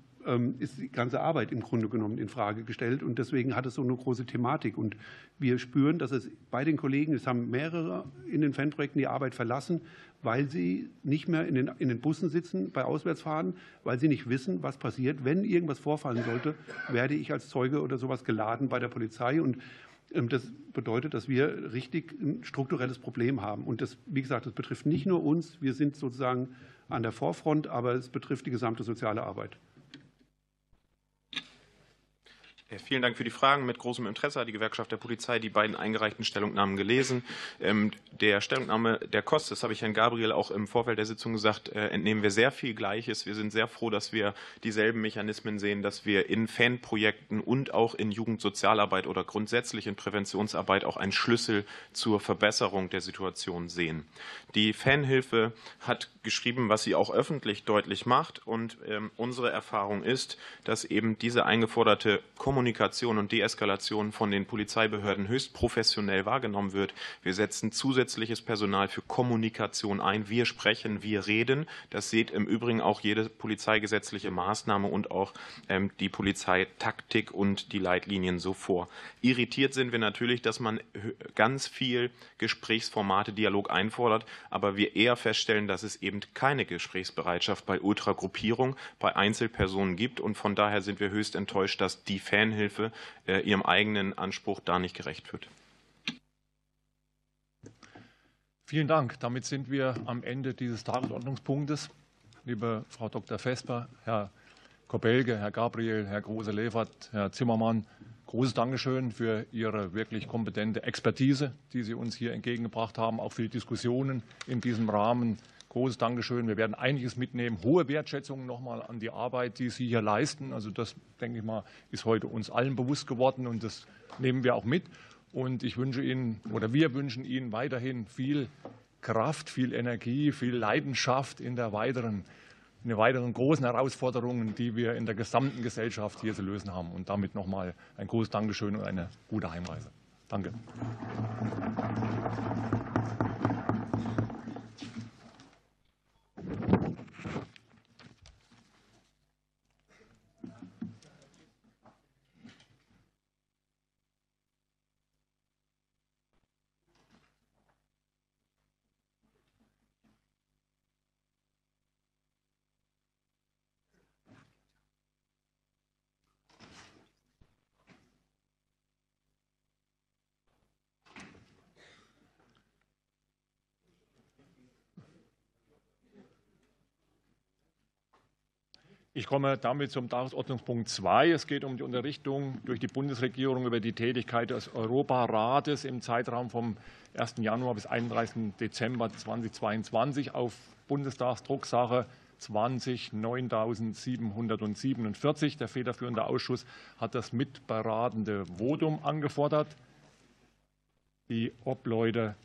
ist die ganze Arbeit im Grunde genommen in Frage gestellt. Und deswegen hat es so eine große Thematik. Und wir spüren, dass es bei den Kollegen, es haben mehrere in den Fanprojekten die Arbeit verlassen, weil sie nicht mehr in den, in den Bussen sitzen bei Auswärtsfahrten, weil sie nicht wissen, was passiert. Wenn irgendwas vorfallen sollte, werde ich als Zeuge oder sowas geladen bei der Polizei. Und ähm, das bedeutet, dass wir richtig ein strukturelles Problem haben. Und das, wie gesagt, das betrifft nicht nur uns. Wir sind sozusagen an der Vorfront, aber es betrifft die gesamte soziale Arbeit. Vielen Dank für die Fragen. Mit großem Interesse hat die Gewerkschaft der Polizei die beiden eingereichten Stellungnahmen gelesen. Ähm, der Stellungnahme der Kost, das habe ich Herrn Gabriel auch im Vorfeld der Sitzung gesagt, äh, entnehmen wir sehr viel Gleiches. Wir sind sehr froh, dass wir dieselben Mechanismen sehen, dass wir in Fanprojekten und auch in Jugendsozialarbeit oder grundsätzlich in Präventionsarbeit auch einen Schlüssel zur Verbesserung der Situation sehen. Die Fanhilfe hat geschrieben, was sie auch öffentlich deutlich macht. Und ähm, unsere Erfahrung ist, dass eben diese eingeforderte Kommunikation und Deeskalation von den Polizeibehörden höchst professionell wahrgenommen wird. Wir setzen zusätzliches Personal für Kommunikation ein. Wir sprechen, wir reden. Das sieht im Übrigen auch jede polizeigesetzliche Maßnahme und auch ähm, die Polizeitaktik und die Leitlinien so vor. Irritiert sind wir natürlich, dass man ganz viel Gesprächsformate, Dialog einfordert, aber wir eher feststellen, dass es eben keine Gesprächsbereitschaft bei Ultragruppierung, bei Einzelpersonen gibt. Und von daher sind wir höchst enttäuscht, dass die Fanhilfe äh, ihrem eigenen Anspruch da nicht gerecht wird. Vielen Dank. Damit sind wir am Ende dieses Tagesordnungspunktes. Liebe Frau Dr. Vesper, Herr Kobelge, Herr Gabriel, Herr Große-Levert, Herr Zimmermann, großes Dankeschön für Ihre wirklich kompetente Expertise, die Sie uns hier entgegengebracht haben, auch für die Diskussionen in diesem Rahmen. Großes Dankeschön. Wir werden einiges mitnehmen. Hohe Wertschätzung nochmal an die Arbeit, die Sie hier leisten. Also das, denke ich mal, ist heute uns allen bewusst geworden und das nehmen wir auch mit. Und ich wünsche Ihnen oder wir wünschen Ihnen weiterhin viel Kraft, viel Energie, viel Leidenschaft in der weiteren, in den weiteren großen Herausforderungen, die wir in der gesamten Gesellschaft hier zu lösen haben. Und damit nochmal ein großes Dankeschön und eine gute Heimreise. Danke. Komme damit zum Tagesordnungspunkt 2. Es geht um die Unterrichtung durch die Bundesregierung über die Tätigkeit des Europarates im Zeitraum vom 1. Januar bis 31. Dezember 2022 auf Bundestagsdrucksache 20 9747. Der federführende Ausschuss hat das mitberatende Votum angefordert. Die Obleute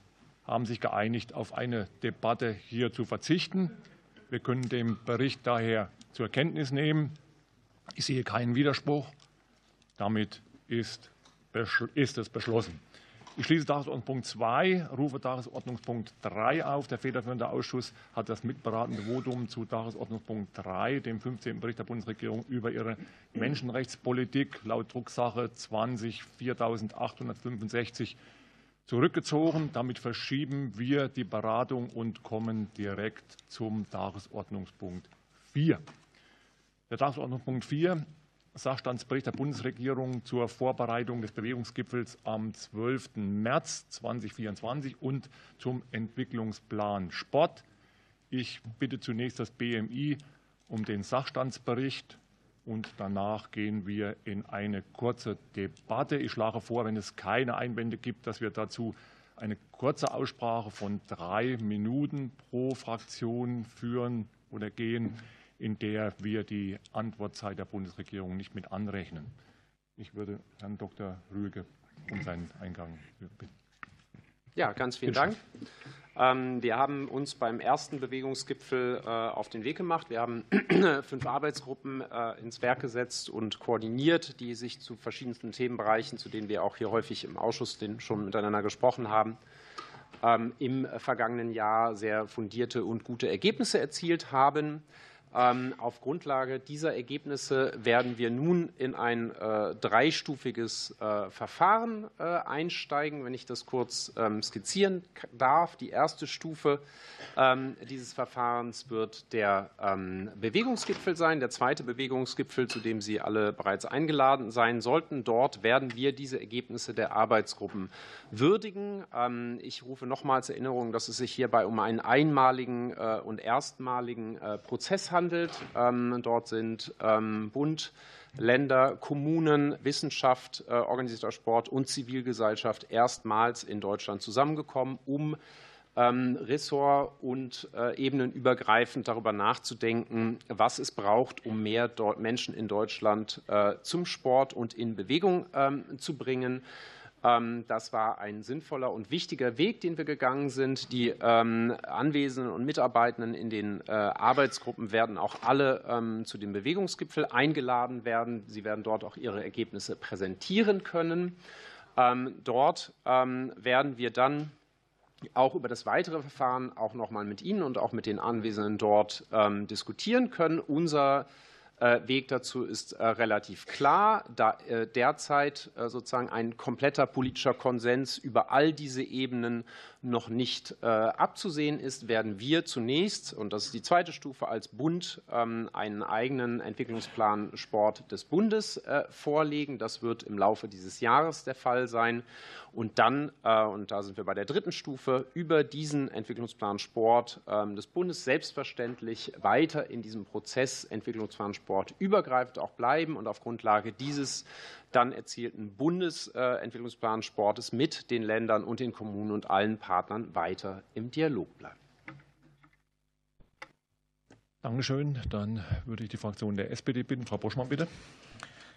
haben sich geeinigt, auf eine Debatte hier zu verzichten. Wir können dem Bericht daher zur Kenntnis nehmen. Ich sehe keinen Widerspruch. Damit ist, ist es beschlossen. Ich schließe Tagesordnungspunkt 2, rufe Tagesordnungspunkt 3 auf. Der federführende Ausschuss hat das mitberatende Votum zu Tagesordnungspunkt 3, dem 15. Bericht der Bundesregierung über ihre Menschenrechtspolitik laut Drucksache 20 4865 zurückgezogen. Damit verschieben wir die Beratung und kommen direkt zum Tagesordnungspunkt 4. Der Tagesordnungspunkt 4, Sachstandsbericht der Bundesregierung zur Vorbereitung des Bewegungsgipfels am 12. März 2024 und zum Entwicklungsplan Sport. Ich bitte zunächst das BMI um den Sachstandsbericht und danach gehen wir in eine kurze Debatte. Ich schlage vor, wenn es keine Einwände gibt, dass wir dazu eine kurze Aussprache von drei Minuten pro Fraktion führen oder gehen in der wir die Antwortzeit der Bundesregierung nicht mit anrechnen. Ich würde Herrn Dr. Rüge um seinen Eingang bitten. Ja, ganz vielen Dank. Ähm, wir haben uns beim ersten Bewegungsgipfel äh, auf den Weg gemacht. Wir haben fünf Arbeitsgruppen äh, ins Werk gesetzt und koordiniert, die sich zu verschiedensten Themenbereichen, zu denen wir auch hier häufig im Ausschuss schon miteinander gesprochen haben, ähm, im vergangenen Jahr sehr fundierte und gute Ergebnisse erzielt haben. Ähm, auf Grundlage dieser Ergebnisse werden wir nun in ein äh, dreistufiges äh, Verfahren äh, einsteigen, wenn ich das kurz ähm, skizzieren darf. Die erste Stufe ähm, dieses Verfahrens wird der Bewegungsgipfel sein, der zweite Bewegungsgipfel, zu dem Sie alle bereits eingeladen sein sollten. Dort werden wir diese Ergebnisse der Arbeitsgruppen würdigen. Ich rufe nochmals Erinnerung, dass es sich hierbei um einen einmaligen und erstmaligen Prozess handelt verhandelt. Ähm, dort sind ähm, Bund, Länder, Kommunen, Wissenschaft, äh, organisierter Sport und Zivilgesellschaft erstmals in Deutschland zusammengekommen, um Ressort- und äh, ebenenübergreifend darüber nachzudenken, was es braucht, um mehr Menschen in Deutschland äh, zum Sport und in Bewegung zu bringen. Ähm, das war ein sinnvoller und wichtiger Weg, den wir gegangen sind. Die ähm, Anwesenden und Mitarbeitenden in den äh, Arbeitsgruppen werden auch alle ähm, zu dem Bewegungsgipfel eingeladen werden. Sie werden dort auch ihre Ergebnisse präsentieren können. Dort werden wir dann auch über das weitere Verfahren auch noch mal mit Ihnen und auch mit den Anwesenden dort diskutieren können. Unser Weg dazu ist äh, relativ klar, da äh, derzeit sozusagen ein kompletter politischer Konsens über all diese Ebenen noch nicht äh, abzusehen ist, werden wir zunächst, und das ist die zweite Stufe, als Bund ähm, einen eigenen Entwicklungsplan Sport des Bundes äh, vorlegen. Das wird im Laufe dieses Jahres der Fall sein. Und dann, äh, und da sind wir bei der dritten Stufe, über diesen Entwicklungsplan Sport ähm, des Bundes selbstverständlich weiter in diesem Prozess Entwicklungsplan Sport übergreifend auch bleiben und auf Grundlage dieses dann erzielten Bundesentwicklungsplan Sportes mit den Ländern und den Kommunen und allen Partnern weiter im Dialog bleiben. Dankeschön. Dann würde ich die Fraktion der SPD bitten. Frau Boschmann, bitte.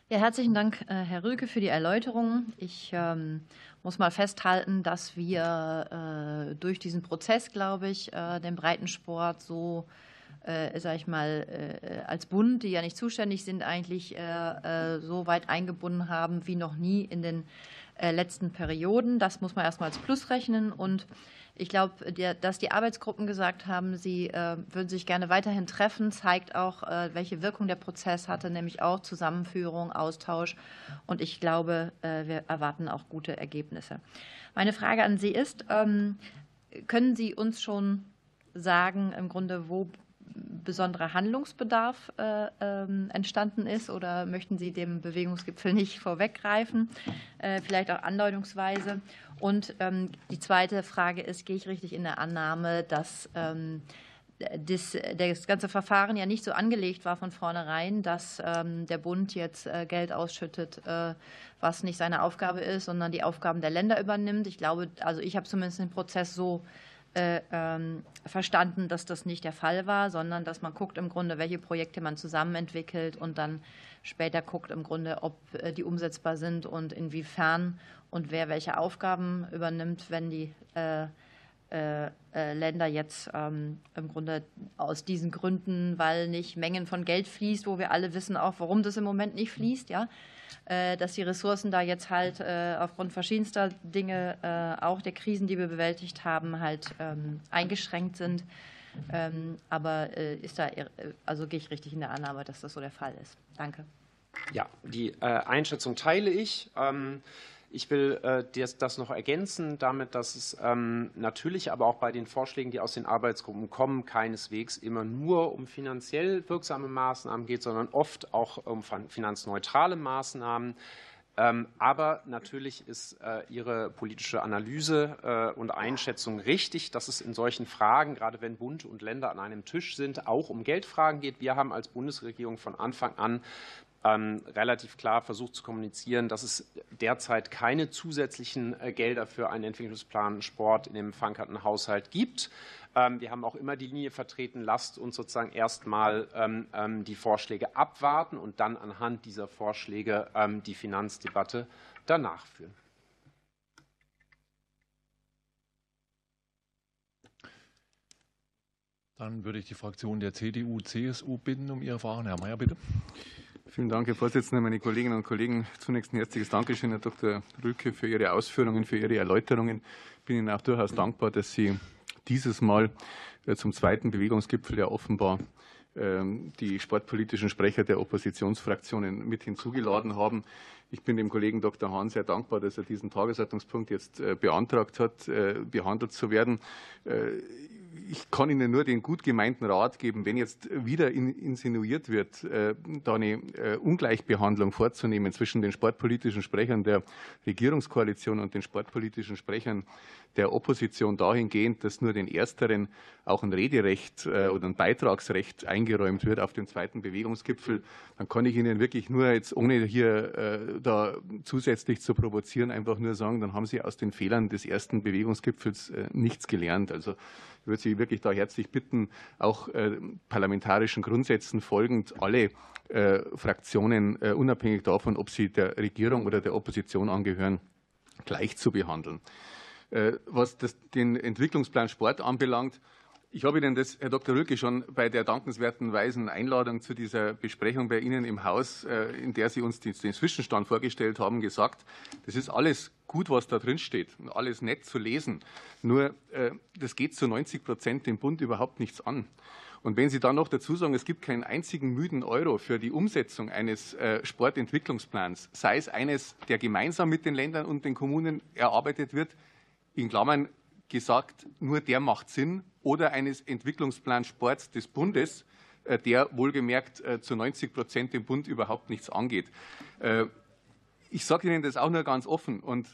Ja, herzlichen Dank, äh, Herr Rüke, für die Erläuterung. Ich ähm, muss mal festhalten, dass wir äh, durch diesen Prozess, glaube ich, äh, den Breitensport so äh, sage ich mal, äh, als Bund, die ja nicht zuständig sind, eigentlich äh, so weit eingebunden haben wie noch nie in den letzten Perioden. Das muss man erstmal als Plus rechnen. Und ich glaube, dass die Arbeitsgruppen gesagt haben, sie würden sich gerne weiterhin treffen, zeigt auch, welche Wirkung der Prozess hatte, nämlich auch Zusammenführung, Austausch. Und ich glaube, wir erwarten auch gute Ergebnisse. Meine Frage an Sie ist, ähm, können Sie uns schon sagen, im Grunde, wo besonderer Handlungsbedarf äh, ähm, entstanden ist oder möchten Sie dem Bewegungsgipfel nicht vorweggreifen, äh, vielleicht auch andeutungsweise. Und ähm, die zweite Frage ist, gehe ich richtig in der Annahme, dass ähm, das, ganze Verfahren ja nicht so angelegt war von vornherein, dass der Bund jetzt äh, Geld ausschüttet, was nicht seine Aufgabe ist, sondern die Aufgaben der Länder übernimmt. Ich glaube, also ich habe zumindest den Prozess so verstanden, dass das nicht der Fall war, sondern dass man guckt im Grunde, welche Projekte man zusammen entwickelt und dann später guckt im Grunde, ob äh, die umsetzbar sind und inwiefern und wer welche Aufgaben übernimmt, wenn die äh, Länder jetzt ähm, im Grunde aus diesen Gründen, weil nicht Mengen von Geld fließt, wo wir alle wissen auch, warum das im Moment nicht fließt, ja, äh, dass die Ressourcen da jetzt halt äh, aufgrund verschiedenster Dinge, äh, auch der Krisen, die wir bewältigt haben, halt ähm, eingeschränkt sind. Ähm, aber ist da, also gehe ich richtig in der Annahme, dass das so der Fall ist. Danke. Ja, die Einschätzung teile ich. Ich will äh, das noch ergänzen damit, dass es ähm, natürlich aber auch bei den Vorschlägen, die aus den Arbeitsgruppen kommen, keineswegs immer nur um finanziell wirksame Maßnahmen geht, sondern oft auch um finanzneutrale Maßnahmen. Ähm, aber natürlich ist äh, Ihre politische Analyse äh, und Einschätzung richtig, dass es in solchen Fragen, gerade wenn Bund und Länder an einem Tisch sind, auch um Geldfragen geht. Wir haben als Bundesregierung von Anfang an ähm, relativ klar versucht zu kommunizieren, dass es derzeit keine zusätzlichen äh, Gelder für einen Entwicklungsplan Sport in dem verankerten Haushalt gibt. Ähm, wir haben auch immer die Linie vertreten, lasst uns sozusagen erstmal ähm, die Vorschläge abwarten und dann anhand dieser Vorschläge die Finanzdebatte danach führen. Dann würde ich die Fraktion der CDU-CSU bitten um ihre Fragen. Herr Mayer, bitte. Vielen Dank, Herr Vorsitzender, meine Kolleginnen und Kollegen. Zunächst ein herzliches Dankeschön, Herr Dr. Rülke, für Ihre Ausführungen, für Ihre Erläuterungen. Ich bin Ihnen auch durchaus dankbar, dass Sie dieses Mal äh, zum zweiten Bewegungsgipfel, der offenbar ähm, die sportpolitischen Sprecher der Oppositionsfraktionen mit hinzugeladen haben. Ich bin dem Kollegen Dr. Hahn sehr dankbar, dass er diesen Tagesordnungspunkt jetzt äh, beantragt hat, äh, behandelt zu werden ich kann Ihnen nur den gut gemeinten Rat geben, wenn jetzt wieder insinuiert wird, äh, da eine äh, Ungleichbehandlung vorzunehmen zwischen den sportpolitischen Sprechern der Regierungskoalition und den sportpolitischen Sprechern der Opposition dahingehend, dass nur den Ersteren auch ein Rederecht äh, oder ein Beitragsrecht eingeräumt wird auf dem zweiten Bewegungsgipfel, dann kann ich Ihnen wirklich nur jetzt, ohne hier da zusätzlich zu provozieren, einfach nur sagen, dann haben Sie aus den Fehlern des ersten Bewegungsgipfels nichts gelernt. Also ich würde Sie wirklich da herzlich bitten, auch äh, parlamentarischen Grundsätzen folgend alle äh, Fraktionen, äh, unabhängig davon, ob sie der Regierung oder der Opposition angehören, gleich zu behandeln. Was das, den Entwicklungsplan Sport anbelangt, ich habe Ihnen das, Herr Dr. Rülke, schon bei der dankenswerten weisen Einladung zu dieser Besprechung bei Ihnen im Haus, in der Sie uns den Zwischenstand vorgestellt haben, gesagt. Das ist alles gut, was da drin steht und alles nett zu lesen. Nur, äh, das geht zu 90 Prozent dem Bund überhaupt nichts an. Und wenn Sie dann noch dazu sagen, es gibt keinen einzigen müden Euro für die Umsetzung eines äh, Sportentwicklungsplans, sei es eines, der gemeinsam mit den Ländern und den Kommunen erarbeitet wird, in Klammern gesagt, nur der macht Sinn, oder eines Entwicklungsplans Sports des Bundes, äh, der wohlgemerkt zu 90 Prozent dem Bund überhaupt nichts angeht. Äh, ich sage Ihnen das auch nur ganz offen. Und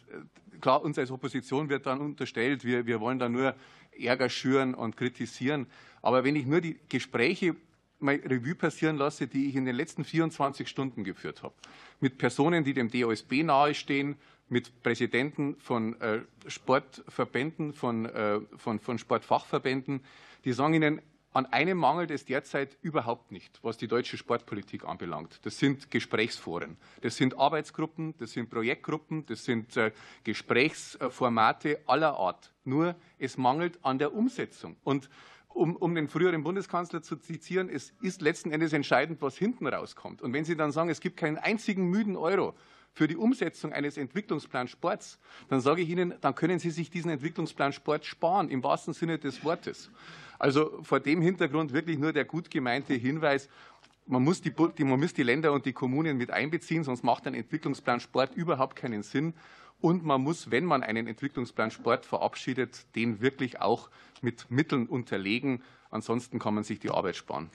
klar, uns als Opposition wird dann unterstellt, wir, wir wollen da nur Ärger schüren und kritisieren. Aber wenn ich nur die Gespräche mal Revue passieren lasse, die ich in den letzten 24 Stunden geführt habe, mit Personen, die dem DOSB nahestehen, mit Präsidenten von äh, Sportverbänden, von, äh, von, von Sportfachverbänden, die sagen Ihnen, an einem mangelt es derzeit überhaupt nicht, was die deutsche Sportpolitik anbelangt. Das sind Gesprächsforen, das sind Arbeitsgruppen, das sind Projektgruppen, das sind äh, Gesprächsformate aller Art. Nur es mangelt an der Umsetzung. Und um, um, den früheren Bundeskanzler zu zitieren, es ist letzten Endes entscheidend, was hinten rauskommt. Und wenn Sie dann sagen, es gibt keinen einzigen müden Euro für die Umsetzung eines Entwicklungsplans Sports, dann sage ich Ihnen, dann können Sie sich diesen Entwicklungsplan Sport sparen, im wahrsten Sinne des Wortes. Also vor dem Hintergrund wirklich nur der gut gemeinte Hinweis, man muss die, man muss die Länder und die Kommunen mit einbeziehen, sonst macht ein Entwicklungsplan Sport überhaupt keinen Sinn. Und man muss, wenn man einen Entwicklungsplan Sport verabschiedet, den wirklich auch mit Mitteln unterlegen. Ansonsten kann man sich die Arbeit sparen.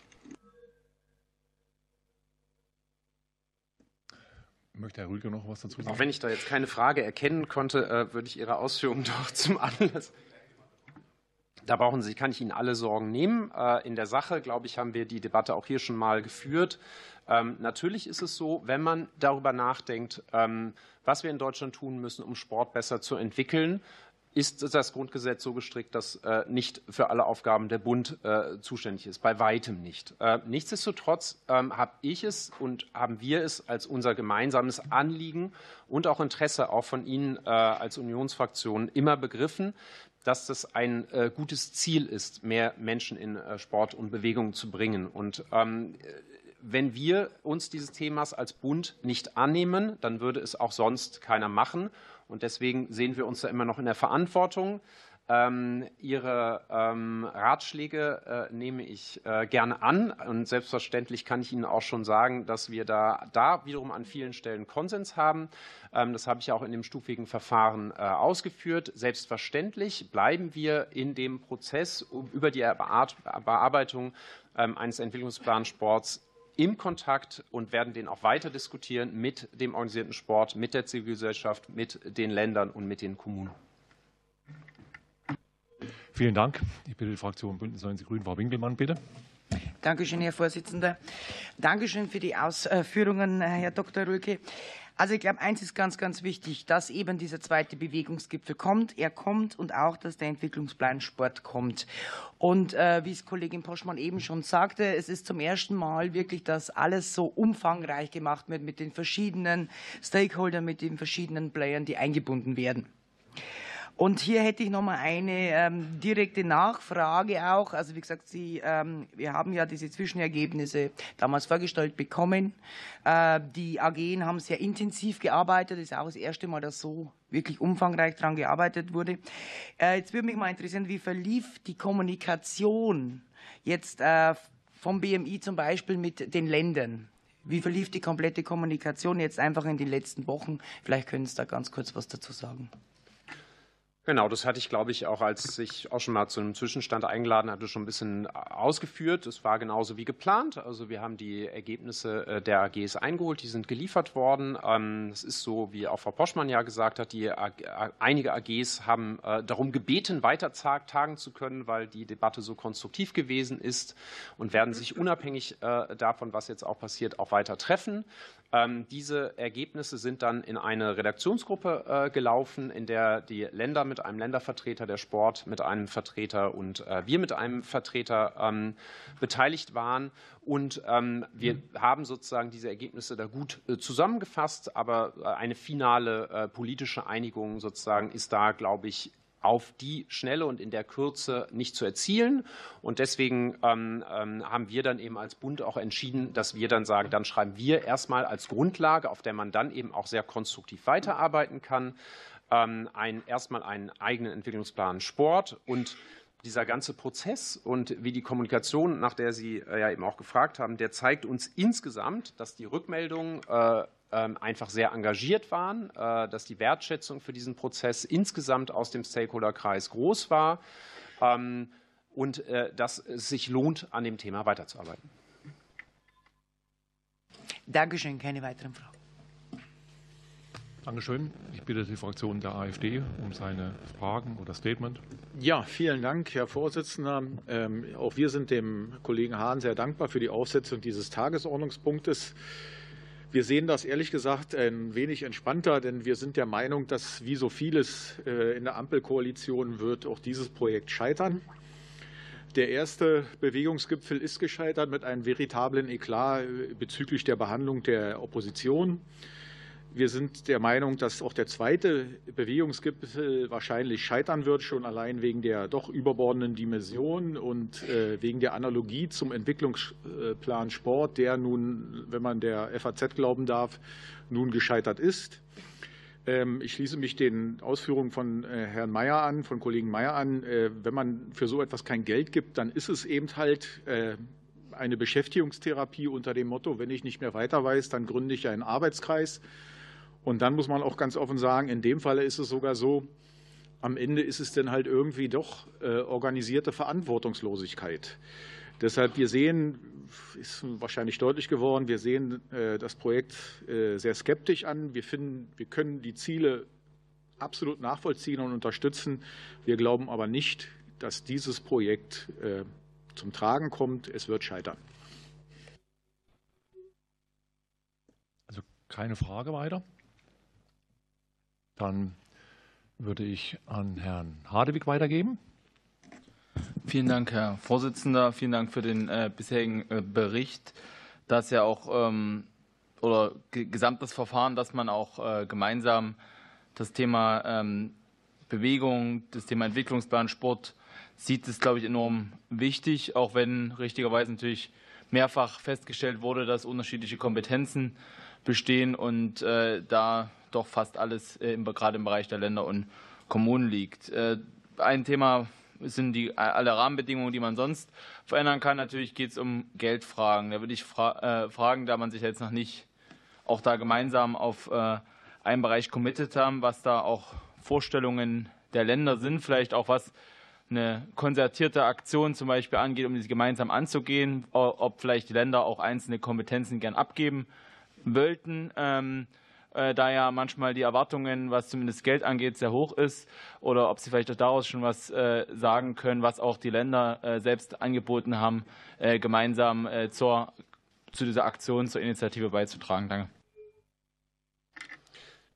Möchte Herr Rüge noch was dazu sagen? Auch wenn ich da jetzt keine Frage erkennen konnte, äh, würde ich Ihre Ausführungen doch zum Anlass. Da brauchen Sie, kann ich Ihnen alle Sorgen nehmen. Äh, in der Sache, glaube ich, haben wir die Debatte auch hier schon mal geführt. Ähm, natürlich ist es so, wenn man darüber nachdenkt, ähm, was wir in Deutschland tun müssen, um Sport besser zu entwickeln, ist das Grundgesetz so gestrickt, dass äh, nicht für alle Aufgaben der Bund äh, zuständig ist. Bei weitem nicht. Äh, nichtsdestotrotz ähm, habe ich es und haben wir es als unser gemeinsames Anliegen und auch Interesse auch von Ihnen als Unionsfraktion immer begriffen, dass das ein gutes Ziel ist, mehr Menschen in Sport und Bewegung zu bringen. Und ähm, wenn wir uns dieses Themas als Bund nicht annehmen, dann würde es auch sonst keiner machen. Und deswegen sehen wir uns da immer noch in der Verantwortung. Ähm, Ihre ähm, Ratschläge äh, nehme ich äh, gerne an. Und selbstverständlich kann ich Ihnen auch schon sagen, dass wir da, da wiederum an vielen Stellen Konsens haben. Ähm, das habe ich auch in dem stufigen Verfahren äh, ausgeführt. Selbstverständlich bleiben wir in dem Prozess über die Bearbeitung eines Entwicklungsplans Sports im Kontakt und werden den auch weiter diskutieren mit dem organisierten Sport, mit der Zivilgesellschaft, mit den Ländern und mit den Kommunen. Vielen Dank. Ich bitte die Fraktion Bündnis 90 Grünen, Frau Winkelmann, bitte. Dankeschön, Herr Vorsitzender. Dankeschön für die Ausführungen, Herr Dr. Röke. Also ich glaube, eins ist ganz, ganz wichtig, dass eben dieser zweite Bewegungsgipfel kommt. Er kommt und auch, dass der Entwicklungsplan Sport kommt. Und äh, wie es Kollegin Poschmann eben schon sagte, es ist zum ersten Mal wirklich, dass alles so umfangreich gemacht wird mit den verschiedenen Stakeholdern, mit den verschiedenen Playern, die eingebunden werden. Und hier hätte ich noch mal eine ähm, direkte Nachfrage auch. Also wie gesagt, Sie, ähm, wir haben ja diese Zwischenergebnisse damals vorgestellt bekommen. Äh, die AGen haben sehr intensiv gearbeitet. Das ist auch das erste Mal, dass so wirklich umfangreich daran gearbeitet wurde. Äh, jetzt würde mich mal interessieren, wie verlief die Kommunikation jetzt äh, vom BMI zum Beispiel mit den Ländern? Wie verlief die komplette Kommunikation jetzt einfach in den letzten Wochen? Vielleicht können Sie da ganz kurz was dazu sagen. Genau, das hatte ich, glaube ich, auch als ich auch schon mal zu einem Zwischenstand eingeladen hatte, schon ein bisschen ausgeführt. Es war genauso wie geplant. Also wir haben die Ergebnisse äh, der AGs eingeholt, die sind geliefert worden. Ähm, es ist so, wie auch Frau Poschmann ja gesagt hat, die einige AGs haben äh, darum gebeten, weiter tagen zu können, weil die Debatte so konstruktiv gewesen ist und werden sich unabhängig äh, davon, was jetzt auch passiert, auch weiter treffen. Ähm, diese Ergebnisse sind dann in eine Redaktionsgruppe äh, gelaufen, in der die Länder mit einem Ländervertreter, der Sport mit einem Vertreter und äh, wir mit einem Vertreter ähm, beteiligt waren. Und ähm, wir haben sozusagen diese Ergebnisse da gut äh, zusammengefasst, aber eine finale politische Einigung sozusagen ist da, glaube ich, auf die Schnelle und in der Kürze nicht zu erzielen. Und deswegen ähm, ähm, haben wir dann eben als Bund auch entschieden, dass wir dann sagen, dann schreiben wir erstmal als Grundlage, auf der man dann eben auch sehr konstruktiv weiterarbeiten kann, ähm, ein, erstmal einen eigenen Entwicklungsplan Sport und dieser ganze Prozess und wie die Kommunikation, nach der Sie äh, ja eben auch gefragt haben, der zeigt uns insgesamt, dass die Rückmeldungen äh, einfach sehr engagiert waren, äh, dass die Wertschätzung für diesen Prozess insgesamt aus dem Stakeholderkreis groß war ähm, und äh, dass es sich lohnt, an dem Thema weiterzuarbeiten. Dankeschön, keine weiteren Fragen. Dankeschön. Ich bitte die Fraktion der AfD um seine Fragen oder Statement. Ja, vielen Dank, Herr Vorsitzender. Ähm, auch wir sind dem Kollegen Hahn sehr dankbar für die Aufsetzung dieses Tagesordnungspunktes. Wir sehen das ehrlich gesagt ein wenig entspannter, denn wir sind der Meinung, dass wie so vieles äh, in der Ampelkoalition wird auch dieses Projekt scheitern. Der erste Bewegungsgipfel ist gescheitert mit einem veritablen Eklat äh, bezüglich der Behandlung der Opposition. Wir sind der Meinung, dass auch der zweite Bewegungsgipfel wahrscheinlich scheitern wird, schon allein wegen der doch überbordenden Dimension und äh, wegen der Analogie zum Entwicklungsplan Sport, der nun, wenn man der FAZ glauben darf, nun gescheitert ist. Ähm, ich schließe mich den Ausführungen von äh, Herrn Mayer an, von Kollegen Mayer an. Äh, wenn man für so etwas kein Geld gibt, dann ist es eben halt eine Beschäftigungstherapie unter dem Motto, wenn ich nicht mehr weiter weiß, dann gründe ich einen Arbeitskreis. Und dann muss man auch ganz offen sagen, in dem Falle ist es sogar so, am Ende ist es dann halt irgendwie doch äh, organisierte Verantwortungslosigkeit. Deshalb, wir sehen, ist wahrscheinlich deutlich geworden, wir sehen äh, das Projekt äh, sehr skeptisch an. Wir finden, wir können die Ziele absolut nachvollziehen und unterstützen. Wir glauben aber nicht, dass dieses Projekt zum Tragen kommt. Es wird scheitern. Also keine Frage weiter. Dann würde ich an Herrn Hadewig weitergeben. Vielen Dank, Herr Vorsitzender. Vielen Dank für den äh, bisherigen äh, Bericht. Das ja auch ähm, oder gesamtes Verfahren, dass man auch äh, gemeinsam das Thema ähm, Bewegung, das Thema Entwicklungsplan Sport sieht, ist, glaube ich, enorm wichtig, auch wenn richtigerweise natürlich mehrfach festgestellt wurde, dass unterschiedliche Kompetenzen bestehen und äh, da doch fast alles äh, gerade im Bereich der Länder und Kommunen liegt. Äh, ein Thema sind die, alle Rahmenbedingungen, die man sonst verändern kann. Natürlich geht es um Geldfragen. Da würde ich fra fragen, da man sich jetzt noch nicht auch da gemeinsam auf einen Bereich committed haben, was da auch Vorstellungen der Länder sind, vielleicht auch was eine konzertierte Aktion zum Beispiel angeht, um diese gemeinsam anzugehen, ob vielleicht die Länder auch einzelne Kompetenzen gern abgeben wollten. Ähm, äh, da ja manchmal die Erwartungen, was zumindest Geld angeht, sehr hoch ist, oder ob Sie vielleicht auch daraus schon was äh, sagen können, was auch die Länder äh, selbst angeboten haben, äh, gemeinsam äh, zur, zu dieser Aktion, zur Initiative beizutragen. Danke.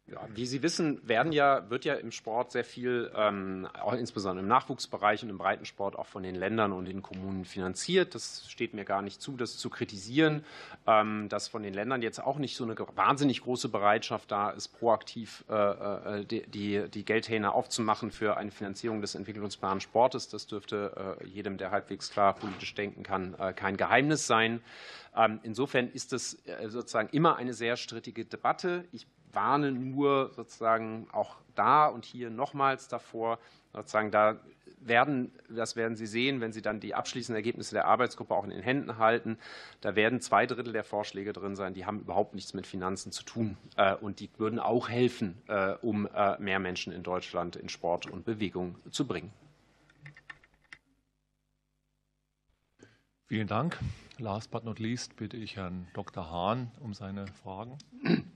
Ja, wie Sie wissen, werden ja, wird ja im Sport sehr viel, ähm, insbesondere im Nachwuchsbereich und im Breitensport, auch von den Ländern und den Kommunen finanziert. Das steht mir gar nicht zu, das zu kritisieren, ähm, dass von den Ländern jetzt auch nicht so eine wahnsinnig große Bereitschaft da ist, proaktiv äh, äh die, die, die Geldhähne aufzumachen für eine Finanzierung des Entwicklungsplans Sportes. Das dürfte äh, jedem, der halbwegs klar politisch denken kann, äh, kein Geheimnis sein. Ähm, insofern ist es äh, sozusagen immer eine sehr strittige Debatte. Ich warne nur sozusagen auch da und hier nochmals davor, sozusagen da werden, das werden Sie sehen, wenn Sie dann die abschließenden Ergebnisse der Arbeitsgruppe auch in den Händen halten, da werden zwei Drittel der Vorschläge drin sein, die haben überhaupt nichts mit Finanzen zu tun. Und die würden auch helfen, um mehr Menschen in Deutschland in Sport und Bewegung zu bringen. Vielen Dank. Last but not least bitte ich Herrn Dr. Hahn um seine Fragen.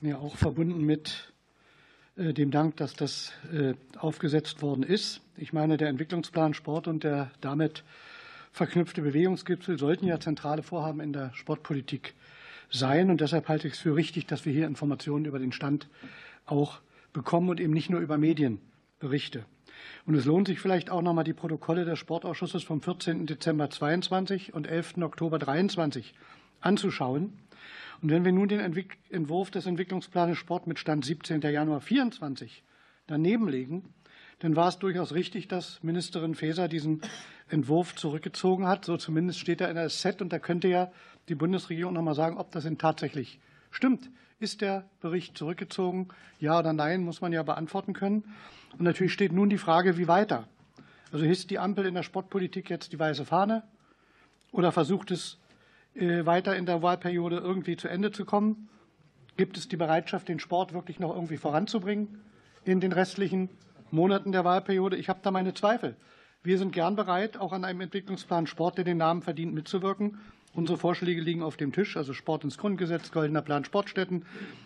Ja, auch verbunden mit äh, dem Dank, dass das äh, aufgesetzt worden ist. Ich meine, der Entwicklungsplan Sport und der damit verknüpfte Bewegungsgipfel sollten ja zentrale Vorhaben in der Sportpolitik sein. Und deshalb halte ich es für richtig, dass wir hier Informationen über den Stand auch bekommen und eben nicht nur über Medienberichte. Und es lohnt sich vielleicht auch noch mal die Protokolle des Sportausschusses vom 14. Dezember 22 und 11. Oktober 23 anzuschauen. Und wenn wir nun den Entwurf des Entwicklungsplanes Sport mit Stand 17. Januar 24 daneben legen, dann war es durchaus richtig, dass Ministerin Faeser diesen Entwurf zurückgezogen hat. So zumindest steht er in der SZ und da könnte ja die Bundesregierung noch mal sagen, ob das denn tatsächlich stimmt. Ist der Bericht zurückgezogen? Ja oder nein, muss man ja beantworten können. Und natürlich steht nun die Frage, wie weiter. Also hisst die Ampel in der Sportpolitik jetzt die weiße Fahne oder versucht es weiter in der Wahlperiode irgendwie zu Ende zu kommen? Gibt es die Bereitschaft, den Sport wirklich noch irgendwie voranzubringen in den restlichen Monaten der Wahlperiode? Ich habe da meine Zweifel. Wir sind gern bereit, auch an einem Entwicklungsplan Sport, der den Namen verdient, mitzuwirken. Unsere Vorschläge liegen auf dem Tisch, also Sport ins Grundgesetz, Goldener Plan Sportstätten,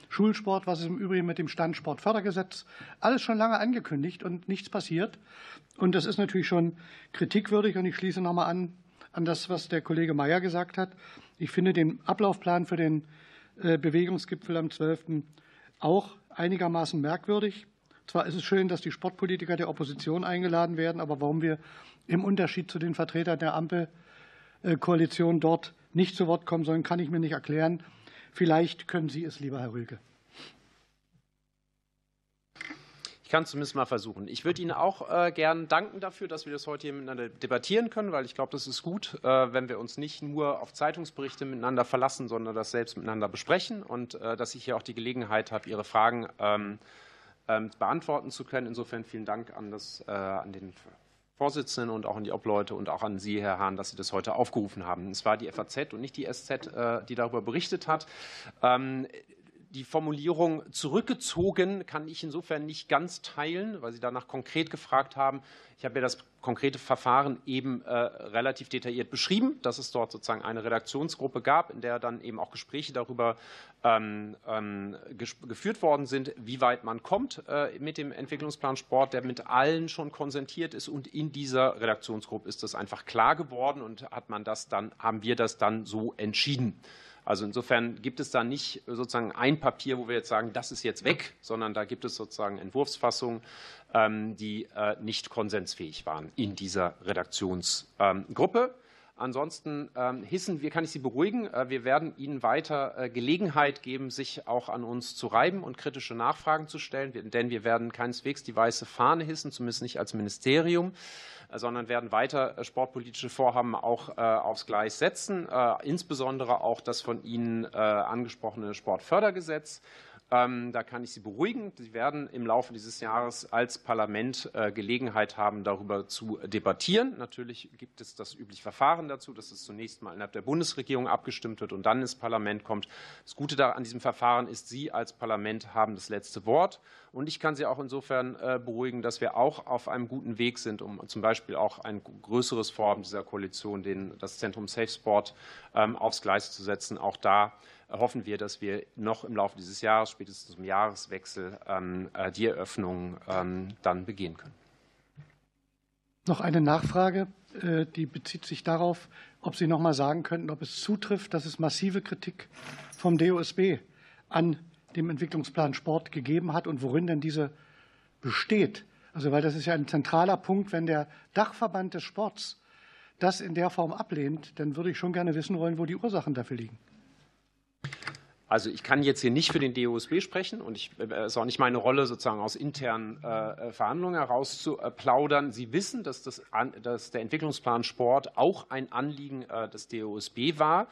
Schulsport, was ist im Übrigen mit dem Standsportfördergesetz, alles schon lange angekündigt und nichts passiert. Und das ist natürlich schon kritikwürdig. Und ich schließe nochmal an, an das, was der Kollege Mayer gesagt hat. Ich finde den Ablaufplan für den äh, Bewegungsgipfel am 12. auch einigermaßen merkwürdig. Zwar ist es schön, dass die Sportpolitiker der Opposition eingeladen werden, aber warum wir im Unterschied zu den Vertretern der Ampel äh, dort nicht zu Wort kommen sollen, kann ich mir nicht erklären. Vielleicht können Sie es, lieber Herr Rüge. Ich kann es zumindest mal versuchen. Ich würde Ihnen auch äh, gern danken dafür, dass wir das heute hier miteinander debattieren können, weil ich glaube, das ist gut, äh, wenn wir uns nicht nur auf Zeitungsberichte miteinander verlassen, sondern das selbst miteinander besprechen und äh, dass ich hier auch die Gelegenheit habe, Ihre Fragen ähm, ähm, beantworten zu können. Insofern vielen Dank an, das, äh, an den Vorsitzenden und auch an die Obleute und auch an Sie, Herr Hahn, dass Sie das heute aufgerufen haben. Es war die FAZ und nicht die SZ, äh, die darüber berichtet hat. Die Formulierung zurückgezogen kann ich insofern nicht ganz teilen, weil Sie danach konkret gefragt haben. Ich habe ja das konkrete Verfahren eben äh, relativ detailliert beschrieben, dass es dort sozusagen eine Redaktionsgruppe gab, in der dann eben auch Gespräche darüber ähm, ähm, geführt worden sind, wie weit man kommt äh, mit dem Entwicklungsplan Sport, der mit allen schon konsentiert ist. Und in dieser Redaktionsgruppe ist das einfach klar geworden und hat man das dann, haben wir das dann so entschieden. Also insofern gibt es da nicht sozusagen ein Papier, wo wir jetzt sagen, das ist jetzt weg, sondern da gibt es sozusagen Entwurfsfassungen, ähm, die äh, nicht konsensfähig waren in dieser Redaktionsgruppe. Ansonsten ähm, hissen wir, kann ich Sie beruhigen, äh, wir werden Ihnen weiter äh, Gelegenheit geben, sich auch an uns zu reiben und kritische Nachfragen zu stellen, denn wir werden keineswegs die weiße Fahne hissen, zumindest nicht als Ministerium sondern werden weiter äh, sportpolitische Vorhaben auch äh, aufs Gleis setzen, äh, insbesondere auch das von Ihnen angesprochene Sportfördergesetz. Ähm, da kann ich Sie beruhigen. Sie werden im Laufe dieses Jahres als Parlament Gelegenheit haben, darüber zu debattieren. Natürlich gibt es das übliche Verfahren dazu, dass es zunächst mal innerhalb der Bundesregierung abgestimmt wird und dann ins Parlament kommt. Das Gute an diesem Verfahren ist, Sie als Parlament haben das letzte Wort. Und ich kann Sie auch insofern beruhigen, dass wir auch auf einem guten Weg sind, um zum Beispiel auch ein größeres Vorhaben dieser Koalition, das Zentrum Safe Sport, ähm, aufs Gleis zu setzen. Auch da hoffen wir, dass wir noch im Laufe dieses Jahres, spätestens zum Jahreswechsel, ähm, äh, die Eröffnung ähm, dann begehen können. Noch eine Nachfrage, äh, die bezieht sich darauf, ob Sie noch mal sagen könnten, ob es zutrifft, dass es massive Kritik vom DOSB an dem Entwicklungsplan Sport gegeben hat und worin denn diese besteht. Also, weil das ist ja ein zentraler Punkt, wenn der Dachverband des Sports das in der Form ablehnt, dann würde ich schon gerne wissen wollen, wo die Ursachen dafür liegen. Also ich kann jetzt hier nicht für den DOSB sprechen und es äh, ist auch nicht meine Rolle, sozusagen aus internen äh, Verhandlungen heraus zu äh, plaudern. Sie wissen, dass, das, dass der Entwicklungsplan Sport auch ein Anliegen des DOSB war.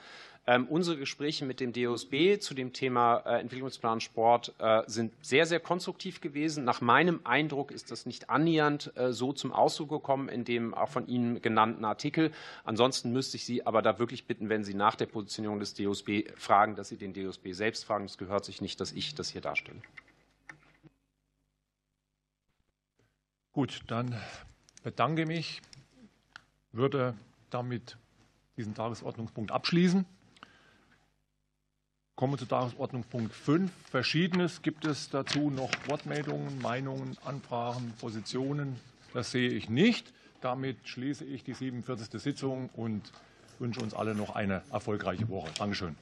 Ähm, unsere Gespräche mit dem DOSB zu dem Thema äh, Entwicklungsplan Sport äh, sind sehr, sehr konstruktiv gewesen. Nach meinem Eindruck ist das nicht annähernd äh, so zum Ausdruck gekommen in dem auch von Ihnen genannten Artikel. Ansonsten müsste ich Sie aber da wirklich bitten, wenn Sie nach der Positionierung des DOSB fragen, dass Sie den DOSB selbst fragen. Es gehört sich nicht, dass ich das hier darstelle. Gut, dann bedanke mich, würde damit diesen Tagesordnungspunkt abschließen. Kommen wir zu Tagesordnungspunkt 5. Verschiedenes. Gibt es dazu noch Wortmeldungen, Meinungen, Anfragen, Positionen? Das sehe ich nicht. Damit schließe ich die 47. Sitzung und wünsche uns alle noch eine erfolgreiche Woche. Dankeschön.